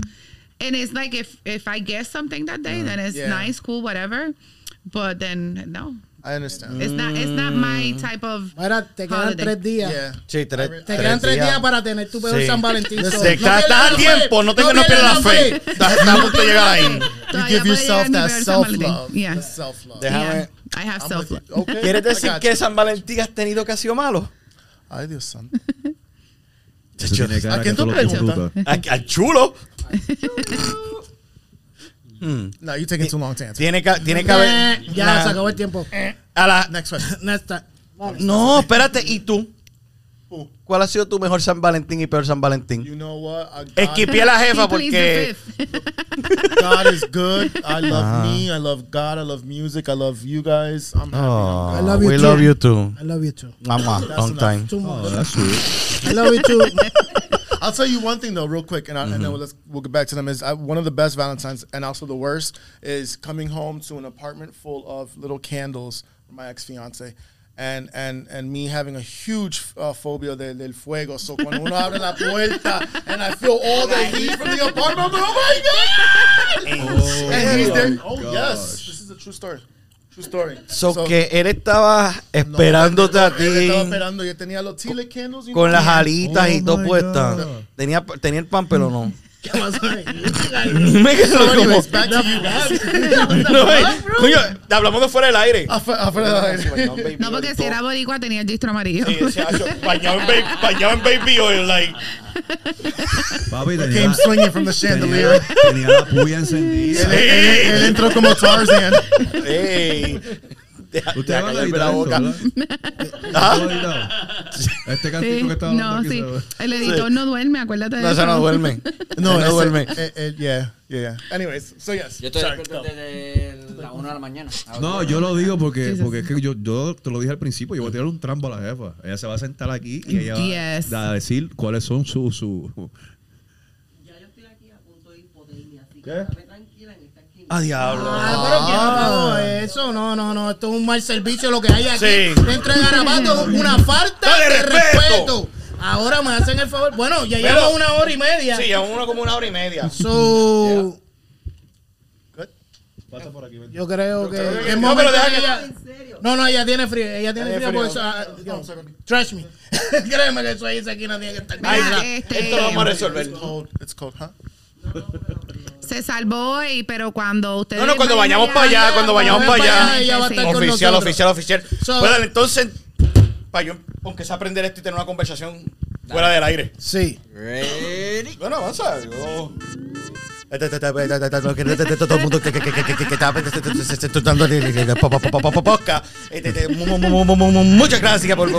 And it's like if if I get something that day, then it's Yeah. nice, cool, whatever. But then no, I understand. it's not. It's not my mm. type of. Mira, te quedan holiday. tres días. Yeah. Sí, tres, Te quedan tres días para tener tu peor Sí. San Valentín. Te- So, estás- pierdas estás a la fe. tiempo, no, te, no pierdas la fe. Estás, estás a punto de llegar ahí. You Todavía give puede yourself llegar mi that peor San self Valentín. love. Yeah. Self love. Déjame. Yeah, I have I'm self with love. you. Okay. ¿Quieres I decir got que you. San Valentín has tenido que ha sido malo? Ay, Dios santo. Eso tiene cara ¿A quién que tú preguntas? al chulo. No, you're taking too long to answer. Tiene que, tiene que haber. Eh, Ya Nah. se acabó el tiempo. A la- Next question. Next time. no, espérate. ¿Y tú? Who? ¿Cuál ha sido tu mejor San Valentín y peor San Valentín? You know what? I- God, Esquipié a la jefa He pleads porque. the fifth. God is good. I love Ah. me. I love God. I love music. I love you guys. I'm happy. Oh, I love you we too. love you too. I love you too. Mama, That's long enough. time. Too Oh, much. that's sweet. I love you too. I'll tell you one thing though, real quick, and, I, and then we'll, let's, we'll get back to them. Is I, one of the best Valentines, and also the worst, is coming home to an apartment full of little candles from my ex fiance, and and and me having a huge uh, phobia de, del fuego. So cuando uno abre la puerta and I feel all the heat from the apartment, I'm like, oh my god! and he's there. Oh yes, this is a true story. True story. So, que él estaba esperándote a Él estaba ti esperando. Yo tenía los chile candles. con know? las alitas y Oh todo my puesta. Tenía, tenía el pan, pero no. ¿Qué pasó ahí? Me quedo como. Anyways, back to you guys. No, coño, hablamos de fuera del aire. Afu- afuera del aire. No, porque si era boricua tenía el distro amarillo. Sí, ese hacho, bañado en baby, bañado en baby oil, like. Papi, Came swinging from the chandelier. tenía, tenía la puya encendida. Él, él- él entró como Tarzan. Deja, Usted deja va a editar boca. ¿verdad? ¿Ah? Este Sí, cantito que estaba no, sí. El editor no duerme, acuérdate de No, eso. ese no duerme. No, no duerme. eh, eh, yeah, yeah, yeah. Anyways, so yes. Yo estoy despierto desde la 1 de la mañana. No, yo lo digo porque, Sí, sí, porque es que yo, yo te lo dije al principio, yo voy a tirar un trampo a la jefa. Ella se va a sentar aquí y ella Yes. va a decir cuáles son sus... Su, Ya yo estoy aquí a punto de hipotermia, así que ¿Qué? déjame tranquila en esta esquina. Ah, diablo. Ah, pero ¿quién pagó eso? No, no, no. Esto es un mal servicio lo que hay aquí. Sí. Dentro de Garabato, una falta De de respeto. respeto. Ahora me hacen el favor. Bueno, ya Pero- llevamos una hora y media. Sí, a uno como una hora y media. So, Good. Pasa por aquí, yo creo que creo que- es no, pero deja que ella-. No, no, ella tiene frío. Ella tiene frío por eso. ah, No, me. Créeme que eso ahí esa esquina tiene que estar. Ay, ya, este- esto lo vamos a resolver. It's cold. It's cold, huh? Se salvó, y, pero cuando ustedes. No, no, cuando vayamos para allá, cuando vayamos para allá. Ella va a estar con Oficial, nosotros. oficial, oficial. So- Bueno, entonces, para yo, aunque sea aprender esto y tener una conversación fuera del aire. Sí. Ready. Bueno, avanza. Yo... Todo el mundo que está Muchas gracias por,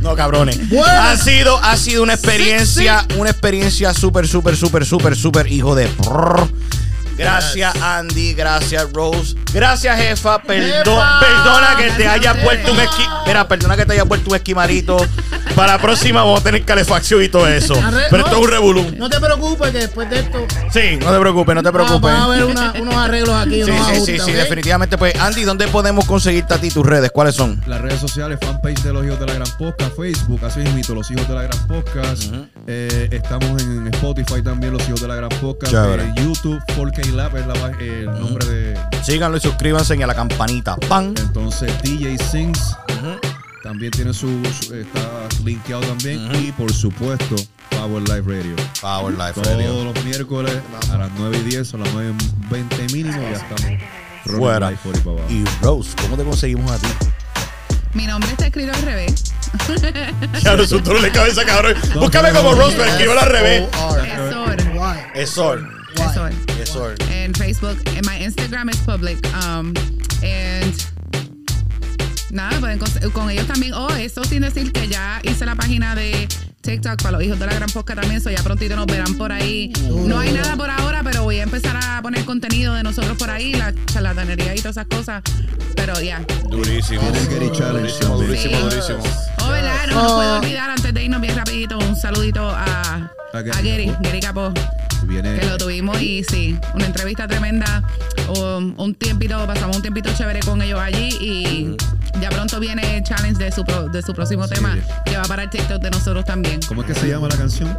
no cabrones. Ha sido ha sido una experiencia, una experiencia súper súper súper súper súper hijo de. Gracias Andy, gracias Rose, gracias jefa, perdón, Jefa. perdona que te haya puesto un esqui, mira, perdona que te haya puesto un esquimarito. Para la próxima vamos a tener calefacción y todo eso. Arre- Pero no, esto es un revolú. No te preocupes que después de esto Sí, no te preocupes, no te preocupes. va a una- unos arreglos aquí. Sí, unos sí, sí, sí, ¿ok? definitivamente. Pues, Andy, ¿dónde podemos conseguirte a ti tus redes? ¿Cuáles son? Las redes sociales, fanpage de los hijos de la gran podcast, Facebook, así mismo, los hijos de la gran podcast. Eh, estamos en Spotify también, los hijos de la gran podcast. Eh, YouTube, 4K Lab es la pa- el nombre de. Síganlo y suscríbanse y a la campanita. ¡Pam! Entonces, DJ Sings también tiene su, su- está linkeado también. Y por supuesto, Power Live Radio. Power Life Todos los miércoles a las 9 y 10 o las 9 y 20 mínimo, ya estamos Fuera. Y Rose, ¿cómo te conseguimos a ti? Mi nombre está escrito al revés. Ya no es un dolor de cabeza, cabrón. Búscame como Rose, pero escribo al revés. O-R. Es En Facebook, en my Instagram es public. Um, and nada, pueden cons- con ellos también. Oh, eso sin decir que ya hice la página de TikTok para los hijos de la gran posca también. So ya prontito nos verán por ahí. No hay nada por ahora, pero voy a empezar a poner contenido de nosotros por ahí, la charlatanería y todas esas cosas. Pero ya. Durísimo. Durísimo, durísimo, Sí. durísimo. Oh, ¿verdad? No nos Oh. puedo olvidar antes de irnos bien rapidito un saludito a, A a Gary Gary, Capó. Viene que lo tuvimos y sí, una entrevista tremenda, um, un tiempito, pasamos un tiempito chévere con ellos allí y ya pronto viene el challenge de su, pro- de su próximo Sí. tema que va para el TikTok de nosotros también, ¿Cómo es que se llama la canción?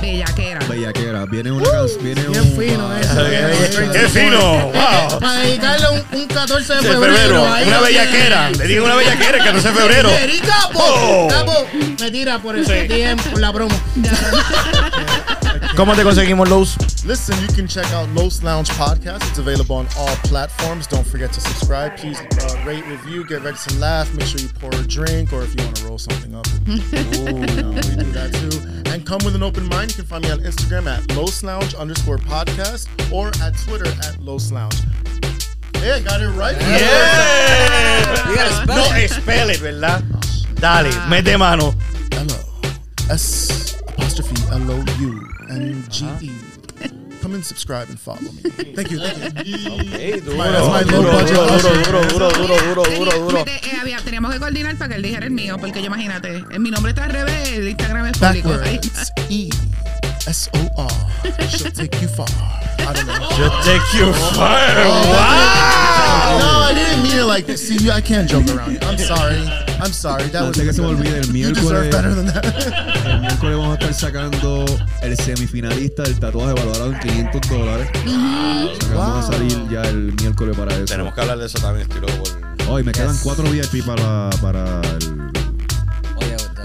Bellaquera. Bellaquera. Viene una canción. Viene Bien un. fino ah, eso. ¡Qué fino! ¡Wow! Para dedicarle un, un 14 de De febrero. febrero, ahí una bellaquera. Le digo una bellaquera que no sea febrero. Capo, Oh. capo. Me tira por el tiempo, por la promo. ¿Cómo te conseguimos los? Listen, you can check out Los Lounge Podcast. It's available on all platforms. Don't forget to subscribe. Please uh, rate, review, get ready to laugh. Make sure you pour a drink, or if you want to roll something up, Ooh, you know, we do that too. And come with an open mind. You can find me on Instagram at Los Lounge underscore podcast or at Twitter at Los Lounge. Hey, I got it right. Yeah. You gotta spell No, it. spell it, ¿verdad? Dale, mete mano. L S apostrophe L O U N G E. Come and subscribe and follow me. Thank you. Thank you. duro, That's my duro, low budget duro, duro, duro, duro, duro, duro, duro. Eh, había- teníamos que coordinar para que él dijera el mío, porque yo imagínate, eh, mi nombre está al revés, el Instagram es público. Backwards. E S O R. She'll take you far. I don't know. Take you far. No, Wow. I didn't mean it like this. See, I can't joke around. I'm sorry. I'm sorry. That was Antes que se me olvide, el You deserve miércoles. better than that. El miércoles vamos a estar sacando el semifinalista del tatuaje valorado en 500 dólares. O sea que Vamos a salir ya el miércoles para eso. Tenemos que hablar de eso también, estoy loco por... Hoy me quedan cuatro VIP para, para, el-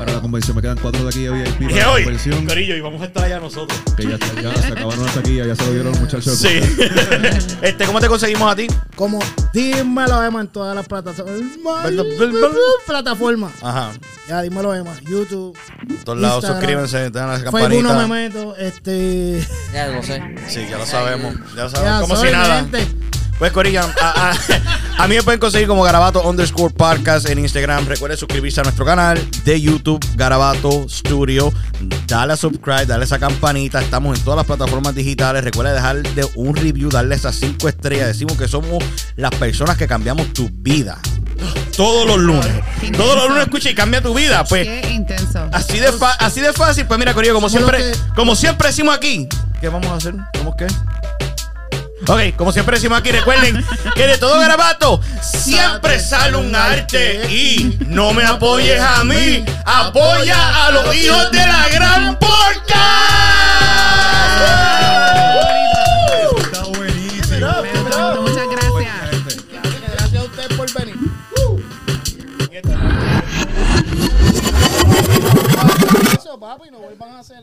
para la convención. Me quedan cuatro de aquí de VIP la hoy, convención. Corillo, y vamos a estar allá nosotros. Que ya, está- ya se acabaron las taquillas, ya se lo dieron los muchachos. Sí. este, ¿cómo te conseguimos a ti? Como dímelo, Emma, en todas las plataformas. plataformas. Ajá. Ya, dímelo, Emma. YouTube. Todos lados, Instagram, suscríbanse, den la Facebook no me campanita. meto. Este. Ya lo sé. Sí, ya lo sabemos. Ya lo sabemos. Ya, Como si nada. gente. Pues Corillo, a, a- a mí me pueden conseguir como Garabato underscore podcast en Instagram. Recuerden suscribirse a nuestro canal de YouTube, Garabato Studio. Dale a subscribe, dale a esa campanita. Estamos en todas las plataformas digitales. Recuerda dejar de un review, darle esas cinco estrellas. Decimos que somos las personas que cambiamos tu vida. Todos los lunes. Todos los lunes escucha y cambia tu vida. Pues Qué intenso. así de, así de fácil. Pues mira, Corillo, como siempre, que- como siempre decimos aquí. ¿Qué vamos a hacer? ¿Cómo qué? Ok, como siempre decimos aquí, recuerden que de todo garabato siempre sale un arte. Y no me apoyes a mí, apoya a los hijos de la gran porca. Está buenísimo. Muchas gracias. Gracias a ustedes por venir. Papi, no vuelvan a hacer